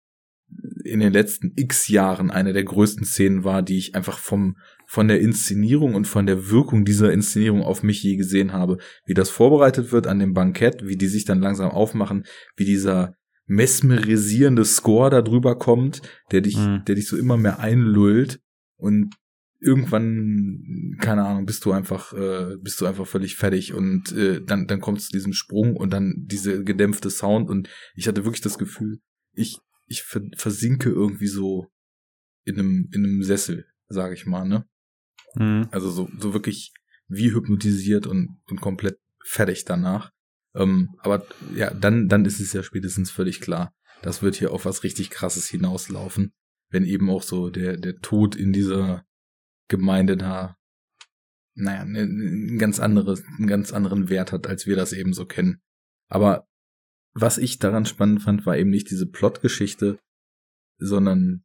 in den letzten x Jahren eine der größten Szenen war, die ich einfach vom, von der Inszenierung und von der Wirkung dieser Inszenierung auf mich je gesehen habe. Wie das vorbereitet wird an dem Bankett, wie die sich dann langsam aufmachen, wie dieser mesmerisierende Score da drüber kommt, der dich, Mhm. der dich so immer mehr einlullt und irgendwann, keine Ahnung, bist du einfach, äh, bist du einfach völlig fertig und äh, dann, dann kommt zu diesem Sprung und dann diese gedämpfte Sound und ich hatte wirklich das Gefühl, ich, ich ver versinke irgendwie so in einem, in einem Sessel, sage ich mal, ne? Mhm. Also so, so wirklich wie hypnotisiert und, und komplett fertig danach. Ähm, aber ja, dann, dann ist es ja spätestens völlig klar. Das wird hier auf was richtig krasses hinauslaufen. Wenn eben auch so der, der Tod in dieser Gemeinde da, naja, ein ganz anderes, einen ganz anderen Wert hat, als wir das eben so kennen. Aber was ich daran spannend fand, war eben nicht diese Plotgeschichte, sondern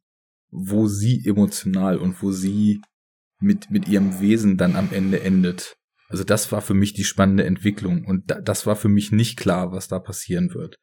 wo sie emotional und wo sie mit, mit ihrem Wesen dann am Ende endet. Also das war für mich die spannende Entwicklung und da, das war für mich nicht klar, was da passieren wird.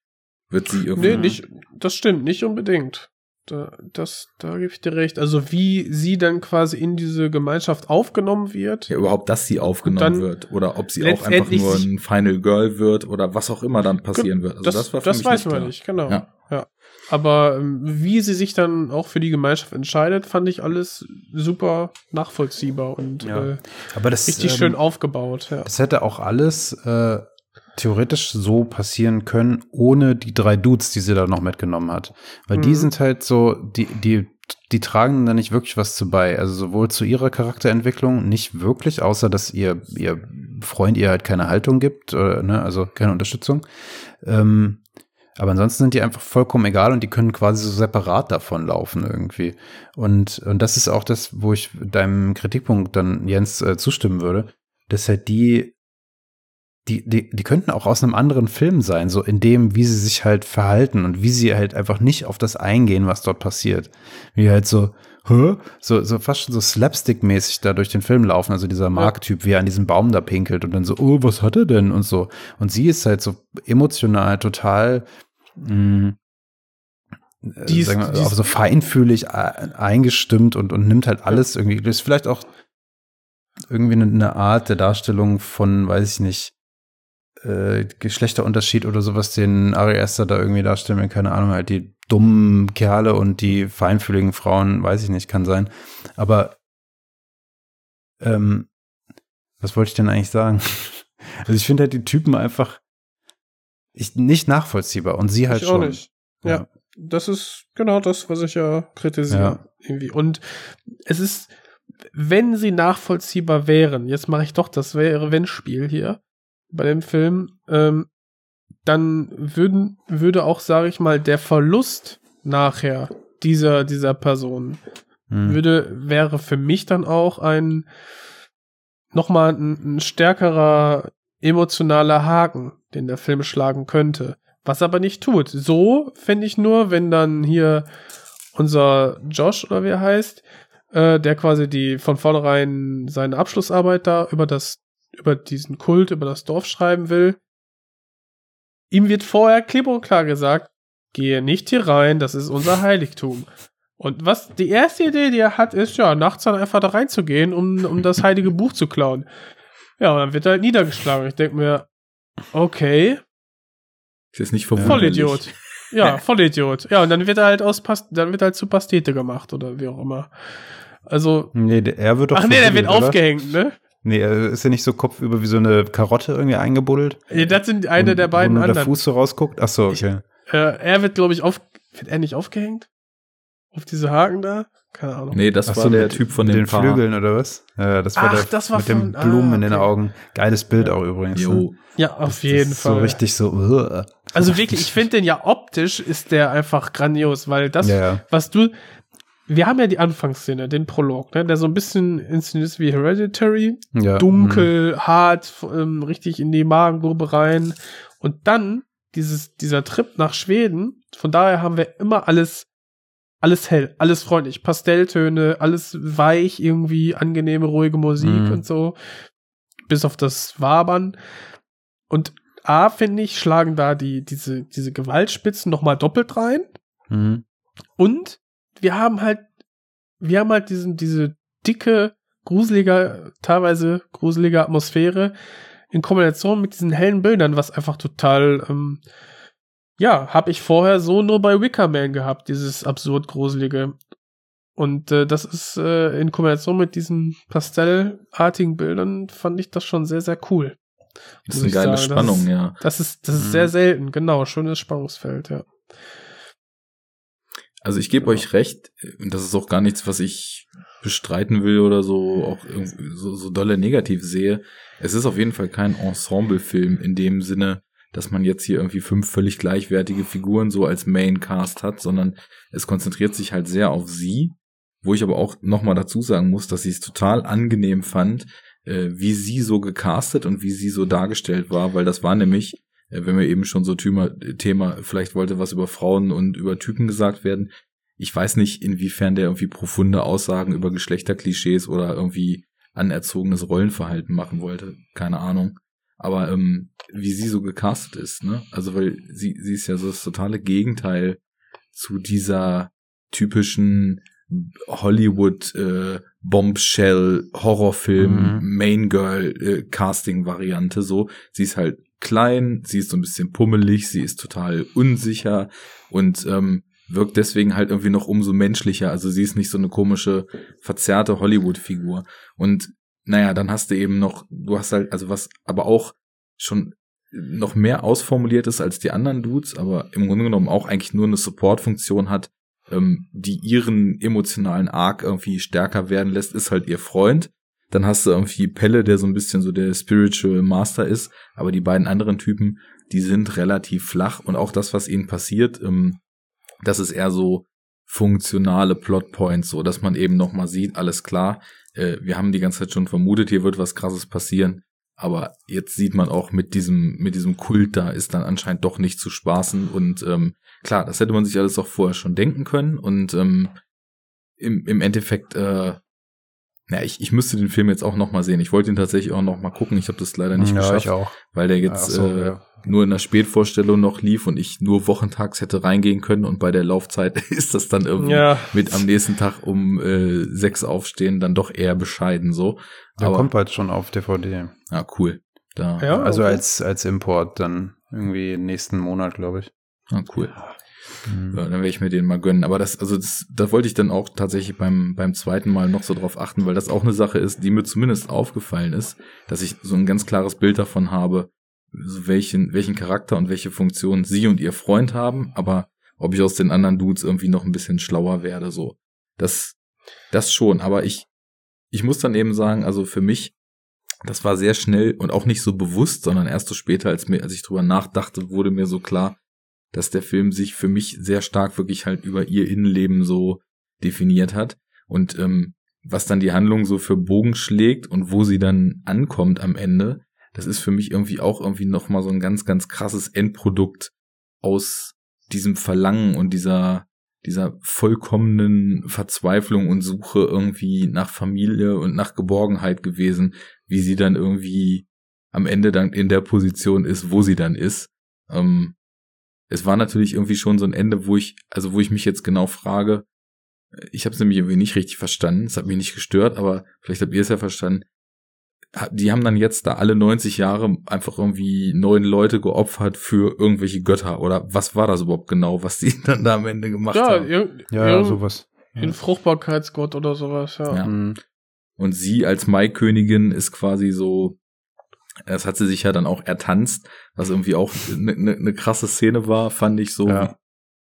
Wird sie irgendwie. Nee, nicht, das stimmt, nicht unbedingt. Da, das, da gebe ich dir recht. Also wie sie dann quasi in diese Gemeinschaft aufgenommen wird. Ja, überhaupt, dass sie aufgenommen wird oder ob sie auch einfach nur ein Final Girl wird oder was auch immer dann passieren wird. Also das, das, war für das mich weiß nicht man klar. nicht, genau. Ja. Ja. Aber ähm, wie sie sich dann auch für die Gemeinschaft entscheidet, fand ich alles super nachvollziehbar und Ja. äh, Aber das richtig ähm, schön aufgebaut. Ja. Das hätte auch alles äh, theoretisch so passieren können, ohne die drei Dudes, die sie da noch mitgenommen hat. Weil die Mhm. sind halt so, die, die, die tragen da nicht wirklich was zu bei. Also sowohl zu ihrer Charakterentwicklung nicht wirklich, außer dass ihr, ihr Freund ihr halt keine Haltung gibt, äh, ne, also keine Unterstützung. Ähm, aber ansonsten sind die einfach vollkommen egal und die können quasi so separat davon laufen irgendwie. Und, und das ist auch das, wo ich deinem Kritikpunkt dann, Jens, äh, zustimmen würde, dass halt die, die, die, die könnten auch aus einem anderen Film sein, so in dem, wie sie sich halt verhalten und wie sie halt einfach nicht auf das eingehen, was dort passiert. Wie halt so, hä? So, so fast schon so slapstick-mäßig da durch den Film laufen, also dieser Mark-Typ, wie er an diesem Baum da pinkelt und dann so, oh, was hat er denn? Und so. Und sie ist halt so emotional total, mh, äh, Die ist- sagen wir, die ist- auch so feinfühlig äh, eingestimmt und, und nimmt halt alles irgendwie. Das ist vielleicht auch irgendwie eine, eine Art der Darstellung von, weiß ich nicht, äh, Geschlechterunterschied oder sowas, den Ari Aster da irgendwie darstellen will, keine Ahnung, halt die dummen Kerle und die feinfühligen Frauen, weiß ich nicht, kann sein. Aber ähm, was wollte ich denn eigentlich sagen? [LAUGHS] Also ich finde halt die Typen einfach ich, nicht nachvollziehbar und sie halt ich auch schon. nicht. Ja. Das ist genau das, was ich ja kritisiere. Ja. Irgendwie. Und es ist, wenn sie nachvollziehbar wären, jetzt mache ich doch das wäre wenn Spiel hier bei dem Film, ähm, dann würden, würde auch, sage ich mal, der Verlust nachher dieser, dieser Person Hm. würde, wäre für mich dann auch ein nochmal ein, ein stärkerer emotionaler Haken, den der Film schlagen könnte. Was aber nicht tut. So fände ich nur, wenn dann hier unser Josh oder wie er heißt, äh, der quasi die von vornherein seine Abschlussarbeit da über das, über diesen Kult, über das Dorf schreiben will. Ihm wird vorher klipp und klar gesagt, gehe nicht hier rein, das ist unser Heiligtum. Und was die erste Idee, die er hat, ist ja, nachts dann einfach da reinzugehen, um, um das heilige Buch zu klauen. Ja, und dann wird er halt niedergeschlagen. Ich denke mir, okay, Ist jetzt nicht verwunderlich. Vollidiot. Ja, Vollidiot. Ja, und dann wird er halt aus Past dann wird er halt zu Pastete gemacht oder wie auch immer. Also. Nee, er wird doch. Ach nee, der wird oder? aufgehängt, ne? Nee, er ist ja nicht so kopfüber wie so eine Karotte irgendwie eingebuddelt. Ja, das sind eine Und- der beiden nur der anderen. Fuß so rausguckt. Ach so, okay. Äh, er wird, glaube ich, auf. Wird er nicht aufgehängt? Auf diese Haken da? Keine Ahnung. Nee, das Ach war so, der mit- Typ von den Paar. Flügeln oder was? Ja, das war Ach, der das war mit den von- ah, Blumen in den okay. Augen. Geiles Bild auch übrigens. ne? Jo. Ja, auf Das jeden ist Fall. So richtig so. Uh. Also wirklich, ich finde den ja optisch ist der einfach grandios, weil das, Ja, ja. was du, wir haben ja die Anfangsszene, den Prolog, ne, der so ein bisschen inszeniert ist wie Hereditary, Ja, dunkel, hart, f- ähm, richtig in die Magengrube rein. Und dann dieses, dieser Trip nach Schweden, von daher haben wir immer alles, alles hell, alles freundlich, Pastelltöne, alles weich, irgendwie angenehme, ruhige Musik Mhm. und so, bis auf das Wabern. Und A, finde ich, schlagen da die, diese, diese Gewaltspitzen nochmal doppelt rein. Mhm. Und wir haben halt, wir haben halt diesen, diese dicke, gruselige, teilweise gruselige Atmosphäre in Kombination mit diesen hellen Bildern, was einfach total, ähm, ja, habe ich vorher so nur bei Wickerman gehabt, dieses absurd gruselige. Und äh, das ist äh, in Kombination mit diesen pastellartigen Bildern fand ich das schon sehr, sehr cool. Das ist eine geile sagen, das Spannung, ist- ja. Das ist, das ist Mhm. sehr selten, genau, schönes Spannungsfeld, ja. Also ich gebe euch recht, und das ist auch gar nichts, was ich bestreiten will oder so auch so, so dolle negativ sehe. Es ist auf jeden Fall kein Ensemble-Film in dem Sinne, dass man jetzt hier irgendwie fünf völlig gleichwertige Figuren so als Main-Cast hat, sondern es konzentriert sich halt sehr auf sie, wo ich aber auch nochmal dazu sagen muss, dass ich es total angenehm fand, äh, wie sie so gecastet und wie sie so dargestellt war, weil das war nämlich, wenn wir eben schon so Thema, Thema, vielleicht wollte was über Frauen und über Typen gesagt werden. Ich weiß nicht, inwiefern der irgendwie profunde Aussagen über Geschlechterklischees oder irgendwie anerzogenes Rollenverhalten machen wollte. Keine Ahnung. Aber ähm, wie sie so gecastet ist, ne? Also weil sie, sie ist ja so das totale Gegenteil zu dieser typischen Hollywood äh, Bombshell Horrorfilm Mhm. Main Girl äh, Casting Variante so. Sie ist halt klein sie ist so ein bisschen pummelig sie ist total unsicher und ähm, wirkt deswegen halt irgendwie noch umso menschlicher. Also sie ist nicht so eine komische verzerrte Hollywood Figur und naja dann hast du eben noch du hast halt also was aber auch schon noch mehr ausformuliert ist als die anderen Dudes, aber im Grunde genommen auch eigentlich nur eine Support-Funktion hat, ähm, die ihren emotionalen Arc irgendwie stärker werden lässt, ist halt ihr Freund. Dann hast du irgendwie Pelle, der so ein bisschen so der Spiritual Master ist, aber die beiden anderen Typen, die sind relativ flach. Und auch das, was ihnen passiert, ähm, das ist eher so funktionale Plotpoints, so dass man eben noch mal sieht, alles klar, äh, wir haben die ganze Zeit schon vermutet, hier wird was krasses passieren, aber jetzt sieht man auch mit diesem mit diesem Kult da ist dann anscheinend doch nicht zu spaßen. Und ähm, klar, das hätte man sich alles auch vorher schon denken können und ähm, im, im Endeffekt äh, ja, ich, ich müsste den Film jetzt auch noch mal sehen. Ich wollte ihn tatsächlich auch noch mal gucken. Ich habe das leider nicht ja, geschafft, ich auch. weil der jetzt so, äh, ja. nur in der Spätvorstellung noch lief und ich nur wochentags hätte reingehen können und bei der Laufzeit [LAUGHS] ist das dann irgendwie Ja. mit am nächsten Tag um äh, sechs aufstehen dann doch eher bescheiden so. Der Aber kommt bald schon auf DVD. ja, cool. Da, Ja. Also okay. als, als Import dann irgendwie nächsten Monat, glaube ich. ah, cool. Mhm. Dann werde ich mir den mal gönnen. Aber das, also das, da wollte ich dann auch tatsächlich beim, beim zweiten Mal noch so drauf achten, weil das auch eine Sache ist, die mir zumindest aufgefallen ist, dass ich so ein ganz klares Bild davon habe, welchen, welchen Charakter und welche Funktion sie und ihr Freund haben, aber ob ich aus den anderen Dudes irgendwie noch ein bisschen schlauer werde, so. Das, das schon. Aber ich, ich muss dann eben sagen, also für mich, das war sehr schnell und auch nicht so bewusst, sondern erst so später, als mir, als ich drüber nachdachte, wurde mir so klar, dass der Film sich für mich sehr stark wirklich halt über ihr Innenleben so definiert hat und ähm, was dann die Handlung so für Bogen schlägt und wo sie dann ankommt am Ende, das ist für mich irgendwie auch irgendwie noch mal so ein ganz ganz krasses Endprodukt aus diesem Verlangen und dieser dieser vollkommenen Verzweiflung und Suche irgendwie nach Familie und nach Geborgenheit gewesen, wie sie dann irgendwie am Ende dann in der Position ist, wo sie dann ist. Ähm, es war natürlich irgendwie schon so ein Ende, wo ich, also wo ich mich jetzt genau frage, ich habe es nämlich irgendwie nicht richtig verstanden, es hat mich nicht gestört, aber vielleicht habt ihr es ja verstanden. die haben dann jetzt da alle 90 Jahre einfach irgendwie neun Leute geopfert für irgendwelche Götter oder was war das überhaupt genau, was die [LAUGHS] dann da am Ende gemacht Ja, haben? ir Ja, ja, sowas. ein Fruchtbarkeitsgott oder sowas, ja. Ja. Mhm. Und sie als Maikönigin ist quasi so, das hat sie sich ja dann auch ertanzt, was irgendwie auch eine ne, ne krasse Szene war, fand ich so, Ja.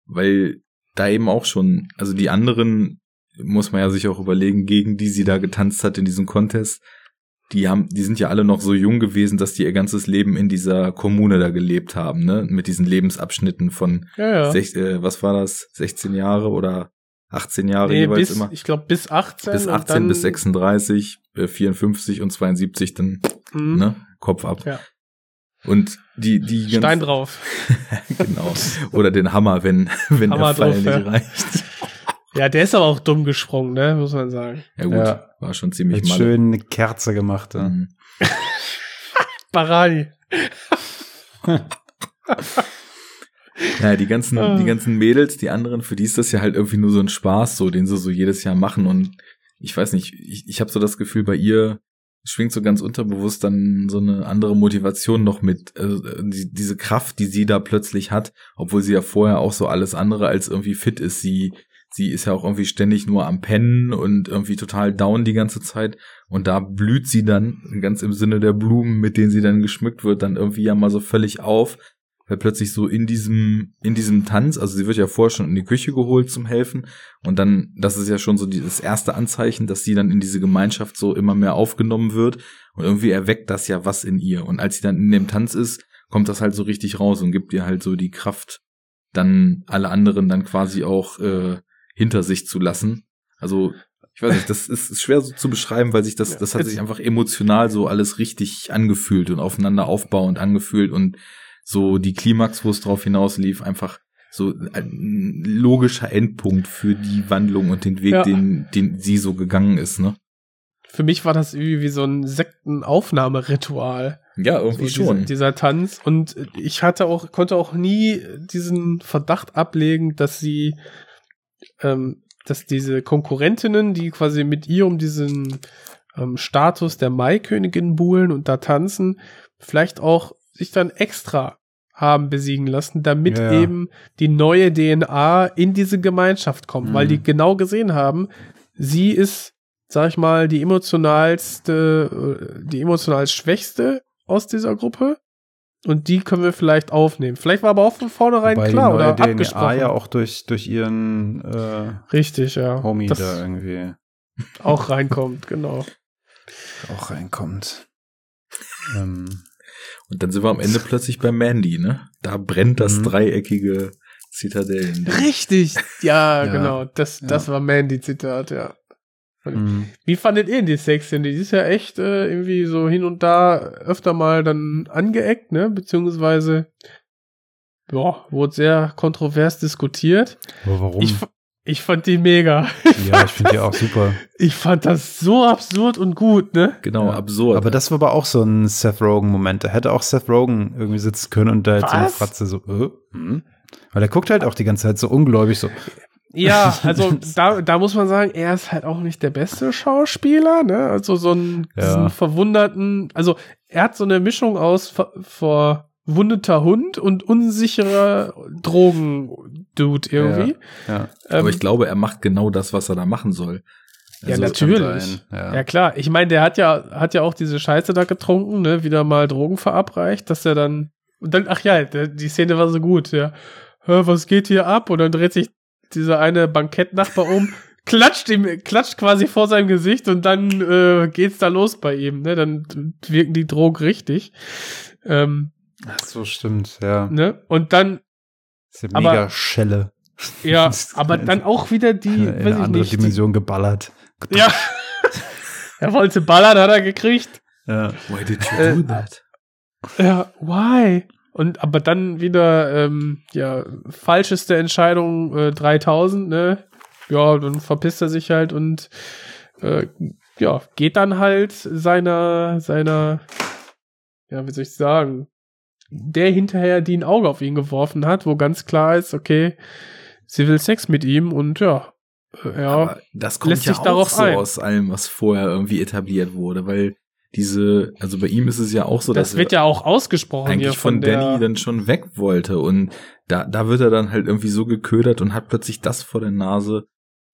weil da eben auch schon, also die anderen muss man ja sich auch überlegen, gegen die sie da getanzt hat in diesem Contest, die haben, die sind ja alle noch so jung gewesen, dass die ihr ganzes Leben in dieser Kommune da gelebt haben, ne, mit diesen Lebensabschnitten von, Ja, ja. sech, äh, was war das, 16 Jahre oder 18 Jahre Nee, jeweils bis, immer? ich glaube bis 18. bis und 18 dann, bis 36, äh, 54 und 72 dann Mhm. ne, Kopf ab. Ja. Und die die ganz- Stein [LAUGHS] drauf. genau oder den Hammer, wenn wenn Hammer der Pfeil drauf, nicht ja. reicht. Ja, der ist aber auch dumm gesprungen, ne, muss man sagen. Ja gut, Ja. war schon ziemlich Mit mal. schön eine Kerze gemacht. Ja. Mhm. [LAUGHS] Barani. [LAUGHS] Ja, die ganzen Ah. die ganzen Mädels, die anderen, für die ist das ja halt irgendwie nur so ein Spaß, so den sie so jedes Jahr machen und ich weiß nicht, ich, ich habe so das Gefühl, bei ihr schwingt so ganz unterbewusst dann so eine andere Motivation noch mit. Also, äh, die, diese Kraft, die sie da plötzlich hat, obwohl sie ja vorher auch so alles andere als irgendwie fit ist. Sie, sie ist ja auch irgendwie ständig nur am Pennen und irgendwie total down die ganze Zeit. Und da blüht sie dann, ganz im Sinne der Blumen, mit denen sie dann geschmückt wird, dann irgendwie ja mal so völlig auf. Weil plötzlich so in diesem, in diesem Tanz, also sie wird ja vorher schon in die Küche geholt zum Helfen. Und dann, das ist ja schon so die, das erste Anzeichen, dass sie dann in diese Gemeinschaft so immer mehr aufgenommen wird. Und irgendwie erweckt das ja was in ihr. Und als sie dann in dem Tanz ist, kommt das halt so richtig raus und gibt ihr halt so die Kraft, dann alle anderen dann quasi auch äh, hinter sich zu lassen. Also, ich weiß nicht, das ist, ist schwer so zu beschreiben, weil sich das, das hat sich einfach emotional so alles richtig angefühlt und aufeinander aufbauend angefühlt und so die Klimax, wo es drauf hinaus lief, einfach so ein logischer Endpunkt für die Wandlung und den Weg, Ja. den, den sie so gegangen ist, ne? Für mich war das irgendwie wie so ein Sektenaufnahmeritual. Ja, So irgendwie dieser, schon. dieser Tanz. Und ich hatte auch, konnte auch nie diesen Verdacht ablegen, dass sie, ähm, dass diese Konkurrentinnen, die quasi mit ihr um diesen ähm, Status der Maikönigin buhlen und da tanzen, vielleicht auch sich dann extra haben besiegen lassen, damit Ja, eben die neue DNA in diese Gemeinschaft kommt, weil Mhm. die genau gesehen haben, sie ist, sag ich mal, die emotionalste, äh, die emotional schwächste aus dieser Gruppe. Und die können wir vielleicht aufnehmen. Vielleicht war aber auch von vornherein Wobei klar die oder neue DNA abgesprochen. ja auch durch, durch ihren äh, Richtig, ja. Homie das da irgendwie auch reinkommt, genau. auch reinkommt. ähm, Und dann sind wir am Ende plötzlich bei Mandy, ne? Da brennt das Mhm. dreieckige Zitadellen. Richtig, [LAUGHS] ja, Ja, genau. Das, ja. das war Mandy-Zitat, ja. mh. Wie fandet ihr denn die Sexszene? Die ist ja echt äh, irgendwie so hin und da öfter mal dann angeeckt, ne? Beziehungsweise, ja, wurde sehr kontrovers diskutiert. Aber warum? Ich, ich fand die mega. [LAUGHS] ja, ich finde die auch super. Ich fand das so absurd und gut, ne? Genau, Ja. absurd. Aber das war aber auch so ein Seth Rogen-Moment. Da hätte auch Seth Rogen irgendwie sitzen können und da jetzt so eine? Fratze so, äh, hm? Weil er guckt halt auch die ganze Zeit so ungläubig so. Ja, [LAUGHS] also da, da muss man sagen, er ist halt auch nicht der beste Schauspieler, ne? Also so einen, Ja. diesen verwunderten, also er hat so eine Mischung aus ver, verwundeter Hund und unsicherer Drogen-Dude irgendwie. Ja, Ähm, Aber ich glaube, er macht genau das, was er da machen soll. Ja, Also, natürlich. kann sein, ja. Ja klar, ich meine, der hat ja hat ja auch diese Scheiße da getrunken, ne, wieder mal Drogen verabreicht, dass er dann und dann ach ja, der, die Szene war so gut, ja. Hä, was geht hier ab? Und dann dreht sich dieser eine Bankettnachbar um, [LAUGHS] klatscht ihm klatscht quasi vor seinem Gesicht und dann äh, geht's da los bei ihm, ne? Dann wirken die Drogen richtig. Ähm, Ach so stimmt, ja. ne? Und dann Ist ja Aber- mega Schelle. ja, [LAUGHS] Das aber dann auch wieder die, in weiß eine ich andere nicht, die, Dimension geballert. ja. [LAUGHS] [LAUGHS] er wollte ballern, hat er gekriegt. Ja. Why did you Äh, do that? Ja, why? Und aber dann wieder, ähm, ja, falscheste Entscheidung äh, 3000, ne? Ja, dann verpisst er sich halt und äh, ja, geht dann halt seiner, seiner, ja, wie soll ich sagen, der hinterher, die ein Auge auf ihn geworfen hat, wo ganz klar ist, okay, sie will Sex mit ihm und ja, äh, ja, Aber das kommt lässt ja sich auch darauf so ein. aus allem, was vorher irgendwie etabliert wurde, weil diese, also bei ihm ist es ja auch so, das dass wird ja auch ausgesprochen eigentlich von, von, Danny dann schon weg wollte und da, da wird er dann halt irgendwie so geködert und hat plötzlich das vor der Nase,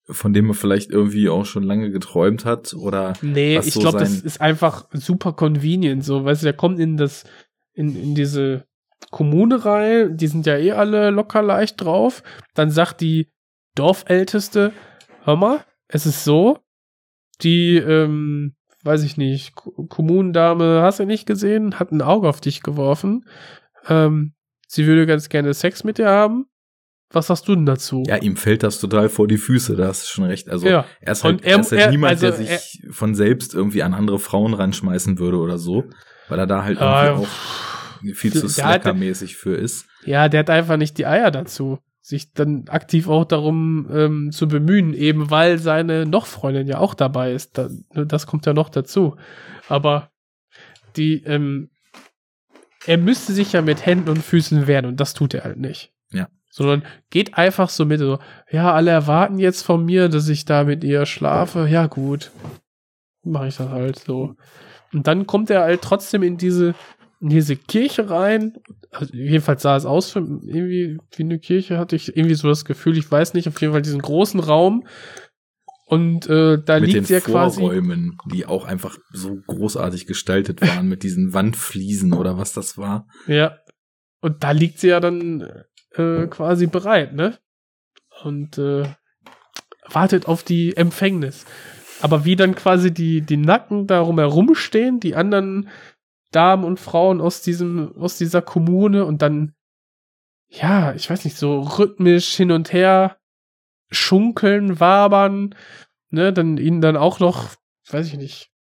von dem er vielleicht irgendwie auch schon lange geträumt hat oder Nee, ich so glaube, das ist einfach super convenient, so, weißt du, der kommt in das, in, in diese Kommune rein, die sind ja eh alle locker leicht drauf, dann sagt die Dorfälteste, hör mal, es ist so, die, ähm, weiß ich nicht, Ko- Kommunendame, hast du nicht gesehen, hat ein Auge auf dich geworfen, ähm, sie würde ganz gerne Sex mit dir haben, was sagst du denn dazu? Ja, ihm fällt das total vor die Füße, da hast du schon recht. Also Ja. er ist halt, er- er, ist halt er- niemand, der also sich von selbst irgendwie an andere Frauen ranschmeißen würde oder so, weil er da halt irgendwie auch viel zu slackermäßig für ist. Ja, der hat einfach nicht die Eier dazu, sich dann aktiv auch darum ähm, zu bemühen, eben weil seine Noch-Freundin ja auch dabei ist. Ne, das kommt ja noch dazu. Aber die, ähm, er müsste sich ja mit Händen und Füßen wehren und das tut er halt nicht. Ja. Sondern geht einfach so mit, so, ja, alle erwarten jetzt von mir, dass ich da mit ihr schlafe. Ja, gut. Mache ich das halt so. Und dann kommt er halt trotzdem in diese, in diese Kirche rein. Also jedenfalls sah es aus für irgendwie wie eine Kirche, hatte ich irgendwie so das Gefühl, ich weiß nicht, auf jeden Fall diesen großen Raum. Und äh, da mit liegt sie ja quasi. Vorräumen, die auch einfach so großartig gestaltet waren, mit diesen Wandfliesen oder was das war. Ja. Und da liegt sie ja dann äh, quasi bereit, ne? Und äh, wartet auf die Empfängnis. Aber wie dann quasi die, die Nacken darum herumstehen, die anderen Damen und Frauen aus diesem, aus dieser Kommune und dann, ja, ich weiß nicht, so rhythmisch hin und her schunkeln, wabern, ne, dann ihnen dann auch noch, weiß ich nicht,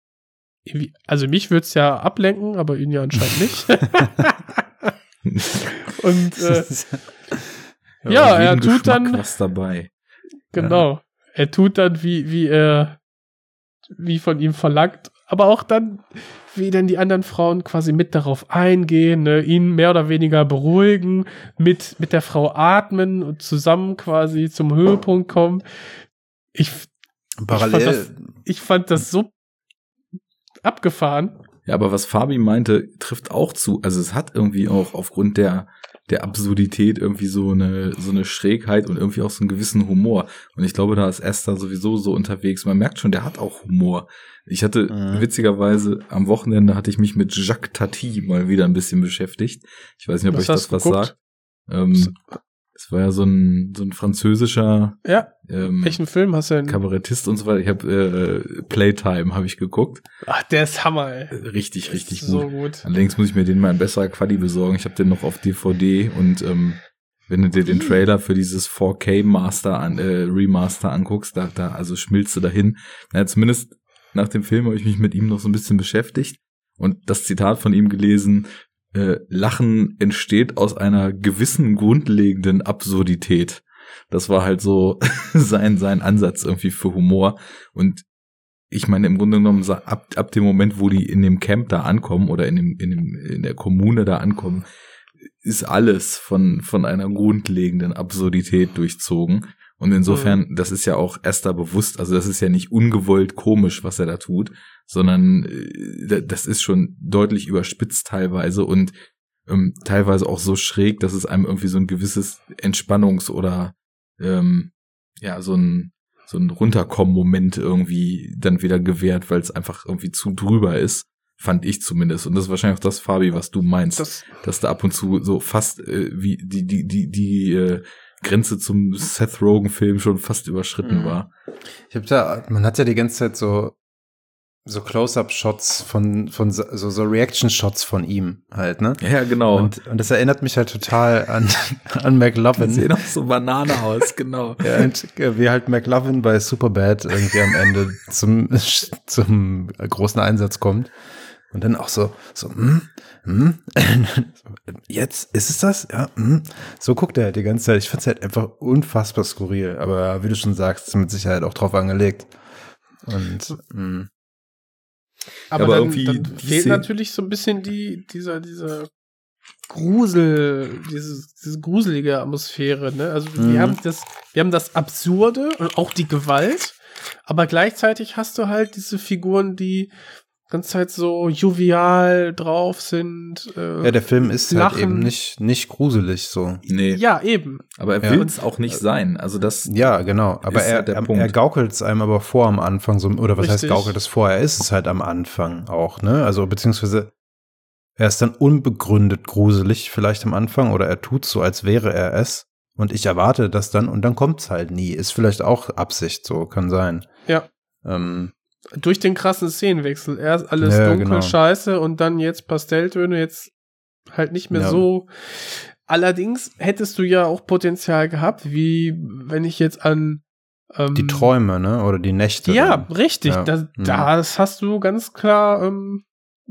irgendwie, also mich würde es ja ablenken, aber ihn ja anscheinend nicht. [LAUGHS] und [LAUGHS] äh, Ja, er tut Geschmack dann- was dabei. Genau. Er tut dann, wie, wie er, wie von ihm verlangt, aber auch dann, wie dann die anderen Frauen quasi mit darauf eingehen, ne, ihn mehr oder weniger beruhigen, mit, mit der Frau atmen und zusammen quasi zum Höhepunkt kommen. Ich, Parallel, ich fand das so abgefahren. Ja, aber was Fabi meinte, trifft auch zu. Also es hat irgendwie auch aufgrund der der Absurdität irgendwie so eine so eine Schrägheit und irgendwie auch so einen gewissen Humor. Und ich glaube, da ist Esther sowieso so unterwegs. Man merkt schon, der hat auch Humor. Ich hatte Mhm. witzigerweise am Wochenende hatte ich mich mit Jacques Tati mal wieder ein bisschen beschäftigt. Ich weiß nicht, ob Was euch das was geguckt? sagt. Ähm, es war ja so ein so ein französischer Ja, ähm, welchen Film hast du denn? Kabarettist und so weiter. Ich habe äh, Playtime habe ich geguckt. Ach, der ist Hammer, ey. Richtig, richtig ist gut. So gut. Allerdings muss ich mir den mal in besserer Quali besorgen. Ich habe den noch auf DVD und ähm, wenn du dir den Trailer für dieses 4K Master an, äh, Remaster anguckst, da, da also schmilzt du dahin. Naja, zumindest nach dem Film habe ich mich mit ihm noch so ein bisschen beschäftigt und das Zitat von ihm gelesen, äh, Lachen entsteht aus einer gewissen grundlegenden Absurdität. Das war halt so [LAUGHS] sein, sein Ansatz irgendwie für Humor. Und ich meine, im Grunde genommen, ab, ab dem Moment, wo die in dem Camp da ankommen oder in, dem, in, dem, in der Kommune da ankommen, ist alles von, von einer grundlegenden Absurdität durchzogen. Und insofern, das ist ja auch Esther bewusst, also das ist ja nicht ungewollt komisch, was er da tut, sondern äh, da- das ist schon deutlich überspitzt teilweise und ähm, teilweise auch so schräg, dass es einem irgendwie so ein gewisses Entspannungs- oder ähm, ja, so ein so ein Runterkommen-Moment irgendwie dann wieder gewährt, weil es einfach irgendwie zu drüber ist, fand ich zumindest. Und das ist wahrscheinlich auch das, Fabi, was du meinst, Das, dass da ab und zu so fast äh, wie die die die die äh, Grenze zum Seth Rogen-Film schon fast überschritten Mhm. war. ich hab da, man hat ja die ganze Zeit so, so Close-Up-Shots von, von so, so Reaction-Shots von ihm halt, ne? Ja, genau. Und, und das erinnert mich halt total an, [LAUGHS] an McLovin. sieht auch so Banane aus, genau. [LAUGHS] Ja, und äh, wie halt McLovin bei Superbad irgendwie am Ende zum, [LAUGHS] zum großen Einsatz kommt. Und dann auch so, so, hm, hm, [LAUGHS] jetzt ist es das? Ja, hm. So guckt er halt die ganze Zeit. Ich fand's halt einfach unfassbar skurril. Aber wie du schon sagst, ist mit Sicherheit auch drauf angelegt. Und, hm. aber, aber dann, irgendwie dann fehlt natürlich so ein bisschen die, dieser, dieser Grusel, dieses, diese gruselige Atmosphäre, ne? Also Mhm. wir haben das, wir haben das Absurde und auch die Gewalt, aber gleichzeitig hast du halt diese Figuren, die ganze Zeit so jovial drauf sind. Äh, Ja, der Film ist Lachen. halt eben nicht, nicht gruselig so. Nee, ja, eben. aber er Ja. will es auch nicht sein. Also das, Ja, genau. Aber Ist er, halt der er, Punkt. er gaukelt es einem aber vor am Anfang, so, oder was heißt Richtig. gaukelt es vor? Er ist es halt am Anfang auch, ne? Also, beziehungsweise er ist dann unbegründet gruselig vielleicht am Anfang oder er tut so, als wäre er es. Und ich erwarte das dann und dann kommt's halt nie. Ist vielleicht auch Absicht, so kann sein. Ja. Ähm, Durch den krassen Szenenwechsel. Erst alles Ja, dunkel, genau. scheiße und dann jetzt Pastelltöne, jetzt halt nicht mehr Ja. so. Allerdings hättest du ja auch Potenzial gehabt, wie wenn ich jetzt an ähm, die Träume, ne? Oder die Nächte. Ja, dann. richtig. Ja. Das, Mhm. das hast du ganz klar ähm,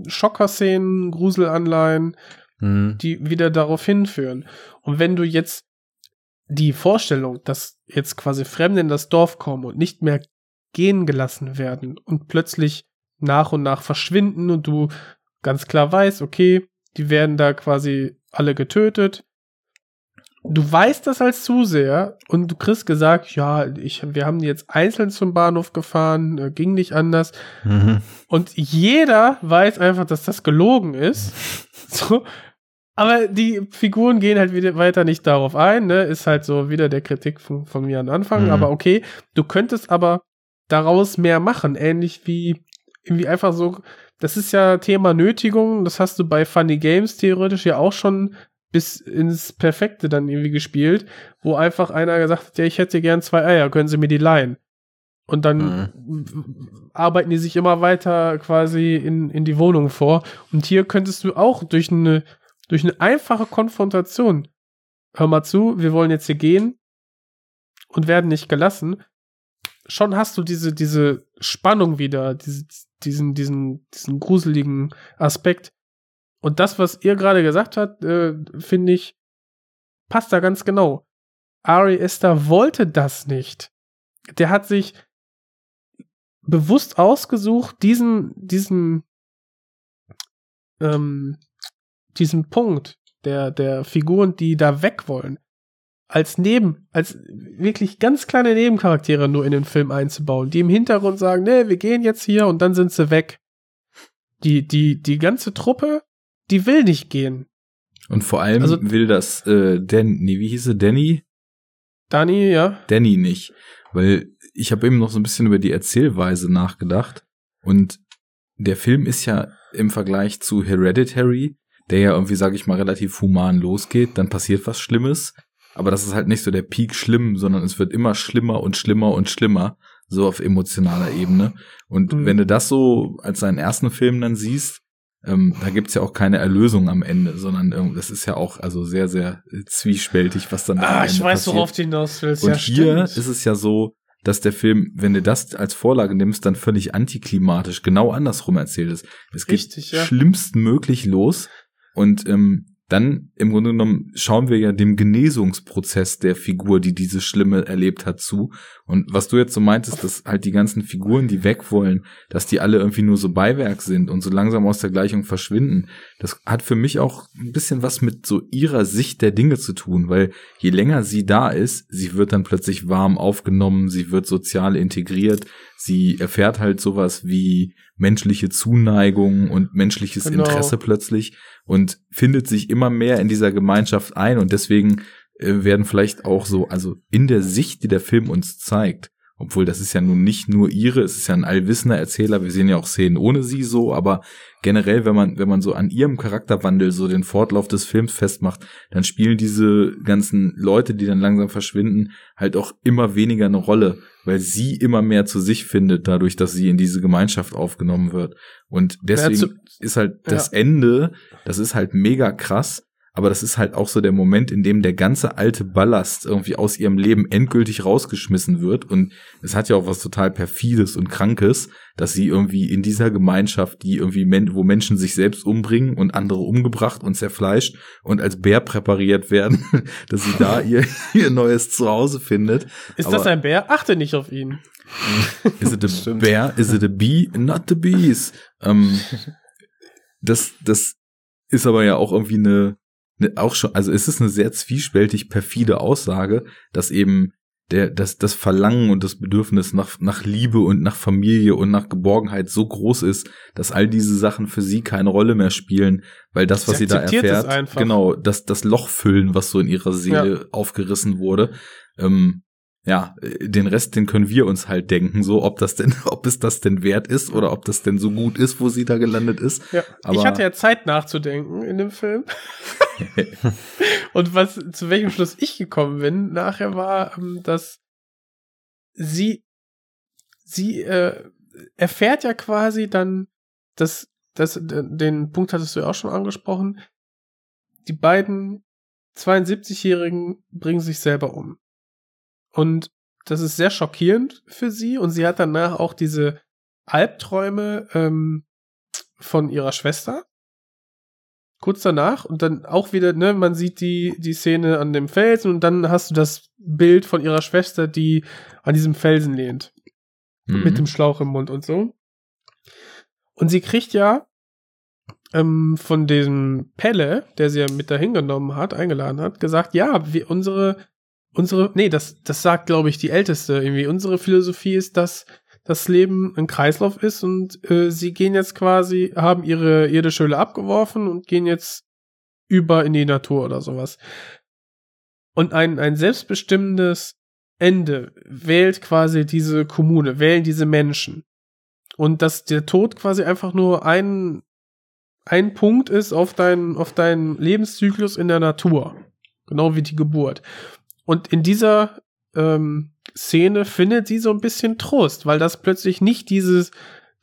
Schockerszenen, Gruselanleihen, Hm. die wieder darauf hinführen. Und wenn du jetzt die Vorstellung, dass jetzt quasi Fremde in das Dorf kommen und nicht mehr gehen gelassen werden und plötzlich nach und nach verschwinden und du ganz klar weißt, okay, die werden da quasi alle getötet. Du weißt das als Zuseher und du kriegst gesagt, ja, ich, wir haben die jetzt einzeln zum Bahnhof gefahren, äh, ging nicht anders. Mhm. Und jeder weiß einfach, dass das gelogen ist. [LAUGHS] So. Aber die Figuren gehen halt wieder weiter nicht darauf ein, ne? Ist halt so wieder der Kritik von, von mir am Anfang. Mhm. Aber okay, du könntest aber daraus mehr machen. Ähnlich wie irgendwie einfach so, das ist ja Thema Nötigung. Das hast du bei Funny Games theoretisch ja auch schon bis ins Perfekte dann irgendwie gespielt, wo einfach einer gesagt hat, ja, ich hätte gern zwei Eier, können Sie mir die leihen? Und dann arbeiten die sich immer weiter quasi in, in die Wohnung vor. Und hier könntest du auch durch eine, durch eine einfache Konfrontation, hör mal zu, wir wollen jetzt hier gehen und werden nicht gelassen, schon hast du diese, diese Spannung wieder, diese, diesen, diesen, diesen gruseligen Aspekt. Und das, was ihr gerade gesagt habt, äh, finde ich, passt da ganz genau. Ari Esther wollte das nicht. Der hat sich bewusst ausgesucht, diesen, diesen, ähm, diesen Punkt der, der Figuren, die da weg wollen, als Neben, als wirklich ganz kleine Nebencharaktere nur in den Film einzubauen, die im Hintergrund sagen, nee, wir gehen jetzt hier und dann sind sie weg. Die, die, die ganze Truppe, die will nicht gehen. und vor allem Also- will das, äh, Dan, nee, wie hieß er, Danny? Dani, ja. Danny nicht. Weil ich habe eben noch so ein bisschen über die Erzählweise nachgedacht. Und der Film ist ja im Vergleich zu Hereditary, der ja irgendwie, sage ich mal, relativ human losgeht, dann passiert was Schlimmes. Aber das ist halt nicht so der Peak schlimm, sondern es wird immer schlimmer und schlimmer und schlimmer, so auf emotionaler Ebene. Und Mhm. wenn du das so als seinen ersten Film dann siehst, ähm, da gibt's ja auch keine Erlösung am Ende, sondern ähm, das ist ja auch also sehr, sehr äh, zwiespältig, was dann da Ah, ich weiß, passiert. worauf du hinaus willst. Und ja, hier stimmt. ist es ja so, dass der Film, wenn du das als Vorlage nimmst, dann völlig antiklimatisch, genau andersrum erzählt ist. Es geht Richtig, ja. schlimmstmöglich los und ähm, dann im Grunde genommen schauen wir ja dem Genesungsprozess der Figur, die diese Schlimme erlebt hat, zu. Und was du jetzt so meintest, dass halt die ganzen Figuren, die weg wollen, dass die alle irgendwie nur so Beiwerk sind und so langsam aus der Gleichung verschwinden, das hat für mich auch ein bisschen was mit so ihrer Sicht der Dinge zu tun, weil je länger sie da ist, sie wird dann plötzlich warm aufgenommen, sie wird sozial integriert, sie erfährt halt sowas wie menschliche Zuneigung und menschliches Genau. Interesse plötzlich und findet sich immer mehr in dieser Gemeinschaft ein und deswegen äh, werden vielleicht auch so, also in der Sicht, die der Film uns zeigt, obwohl das ist ja nun nicht nur ihre, es ist ja ein allwissender Erzähler, wir sehen ja auch Szenen ohne sie so, aber generell, wenn man, wenn man so an ihrem Charakterwandel so den Fortlauf des Films festmacht, dann spielen diese ganzen Leute, die dann langsam verschwinden, halt auch immer weniger eine Rolle, weil sie immer mehr zu sich findet, dadurch, dass sie in diese Gemeinschaft aufgenommen wird. Und deswegen ist halt das Ende, das ist halt mega krass, aber das ist halt auch so der Moment, in dem der ganze alte Ballast irgendwie aus ihrem Leben endgültig rausgeschmissen wird. Und es hat ja auch was total perfides und krankes, dass sie irgendwie in dieser Gemeinschaft, die irgendwie, wo Menschen sich selbst umbringen und andere umgebracht und zerfleischt und als Bär präpariert werden, [LAUGHS] dass sie da [LAUGHS] ihr, ihr neues Zuhause findet. Ist Aber- das ein Bär? Achte nicht auf ihn. Is it a [LAUGHS] bear? Is it a bee? Not the bees. Ähm, das, das ist aber ja auch irgendwie eine, auch schon, also es ist eine sehr zwiespältig perfide Aussage, dass eben der, das, das Verlangen und das Bedürfnis nach, nach Liebe und nach Familie und nach Geborgenheit so groß ist, dass all diese Sachen für sie keine Rolle mehr spielen, weil das, was sie, sie da erfährt, genau, das, das Loch füllen, was so in ihrer Seele ja. aufgerissen wurde. Ähm, ja, den Rest, den können wir uns halt denken, so ob das denn, [LAUGHS] ob es das denn wert ist oder ob das denn so gut ist, wo sie da gelandet ist. Ja, Aber ich hatte ja Zeit nachzudenken in dem Film. [LAUGHS] Und was, zu welchem Schluss ich gekommen bin, nachher war, ähm, dass sie, sie äh, erfährt ja quasi dann, dass, dass, den Punkt hattest du ja auch schon angesprochen, die beiden 72-Jährigen bringen sich selber um. Und das ist sehr schockierend für sie. Und sie hat danach auch diese Albträume ähm, von ihrer Schwester. Kurz danach und dann auch wieder, ne, man sieht die, die Szene an dem Felsen und dann hast du das Bild von ihrer Schwester, die an diesem Felsen lehnt. Mhm. Mit dem Schlauch im Mund und so. Und sie kriegt ja ähm, von diesem Pelle, der sie ja mit dahin genommen hat, eingeladen hat, gesagt, ja, wir, unsere unsere, nee, das, das sagt, glaube ich, die Älteste irgendwie. Unsere Philosophie ist, dass das Leben ein Kreislauf ist und äh, sie gehen jetzt quasi, haben ihre irdische Hülle abgeworfen und gehen jetzt über in die Natur oder sowas. Und ein, ein selbstbestimmendes Ende wählt quasi diese Kommune, wählen diese Menschen. Und dass der Tod quasi einfach nur ein, ein Punkt ist auf deinen, auf deinen Lebenszyklus in der Natur. Genau wie die Geburt. Und in dieser ähm, Szene findet sie so ein bisschen Trost, weil das plötzlich nicht dieses,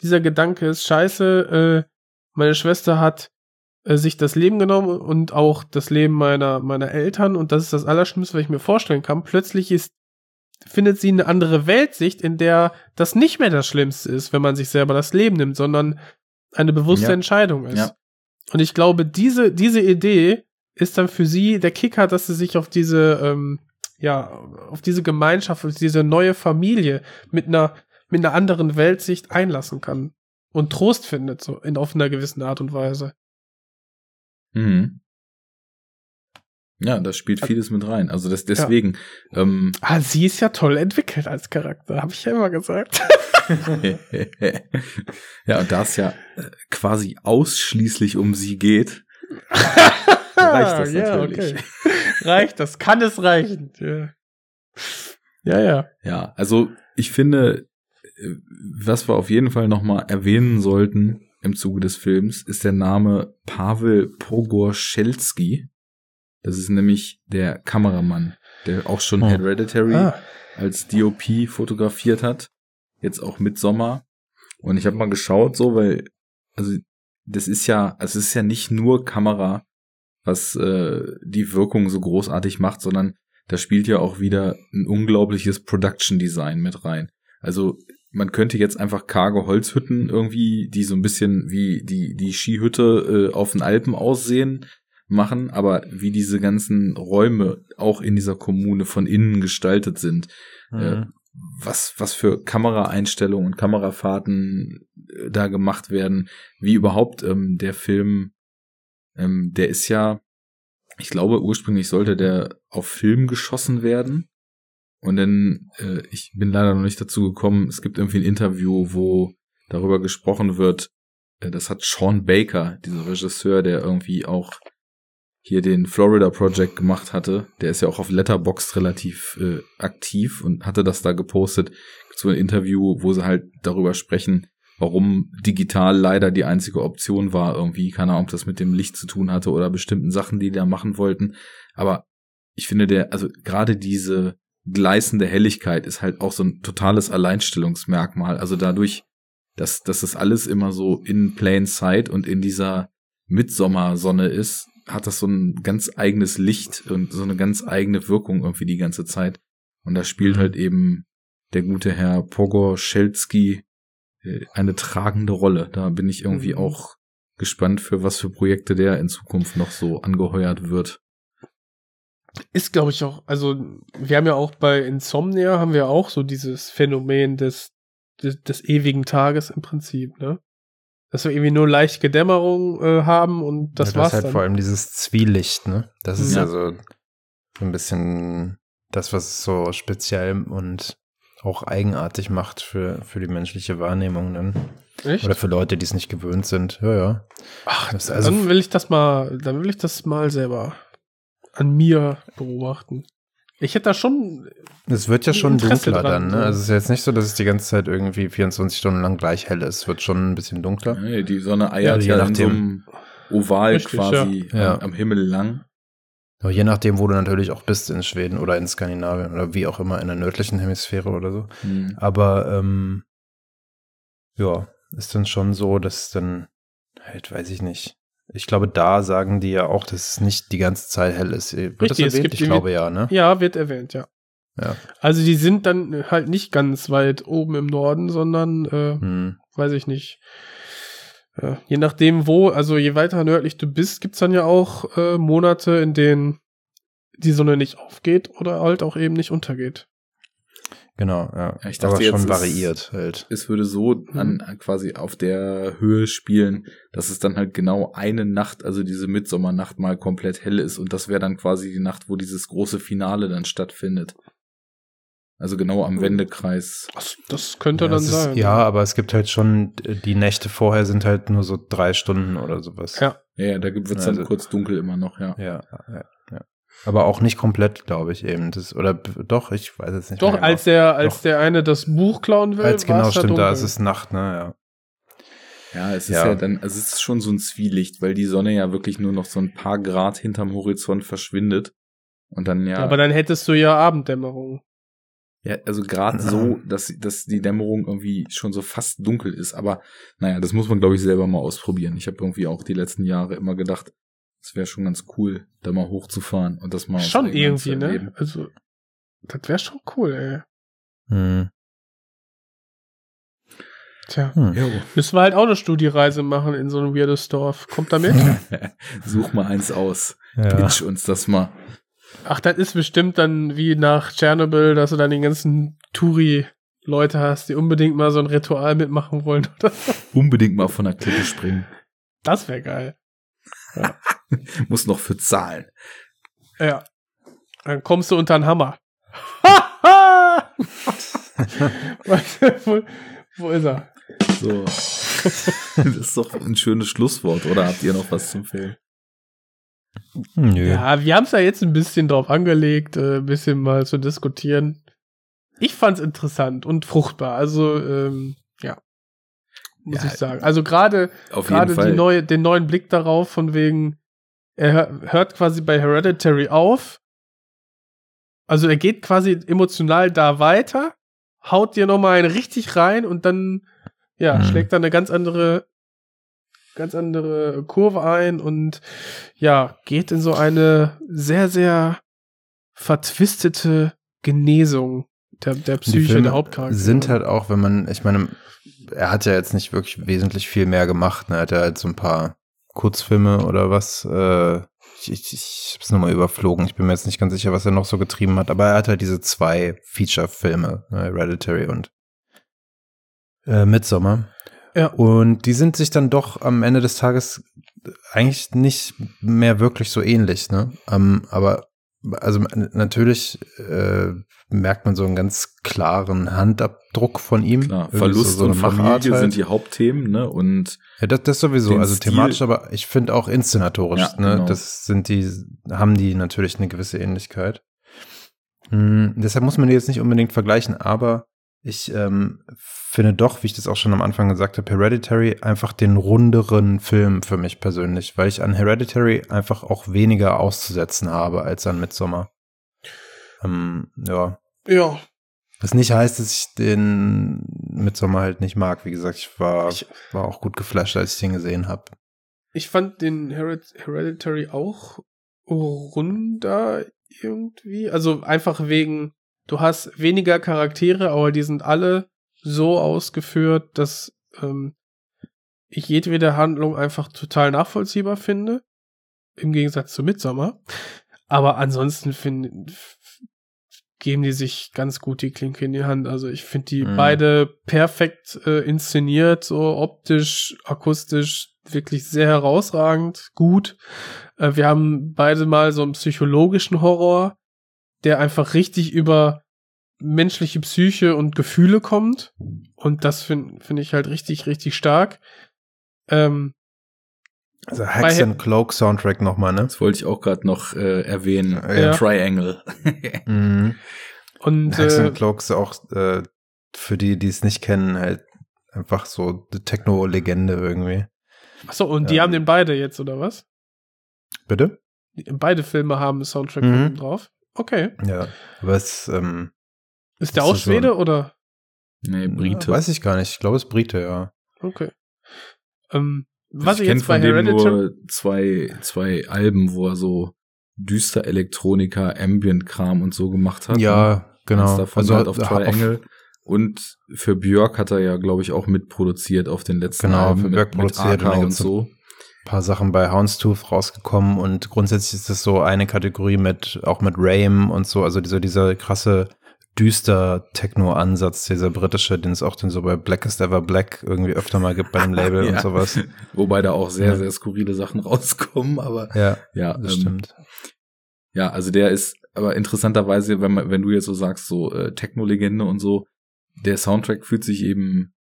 dieser Gedanke ist, scheiße, äh, meine Schwester hat äh, sich das Leben genommen und auch das Leben meiner, meiner Eltern und das ist das Allerschlimmste, was ich mir vorstellen kann. Plötzlich ist, findet sie eine andere Weltsicht, in der das nicht mehr das Schlimmste ist, wenn man sich selber das Leben nimmt, sondern eine bewusste ja. Entscheidung ist. Ja. Und ich glaube, diese, diese Idee ist dann für sie der Kicker, dass sie sich auf diese, ähm, ja, auf diese Gemeinschaft, auf diese neue Familie mit einer, mit einer anderen Weltsicht einlassen kann und Trost findet, so in auf einer gewissen Art und Weise. Mhm. Ja, das spielt vieles mit rein. Also das deswegen. Ja. Ähm, ah, sie ist ja toll entwickelt als Charakter, habe ich ja immer gesagt. [LAUGHS] [LAUGHS] ja, und da es ja äh, quasi ausschließlich um sie geht, [LAUGHS] reicht das ja, natürlich. Okay. [LAUGHS] Reicht das? Kann es reichen? Ja. ja, ja. Ja, also ich finde, äh, was wir auf jeden Fall nochmal erwähnen sollten im Zuge des Films, ist der Name Pavel Pogorzelski. Das ist nämlich der Kameramann, der auch schon oh. Hereditary ah. als DOP fotografiert hat. Jetzt auch mit Sommer. Und ich habe mal geschaut, so, weil, also, das ist ja, also es ist ja nicht nur Kamera, was äh, die Wirkung so großartig macht, sondern da spielt ja auch wieder ein unglaubliches Production Design mit rein. Also man könnte jetzt einfach karge Holzhütten irgendwie, die so ein bisschen wie die die Skihütte äh, auf den Alpen aussehen, machen, aber wie diese ganzen Räume auch in dieser Kommune von innen gestaltet sind, äh, mhm. äh, was was für Kameraeinstellungen und Kamerafahrten äh, da gemacht werden, wie überhaupt ähm, der Film ähm, der ist ja, ich glaube, ursprünglich sollte der auf Film geschossen werden. Und dann, äh, ich bin leider noch nicht dazu gekommen, es gibt irgendwie ein Interview, wo darüber gesprochen wird, äh, das hat Sean Baker, dieser Regisseur, der irgendwie auch hier den Florida Project gemacht hatte, der ist ja auch auf Letterboxd relativ äh, aktiv und hatte das da gepostet. So ein Interview, wo sie halt darüber sprechen, warum digital leider die einzige Option war, irgendwie, keine Ahnung, ob das mit dem Licht zu tun hatte oder bestimmten Sachen, die die da machen wollten. Aber ich finde der, also gerade diese gleißende Helligkeit ist halt auch so ein totales Alleinstellungsmerkmal. Also dadurch, dass, dass das alles immer so in plain sight und in dieser Mitsommersonne ist, hat das so ein ganz eigenes Licht und so eine ganz eigene Wirkung irgendwie die ganze Zeit. Und da spielt mhm. halt eben der gute Herr Pogor Schelski eine tragende Rolle. Da bin ich irgendwie mhm. auch gespannt, für was für Projekte der in Zukunft noch so angeheuert wird. Ist, glaube ich, auch, also wir haben ja auch bei Insomnia haben wir auch so dieses Phänomen des, des, des ewigen Tages im Prinzip, ne? Dass wir irgendwie nur leichte Dämmerung äh, haben und das ja, war's. Das ist halt dann. vor allem dieses Zwielicht, ne? Das ist ja, ja so ein bisschen das, was so speziell und auch eigenartig macht für, für die menschliche Wahrnehmung dann. Echt? Oder für Leute, die es nicht gewöhnt sind. Ja, ja. Ach, Das ist also- dann will ich das mal, dann will ich das mal selber an mir beobachten. Ich hätte da schon, Es wird ja schon Interesse dunkler dran, dann, ne? Also es ist jetzt nicht so, dass es die ganze Zeit irgendwie 24 Stunden lang gleich hell ist. Es wird schon ein bisschen dunkler. Nee, die Sonne eiert Ja, ja, je in so einem Oval Richtig, quasi ja. Am, am Himmel lang. Aber je nachdem, wo du natürlich auch bist in Schweden oder in Skandinavien oder wie auch immer in der nördlichen Hemisphäre oder so. Hm. Aber ähm, ja, ist dann schon so, dass dann halt, weiß ich nicht. Ich glaube, da sagen die ja auch, dass es nicht die ganze Zeit hell ist. Wird Richtig, das erwähnt? ich glaube ja, ne? ja, wird erwähnt, ja. Ja. Also die sind dann halt nicht ganz weit oben im Norden, sondern, äh, Hm. weiß ich nicht. Ja, je nachdem wo, also je weiter nördlich du bist, gibt's dann ja auch äh, Monate, in denen die Sonne nicht aufgeht oder halt auch eben nicht untergeht. Genau, ja. Ja, ich dachte Aber jetzt, schon es- variiert halt. Es würde so an, an quasi auf der Höhe spielen, dass es dann halt genau eine Nacht, also diese Mitsommernacht mal komplett hell ist und das wäre dann quasi die Nacht, wo dieses große Finale dann stattfindet. Also genau am Wendekreis. Das, das könnte Ja, dann es ist, sein. ja, aber es gibt halt schon, die Nächte vorher sind halt nur so drei Stunden oder sowas. Ja. Ja, da wird es dann Also- kurz dunkel immer noch, ja. Ja, ja, ja. Aber auch nicht komplett, glaube ich eben. Das, oder doch, ich weiß jetzt nicht. Doch, mehr als genau. der, als Doch. der eine das Buch klauen will, als genau stimmt, da dunkel. ist es Nacht, ne, ja. Ja, es ist Ja. ja. dann, also es ist schon so ein Zwielicht, weil die Sonne ja wirklich nur noch so ein paar Grad hinterm Horizont verschwindet. Und dann ja. Aber dann hättest du ja Abenddämmerung. Ja, also gerade so, dass, dass die Dämmerung irgendwie schon so fast dunkel ist. Aber naja, das muss man, glaube ich, selber mal ausprobieren. Ich habe irgendwie auch die letzten Jahre immer gedacht, es wäre schon ganz cool, da mal hochzufahren und das mal Schon irgendwie, ne? Also, das wäre schon cool, ey. Hm. Tja. Hm. Müssen wir halt auch eine Studiereise machen in so ein weirdes Dorf. Kommt da mit? [LAUGHS] Such mal eins aus. Ja. Pitch uns das mal. Ach, das ist bestimmt dann wie nach Tschernobyl, dass du dann die ganzen Touri-Leute hast, die unbedingt mal so ein Ritual mitmachen wollen. Oder? Unbedingt mal von der Klippe springen. Das wäre geil. [LAUGHS] Muss noch für zahlen. Ja. Dann kommst du unter den Hammer. [LAUGHS] Wo, wo ist er? So. [LAUGHS] das ist doch ein schönes Schlusswort, oder habt ihr noch was zum Film? Nö. Ja, wir haben es ja jetzt ein bisschen drauf angelegt, äh, ein bisschen mal zu diskutieren. Ich fand's interessant und fruchtbar. Also, ähm, ja. Muss Ja, ich sagen. Also gerade gerade die neue, den neuen Blick darauf, von wegen, er hör- hört quasi bei Hereditary auf. Also er geht quasi emotional da weiter, haut dir nochmal einen richtig rein und dann, ja, Mhm. schlägt dann eine ganz andere, ganz andere Kurve ein und ja, geht in so eine sehr, sehr vertwistete Genesung der, der Psyche der Hauptcharaktere. sind halt auch, wenn man, ich meine, er hat ja jetzt nicht wirklich wesentlich viel mehr gemacht. Ne? Er hat ja halt so ein paar Kurzfilme oder was. Äh, ich, ich, ich hab's nur mal überflogen. Ich bin mir jetzt nicht ganz sicher, was er noch so getrieben hat. Aber er hat halt diese zwei Feature-Filme, ne? Hereditary und äh, Midsommar. Ja. Und die sind sich dann doch am Ende des Tages eigentlich nicht mehr wirklich so ähnlich, ne? Ähm, aber also natürlich äh, merkt man so einen ganz klaren Handabdruck von ihm. Klar, Verlust so- so und Familie halt. sind die Hauptthemen, ne? Und Ja, das, das sowieso, also Stil- thematisch, aber ich finde auch inszenatorisch, Ja, ne? genau. Das sind die, haben die natürlich eine gewisse Ähnlichkeit. Hm, deshalb muss man die jetzt nicht unbedingt vergleichen, aber ich ähm, finde doch, wie ich das auch schon am Anfang gesagt habe, Hereditary einfach den runderen Film für mich persönlich, weil ich an Hereditary einfach auch weniger auszusetzen habe als an Midsommar. Ähm, ja, ja, was nicht heißt, dass ich den Midsommar halt nicht mag. Wie gesagt, ich war, Ich- war auch gut geflasht, als ich den gesehen habe. Ich fand den Hered Hereditary auch runder irgendwie. Also einfach wegen, du hast weniger Charaktere, aber die sind alle so ausgeführt, dass ähm, ich jedwede Handlung einfach total nachvollziehbar finde. Im Gegensatz zu Midsommar. Aber ansonsten finde geben die sich ganz gut die Klinke in die Hand. Also ich finde die Mhm. beide perfekt äh, inszeniert, so optisch, akustisch, wirklich sehr herausragend, gut. Äh, wir haben beide mal so einen psychologischen Horror der einfach richtig über menschliche Psyche und Gefühle kommt. Und das finde find ich halt richtig, richtig stark. Ähm, Also Bei- and Cloak Soundtrack nochmal, ne? Das wollte ich auch gerade noch äh, erwähnen. Ja. Triangle. [LAUGHS] Mhm. und äh, and Cloak ist auch äh, für die, die es nicht kennen, halt einfach so eine Techno-Legende irgendwie. achso, und die Ja. haben den beide jetzt, oder was? Bitte? Die- Beide Filme haben einen Soundtrack Mhm. drauf. Okay. Ja. Aber es ähm, Ist der auch ist so Schwede ein- oder? nee, Brite. weiß ich gar nicht. Ich glaube, es ist Brite, ja. Okay. Ähm, was ich ich kenne jetzt bei von dem Hereditary. nur zwei, zwei Alben, wo er so düster Elektronika, Ambient-Kram und so gemacht hat. Ja, Eins genau. davon halt auf Triangle. Und für Björk hat er ja, glaube ich, auch mitproduziert auf den letzten Genau, Alben für mit, Björk mit produziert AK und so. Paar Sachen bei Houndstooth rausgekommen und grundsätzlich ist das so eine Kategorie mit, auch mit Rame und so, also dieser, dieser krasse düster Techno-Ansatz, dieser britische, den es auch den so bei Blackest Ever Black irgendwie öfter mal gibt bei dem Label [LAUGHS] Ja. und sowas. Wobei da auch sehr, sehr skurrile Sachen rauskommen, aber Ja, ja, das ähm, stimmt. Ja, also der ist, aber interessanterweise, wenn man, wenn du jetzt so sagst, so äh, Techno-Legende und so, der Soundtrack fühlt sich eben,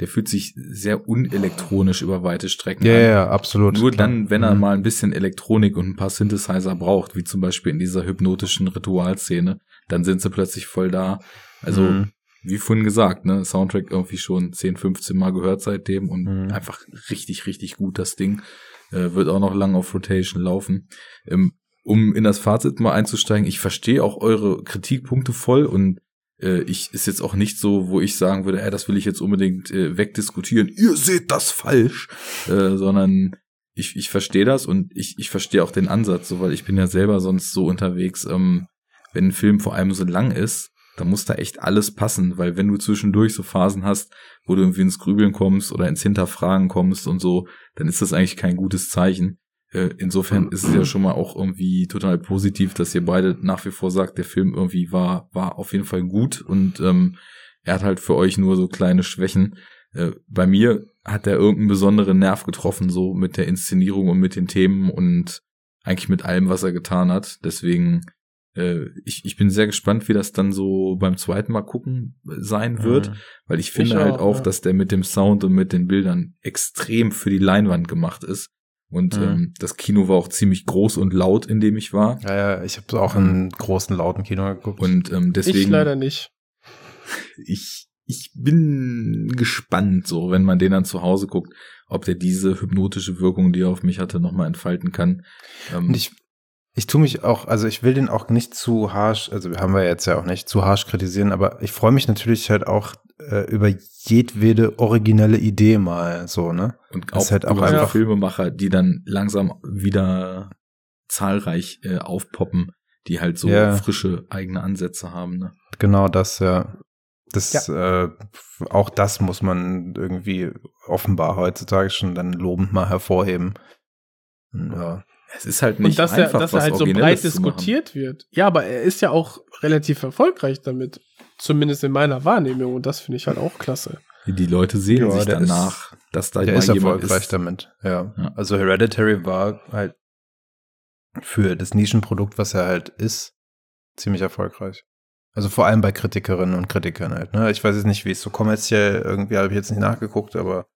der fühlt sich sehr unelektronisch über weite Strecken Ja, an. ja, absolut. Nur klar. dann, wenn er Mhm. mal ein bisschen Elektronik und ein paar Synthesizer braucht, wie zum Beispiel in dieser hypnotischen Ritualszene, dann sind sie plötzlich voll da. Also, Mhm. wie vorhin gesagt, ne, Soundtrack irgendwie schon 10, 15 Mal gehört seitdem und Mhm. einfach richtig, richtig gut das Ding. Äh, wird auch noch lang auf Rotation laufen. Ähm, um in das Fazit mal einzusteigen, ich verstehe auch eure Kritikpunkte voll und äh, ich ist jetzt auch nicht so, wo ich sagen würde, ey, das will ich jetzt unbedingt äh, wegdiskutieren. Ihr seht das falsch, äh, sondern ich, ich verstehe das und ich, ich verstehe auch den Ansatz, so weil ich bin ja selber sonst so unterwegs, ähm, wenn ein Film vor allem so lang ist, dann muss da echt alles passen, weil wenn du zwischendurch so Phasen hast, wo du irgendwie ins Grübeln kommst oder ins Hinterfragen kommst und so, dann ist das eigentlich kein gutes Zeichen. Äh, insofern ist es ja schon mal auch irgendwie total positiv, dass ihr beide nach wie vor sagt, der Film irgendwie war, war auf jeden Fall gut und ähm, er hat halt für euch nur so kleine Schwächen. Äh, bei mir hat er irgendeinen besonderen Nerv getroffen, so mit der Inszenierung und mit den Themen und eigentlich mit allem, was er getan hat. Deswegen, äh, ich, ich bin sehr gespannt, wie das dann so beim zweiten Mal gucken sein wird, Mhm. weil ich finde Ich halt auch, auch, ja. dass der mit dem Sound und mit den Bildern extrem für die Leinwand gemacht ist. Und Mhm. ähm, das Kino war auch ziemlich groß und laut, in dem ich war. Ja, ja, ich habe auch in großen, lauten Kino geguckt. Und ähm, deswegen. ich leider nicht. ich, ich bin gespannt, so, wenn man den dann zu Hause guckt, ob der diese hypnotische Wirkung, die er auf mich hatte, nochmal entfalten kann. Ähm, Und ich, ich tue mich auch, also ich will den auch nicht zu harsch, also haben wir jetzt ja auch nicht zu harsch kritisieren, aber ich freue mich natürlich halt auch äh, über jedwede originelle Idee mal so, ne? und auch, ist halt auch einfach- Filmemacher, die dann langsam wieder zahlreich äh, aufpoppen, die halt so Ja. frische eigene Ansätze haben. Ne? Genau das, ja. Das, äh, auch das muss man irgendwie offenbar heutzutage schon dann lobend mal hervorheben. Ja. Es ist halt nicht Und dass er, einfach, dass er was halt so breit diskutiert wird. Ja, aber er ist ja auch relativ erfolgreich damit. Zumindest in meiner Wahrnehmung. Und das finde ich halt auch klasse. Die Leute sehen Ja, sich danach, dass da Der ist erfolgreich ist. damit, ja. Ja. Also Hereditary war halt für das Nischenprodukt, was er halt ist, ziemlich erfolgreich. Also vor allem bei Kritikerinnen und Kritikern halt. Ne? Ich weiß jetzt nicht, wie es so kommerziell irgendwie habe ich jetzt nicht nachgeguckt, aber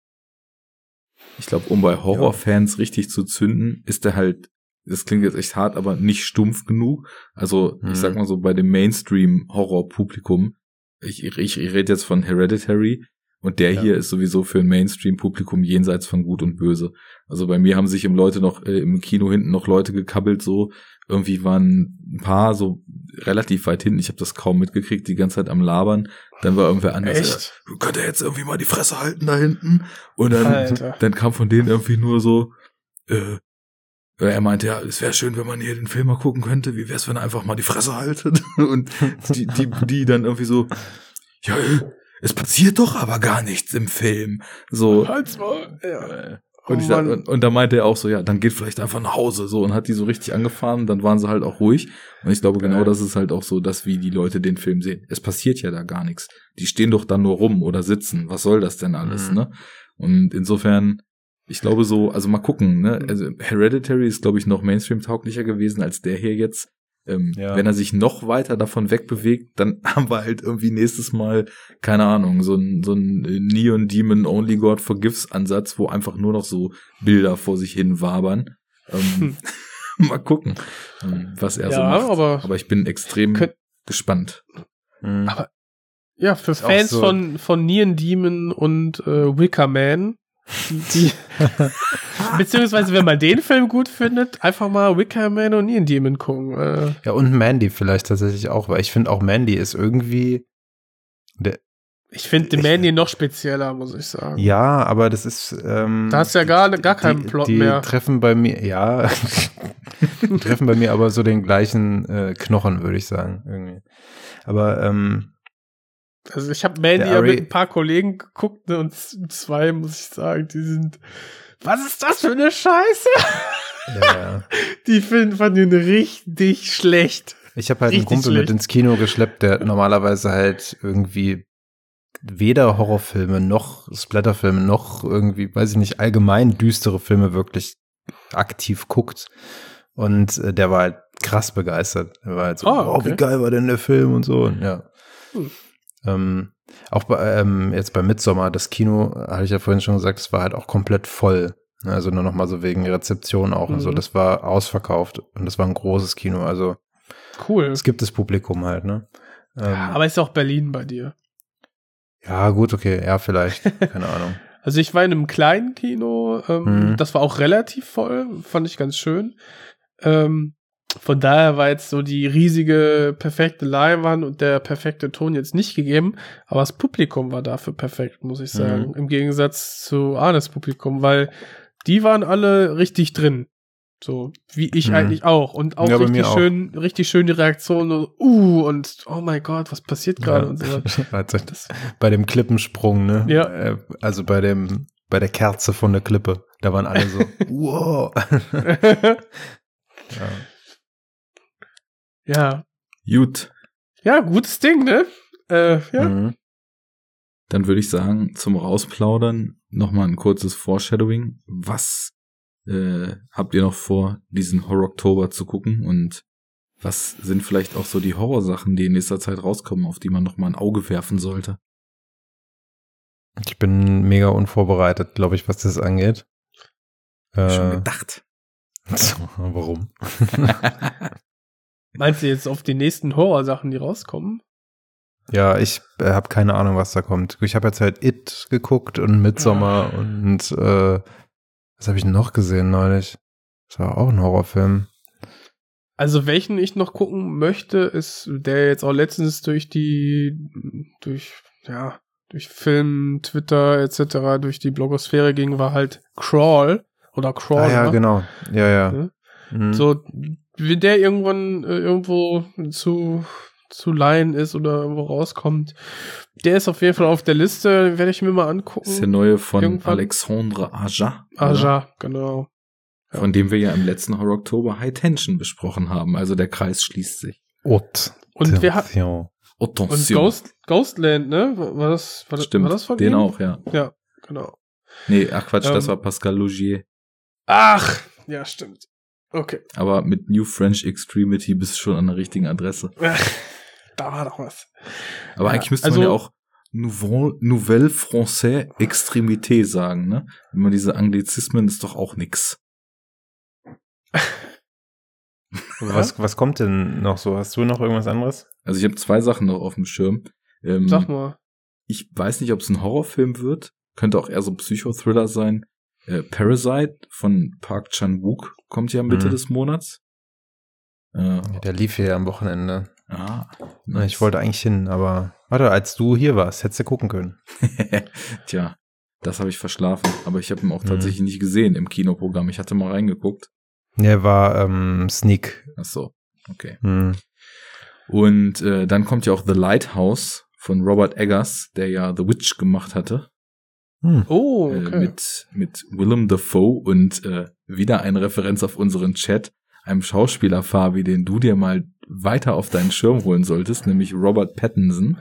Ich glaube, um bei Horrorfans richtig zu zünden, ist er halt, das klingt jetzt echt hart, aber nicht stumpf genug. Also, Mhm. ich sag mal so, bei dem Mainstream-Horror-Publikum, ich, ich, ich rede jetzt von Hereditary, und der Ja. hier ist sowieso für ein Mainstream-Publikum jenseits von Gut und Böse. Also bei mir haben sich im Leute noch, äh, im Kino hinten noch Leute gekabbelt, so. Irgendwie waren ein paar so relativ weit hinten. Ich habe das kaum mitgekriegt, die ganze Zeit am Labern. Dann war irgendwer anders. Echt? Ja, könnt ihr jetzt irgendwie mal die Fresse halten da hinten? Und dann, Alter. dann kam von denen irgendwie nur so, äh, er meinte, ja, es wäre schön, wenn man hier den Film mal gucken könnte. Wie wär's, wenn ihr einfach mal die Fresse haltet? [LAUGHS] Und die, die, die dann irgendwie so, ja, äh, es passiert doch aber gar nichts im Film. So. Halt's mal. Ja. Äh, Oh Und, ich sag, und, und da meinte er auch so, ja, dann geht vielleicht einfach nach Hause, so, und hat die so richtig angefahren, dann waren sie halt auch ruhig. Und ich glaube, genau das ist halt auch so, dass wie die Leute den Film sehen. Es passiert ja da gar nichts. Die stehen doch dann nur rum oder sitzen. Was soll das denn alles, Mhm. ne? Und insofern, ich glaube so, also mal gucken, ne? Also Hereditary ist, glaube ich, noch Mainstream-tauglicher gewesen als der hier jetzt. Ähm, Ja. Wenn er sich noch weiter davon wegbewegt, dann [LAUGHS] haben wir halt irgendwie nächstes Mal, keine Ahnung, so ein, so ein Neon Demon Only God Forgives Ansatz, wo einfach nur noch so Bilder vor sich hin wabern. Ähm, [LAUGHS] mal gucken, ähm, was er so Ja, macht. aber- aber ich bin extrem Könnt- gespannt. Mhm. Aber- Ja, für Fans so- von, von Neon Demon und äh, Wicker Man, die, [LAUGHS] beziehungsweise wenn man den Film gut findet, einfach mal Wicker Man und Neon Demon gucken. Äh, Ja, und Mandy vielleicht tatsächlich auch, weil ich finde auch Mandy ist irgendwie. Der, ich finde Mandy noch spezieller, muss ich sagen. ja, aber das ist. Ähm, Da hast du ja gar, gar keinen die, Plot die mehr. treffen bei mir, ja, die treffen bei mir aber so den gleichen äh, Knochen, würde ich sagen, irgendwie. Aber ähm, Also ich habe Mandy ja mit ein paar Kollegen geguckt ne, und zwei, muss ich sagen, die sind. Was ist das für eine Scheiße? ja, [LAUGHS] Die finden fanden den richtig schlecht. ich habe halt einen Richtig Kumpel schlecht. mit ins Kino geschleppt, der normalerweise halt irgendwie weder Horrorfilme noch Splatterfilme noch irgendwie, weiß ich nicht, allgemein düstere Filme wirklich aktiv guckt. Und äh, der war halt krass begeistert. Er war halt so, oh, okay. wie geil war denn der Film und so. Und ja. Hm. Ähm, auch bei, ähm, jetzt bei Midsommar, das Kino, hatte ich ja vorhin schon gesagt, das war halt auch komplett voll. Also nur noch mal so wegen Rezeption auch und so. Mhm. Das war ausverkauft und das war ein großes Kino. Also Cool. es gibt das Publikum halt, ne? Ähm, Ja, aber ist auch Berlin bei dir. ja, gut, okay, ja, vielleicht. [LAUGHS] Keine Ahnung. Also ich war in einem kleinen Kino, ähm, Mhm. das war auch relativ voll, fand ich ganz schön. Ähm, von daher war jetzt so die riesige, perfekte Leinwand und der perfekte Ton jetzt nicht gegeben, aber das Publikum war dafür perfekt, muss ich sagen. Mhm. Im Gegensatz zu Arnes Publikum, weil die waren alle richtig drin. So, wie ich Mhm. eigentlich auch. Und auch Ja, richtig mir auch. schön, richtig schön die Reaktion, so, uh, und oh mein Gott, was passiert gerade Ja. und so. [LAUGHS] Das, bei dem Klippensprung, ne? Ja. Äh, Also bei dem, bei der Kerze von der Klippe. Da waren alle so, [LAUGHS] wow. [LAUGHS] ja. Ja. Gut, Ja, gutes Ding, ne? Äh, ja. Mhm. dann würde ich sagen, zum Rausplaudern nochmal ein kurzes Foreshadowing. Was äh, habt ihr noch vor, diesen Horror-Oktober zu gucken? Und was sind vielleicht auch so die Horrorsachen, die in nächster Zeit rauskommen, auf die man nochmal ein Auge werfen sollte? Ich bin mega unvorbereitet, glaube ich, was das angeht. Schon Äh, gedacht. [LAUGHS] warum? [LAUGHS] Meinst du jetzt auf die nächsten Horrorsachen, die rauskommen? Ja, ich äh, habe keine Ahnung, was da kommt. Ich habe jetzt halt It geguckt und Midsommar und äh, was habe ich noch gesehen neulich? Das war auch ein Horrorfilm. Also welchen ich noch gucken möchte, ist der jetzt auch letztens durch die, durch, ja, durch Film, Twitter etc., durch die Blogosphäre ging, war halt Crawl oder Crawl. ah ja, ne? genau. Ja, ja. Ja. Mhm. So, wenn der irgendwann äh, irgendwo zu, zu leihen ist oder irgendwo rauskommt, der ist auf jeden Fall auf der Liste, werde ich mir mal angucken. Das ist der neue von Irgendwann- Alexandre Aja. oder? Aja, genau. Ja. Von dem wir ja im letzten Horror Oktober High Tension besprochen haben. Also der Kreis schließt sich. Haute Und wir hatten und. Ghost, Ghostland, ne? War war das, war, das- Stimmt, war das von den ihm? auch, ja. Ja, genau. Nee, ach Quatsch, das Ähm. war Pascal Logier. Ach, ja, stimmt. Okay. Aber mit New French Extremity bist du schon an der richtigen Adresse. [LAUGHS] da war doch was. Aber Ja, eigentlich müsste also- man ja auch Nouveau, Nouvelle Français Extrémité sagen, ne? Wenn man diese Anglizismen ist doch auch nix. [LAUGHS] Was, was kommt denn noch so? Hast du noch irgendwas anderes? Also ich habe zwei Sachen noch auf dem Schirm. Ähm, Sag mal. Ich weiß nicht, ob es ein Horrorfilm wird. Könnte auch eher so ein Psychothriller sein. Äh, Parasite von Park Chan-wook kommt ja Mitte Mhm. des Monats. Äh, Der lief hier am Wochenende. ah, Ich wollte eigentlich hin, aber warte, als du hier warst, hättest du gucken können. [LAUGHS] Tja, das habe ich verschlafen. Aber ich habe ihn auch Mhm. tatsächlich nicht gesehen im Kinoprogramm. Ich hatte mal reingeguckt. Der war ähm, Sneak. Ach so, okay. Hm. Und äh, dann kommt ja auch The Lighthouse von Robert Eggers, der ja The Witch gemacht hatte. Hm. Oh, äh, okay. mit, mit Willem Dafoe und äh, wieder eine Referenz auf unseren Chat, einem Schauspieler, Fabi, den du dir mal weiter auf deinen Schirm holen solltest, nämlich Robert Pattinson.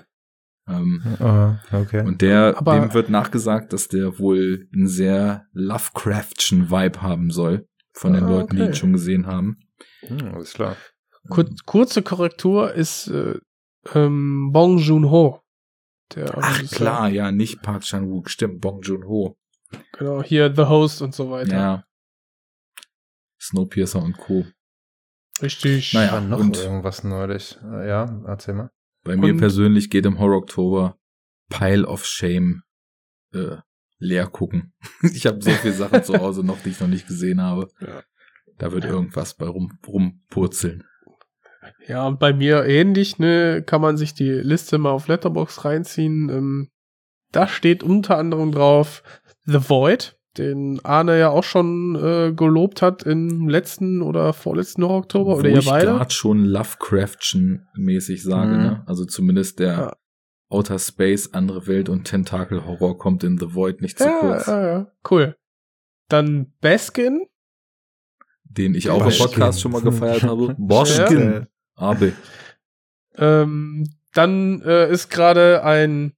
Ähm, Ah, okay. und der, Aber- dem wird nachgesagt, dass der wohl einen sehr Lovecraftschen Vibe haben soll, von den Ah, Leuten, die okay. ihn schon gesehen haben. Hm, alles klar. Kur kurze Korrektur ist äh, ähm, Bong Joon-ho. Der Ach Regisseur. klar, ja, nicht Park Chan-wook, stimmt, Bong Joon-ho. Genau, hier The Host und so weiter. Ja. Snowpiercer und Co. Richtig. Naja, War noch und- irgendwas neulich. Äh, Ja, erzähl mal. Bei mir Und- persönlich geht im Horror Oktober Pile of Shame äh, leer gucken. [LAUGHS] ich habe so viele Sachen zu Hause noch, die ich noch nicht gesehen habe. Ja. Da wird irgendwas bei rum, rumpurzeln. Ja, und bei mir ähnlich, ne, kann man sich die Liste mal auf Letterbox reinziehen. Ähm, da steht unter anderem drauf The Void, den Arne ja auch schon äh, gelobt hat im letzten oder vorletzten Horror Oktober Wo oder ihr ich beide. gerade schon Lovecraftchen-mäßig sage, Mhm. ne? Also zumindest der Ja. Outer Space, andere Welt und Tentakel-Horror kommt in The Void nicht zu Ja, kurz. ja, ja, cool. Dann Baskin, Den ich auch im. Podcast schon mal gefeiert habe. [LAUGHS] Boschkin. Abe. Ähm, dann äh, ist gerade ein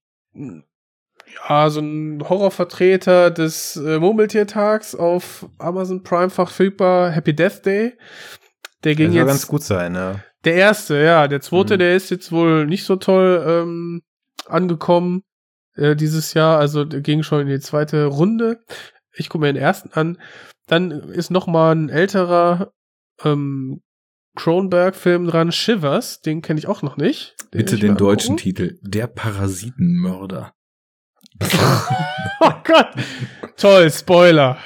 ja so ein Horrorvertreter des äh, Murmeltiertags auf Amazon Prime verfügbar, Happy Death Day. Der ging Das jetzt ganz gut sein, ja. der erste, ja, der zweite, Mhm. der ist jetzt wohl nicht so toll ähm, angekommen äh, dieses Jahr, also der ging schon in die zweite Runde. Ich gucke mir den ersten an. Dann ist noch mal ein älterer ähm, Cronenberg-Film dran, Shivers, den kenne ich auch noch nicht. Den Bitte den deutschen angucken. Titel. Der Parasitenmörder. [LAUGHS] Oh Gott. Toll, Spoiler.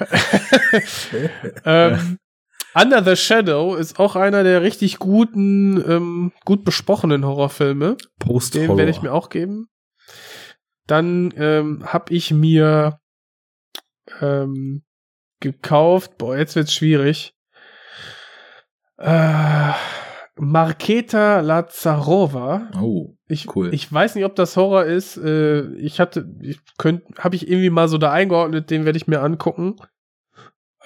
[LAUGHS] ähm, Under the Shadow ist auch einer der richtig guten, ähm, gut besprochenen Horrorfilme. Post-Horror. Den werde ich mir auch geben. Dann ähm, habe ich mir ähm, gekauft. Boah, jetzt wird's schwierig. Äh, Marketa Lazarova. Oh, Ich, Cool. ich weiß nicht, ob das Horror ist. Äh, ich hatte, ich könnte, habe ich irgendwie mal so da eingeordnet, den werde ich mir angucken.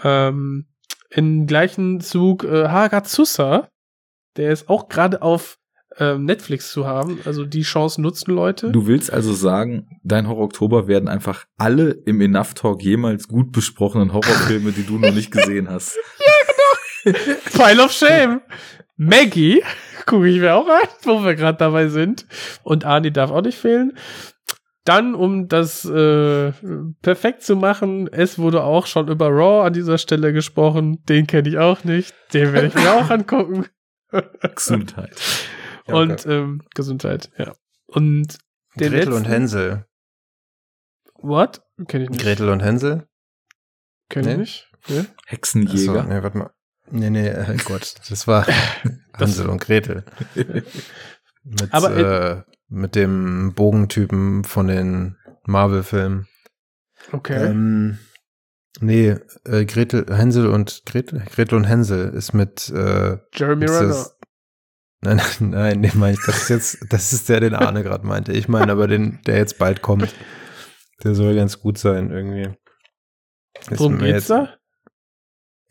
Ähm, Im gleichen Zug äh, Hagazusa, der ist auch gerade auf ähm, Netflix zu haben. Also die Chance nutzen Leute. Du willst also sagen, dein Horror Oktober werden einfach alle im Enough Talk jemals gut besprochenen Horrorfilme, die du noch nicht gesehen hast. [LAUGHS] [LAUGHS] Pile of Shame. Maggie, [LAUGHS] gucke ich mir auch an, wo wir gerade dabei sind. Und Arnie darf auch nicht fehlen. Dann, um das äh, perfekt zu machen, es wurde auch schon über Raw an dieser Stelle gesprochen. Den kenne ich auch nicht. Den werde ich mir auch angucken. [LAUGHS] Gesundheit. Ja, Und ähm, Gesundheit, ja. Und den Gretel und letzten- Hänsel. What? Kenne ich nicht. Gretel und Hänsel? Kenne ich Nee. nicht. Nee? Hexenjäger. Achso, nee, warte mal. Nee, nee, äh, Gott, das war [LAUGHS] Hansel und Gretel. [LAUGHS] Mit, Aber, äh, mit dem Bogentypen von den Marvel-Filmen. Okay. Ähm, nee, äh, Gretel, Hänsel und Gretel, Gretel und Hänsel ist mit äh, Jeremy Renner. Nein, nein, nein, den meine ich. Das ist jetzt, das ist der, den Arne gerade meinte. Ich meine aber den, der jetzt bald kommt. Der soll ganz gut sein, irgendwie. Worum geht's jetzt- da?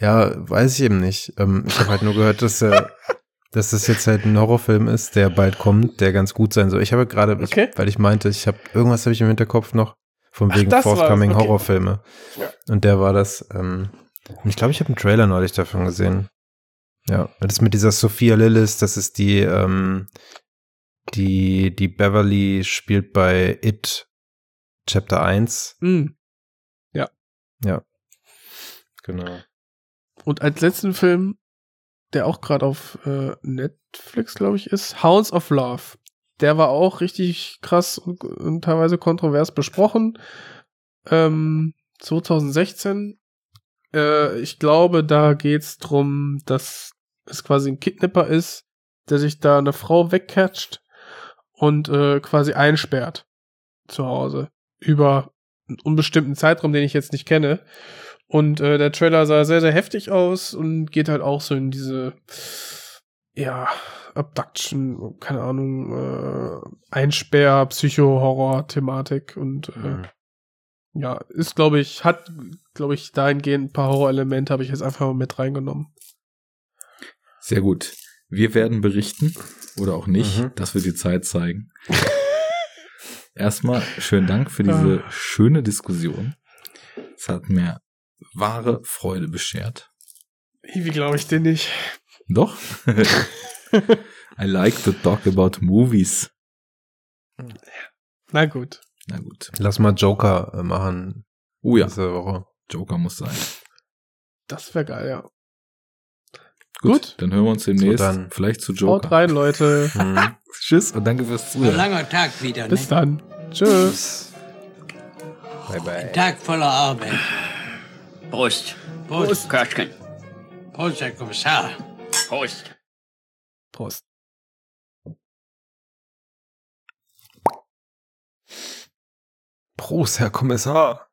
Ja, weiß ich eben nicht. Ähm, ich habe halt nur gehört, dass er, [LAUGHS] dass das jetzt halt ein Horrorfilm ist, der bald kommt, der ganz gut sein soll. Ich habe gerade, ich- Okay. weil ich meinte, ich habe irgendwas habe ich im Hinterkopf noch von Ach, wegen war's, forthcoming okay. Horrorfilme. Ja. Und der war das. Ähm, und ich glaube, ich habe einen Trailer neulich davon gesehen. Ja, das ist mit dieser Sophia Lillis, das ist die, ähm, die, die Beverly spielt bei It Chapter 1. Hm. Ja. Genau. Und als letzten Film, der auch gerade auf äh, Netflix, glaube ich, ist, Hounds of Love. Der war auch richtig krass und, und teilweise kontrovers besprochen. Ähm, 2016. Äh, ich glaube, da geht's drum, dass es quasi ein Kidnapper ist, der sich da eine Frau wegcatcht und äh, quasi einsperrt zu Hause über einen unbestimmten Zeitraum, den ich jetzt nicht kenne. Und äh, der Trailer sah sehr, sehr heftig aus und geht halt auch so in diese, ja, Abduction, keine Ahnung, äh, Einsperr, Psycho-Horror-Thematik und äh, Mhm. ja, ist, glaube ich, hat, glaube ich, dahingehend ein paar Horrorelemente habe ich jetzt einfach mal mit reingenommen. Sehr gut. Wir werden berichten, oder auch nicht, Mhm. das wird die Zeit zeigen. [LAUGHS] Erstmal schönen Dank für diese schöne Diskussion. Es hat mir wahre Freude beschert. Wie glaube ich denn nicht? Doch? I like to talk about movies. Na gut. Na gut. Lass mal Joker äh, machen Oh ja, diese Woche. Joker muss sein. Das wäre geil, ja. Gut, Gut. dann hören wir uns demnächst So, dann. vielleicht zu Haut Joker. rein, Leute. Mhm. [LAUGHS] Tschüss und danke fürs Ein Zuhören. langer Tag wieder, Bis ne? dann. Tschüss. Bye bye. Tag voller Arbeit. Prost. Prost. Köschken. Prost, Herr Kommissar. Prost. Prost. Prost, Herr Kommissar.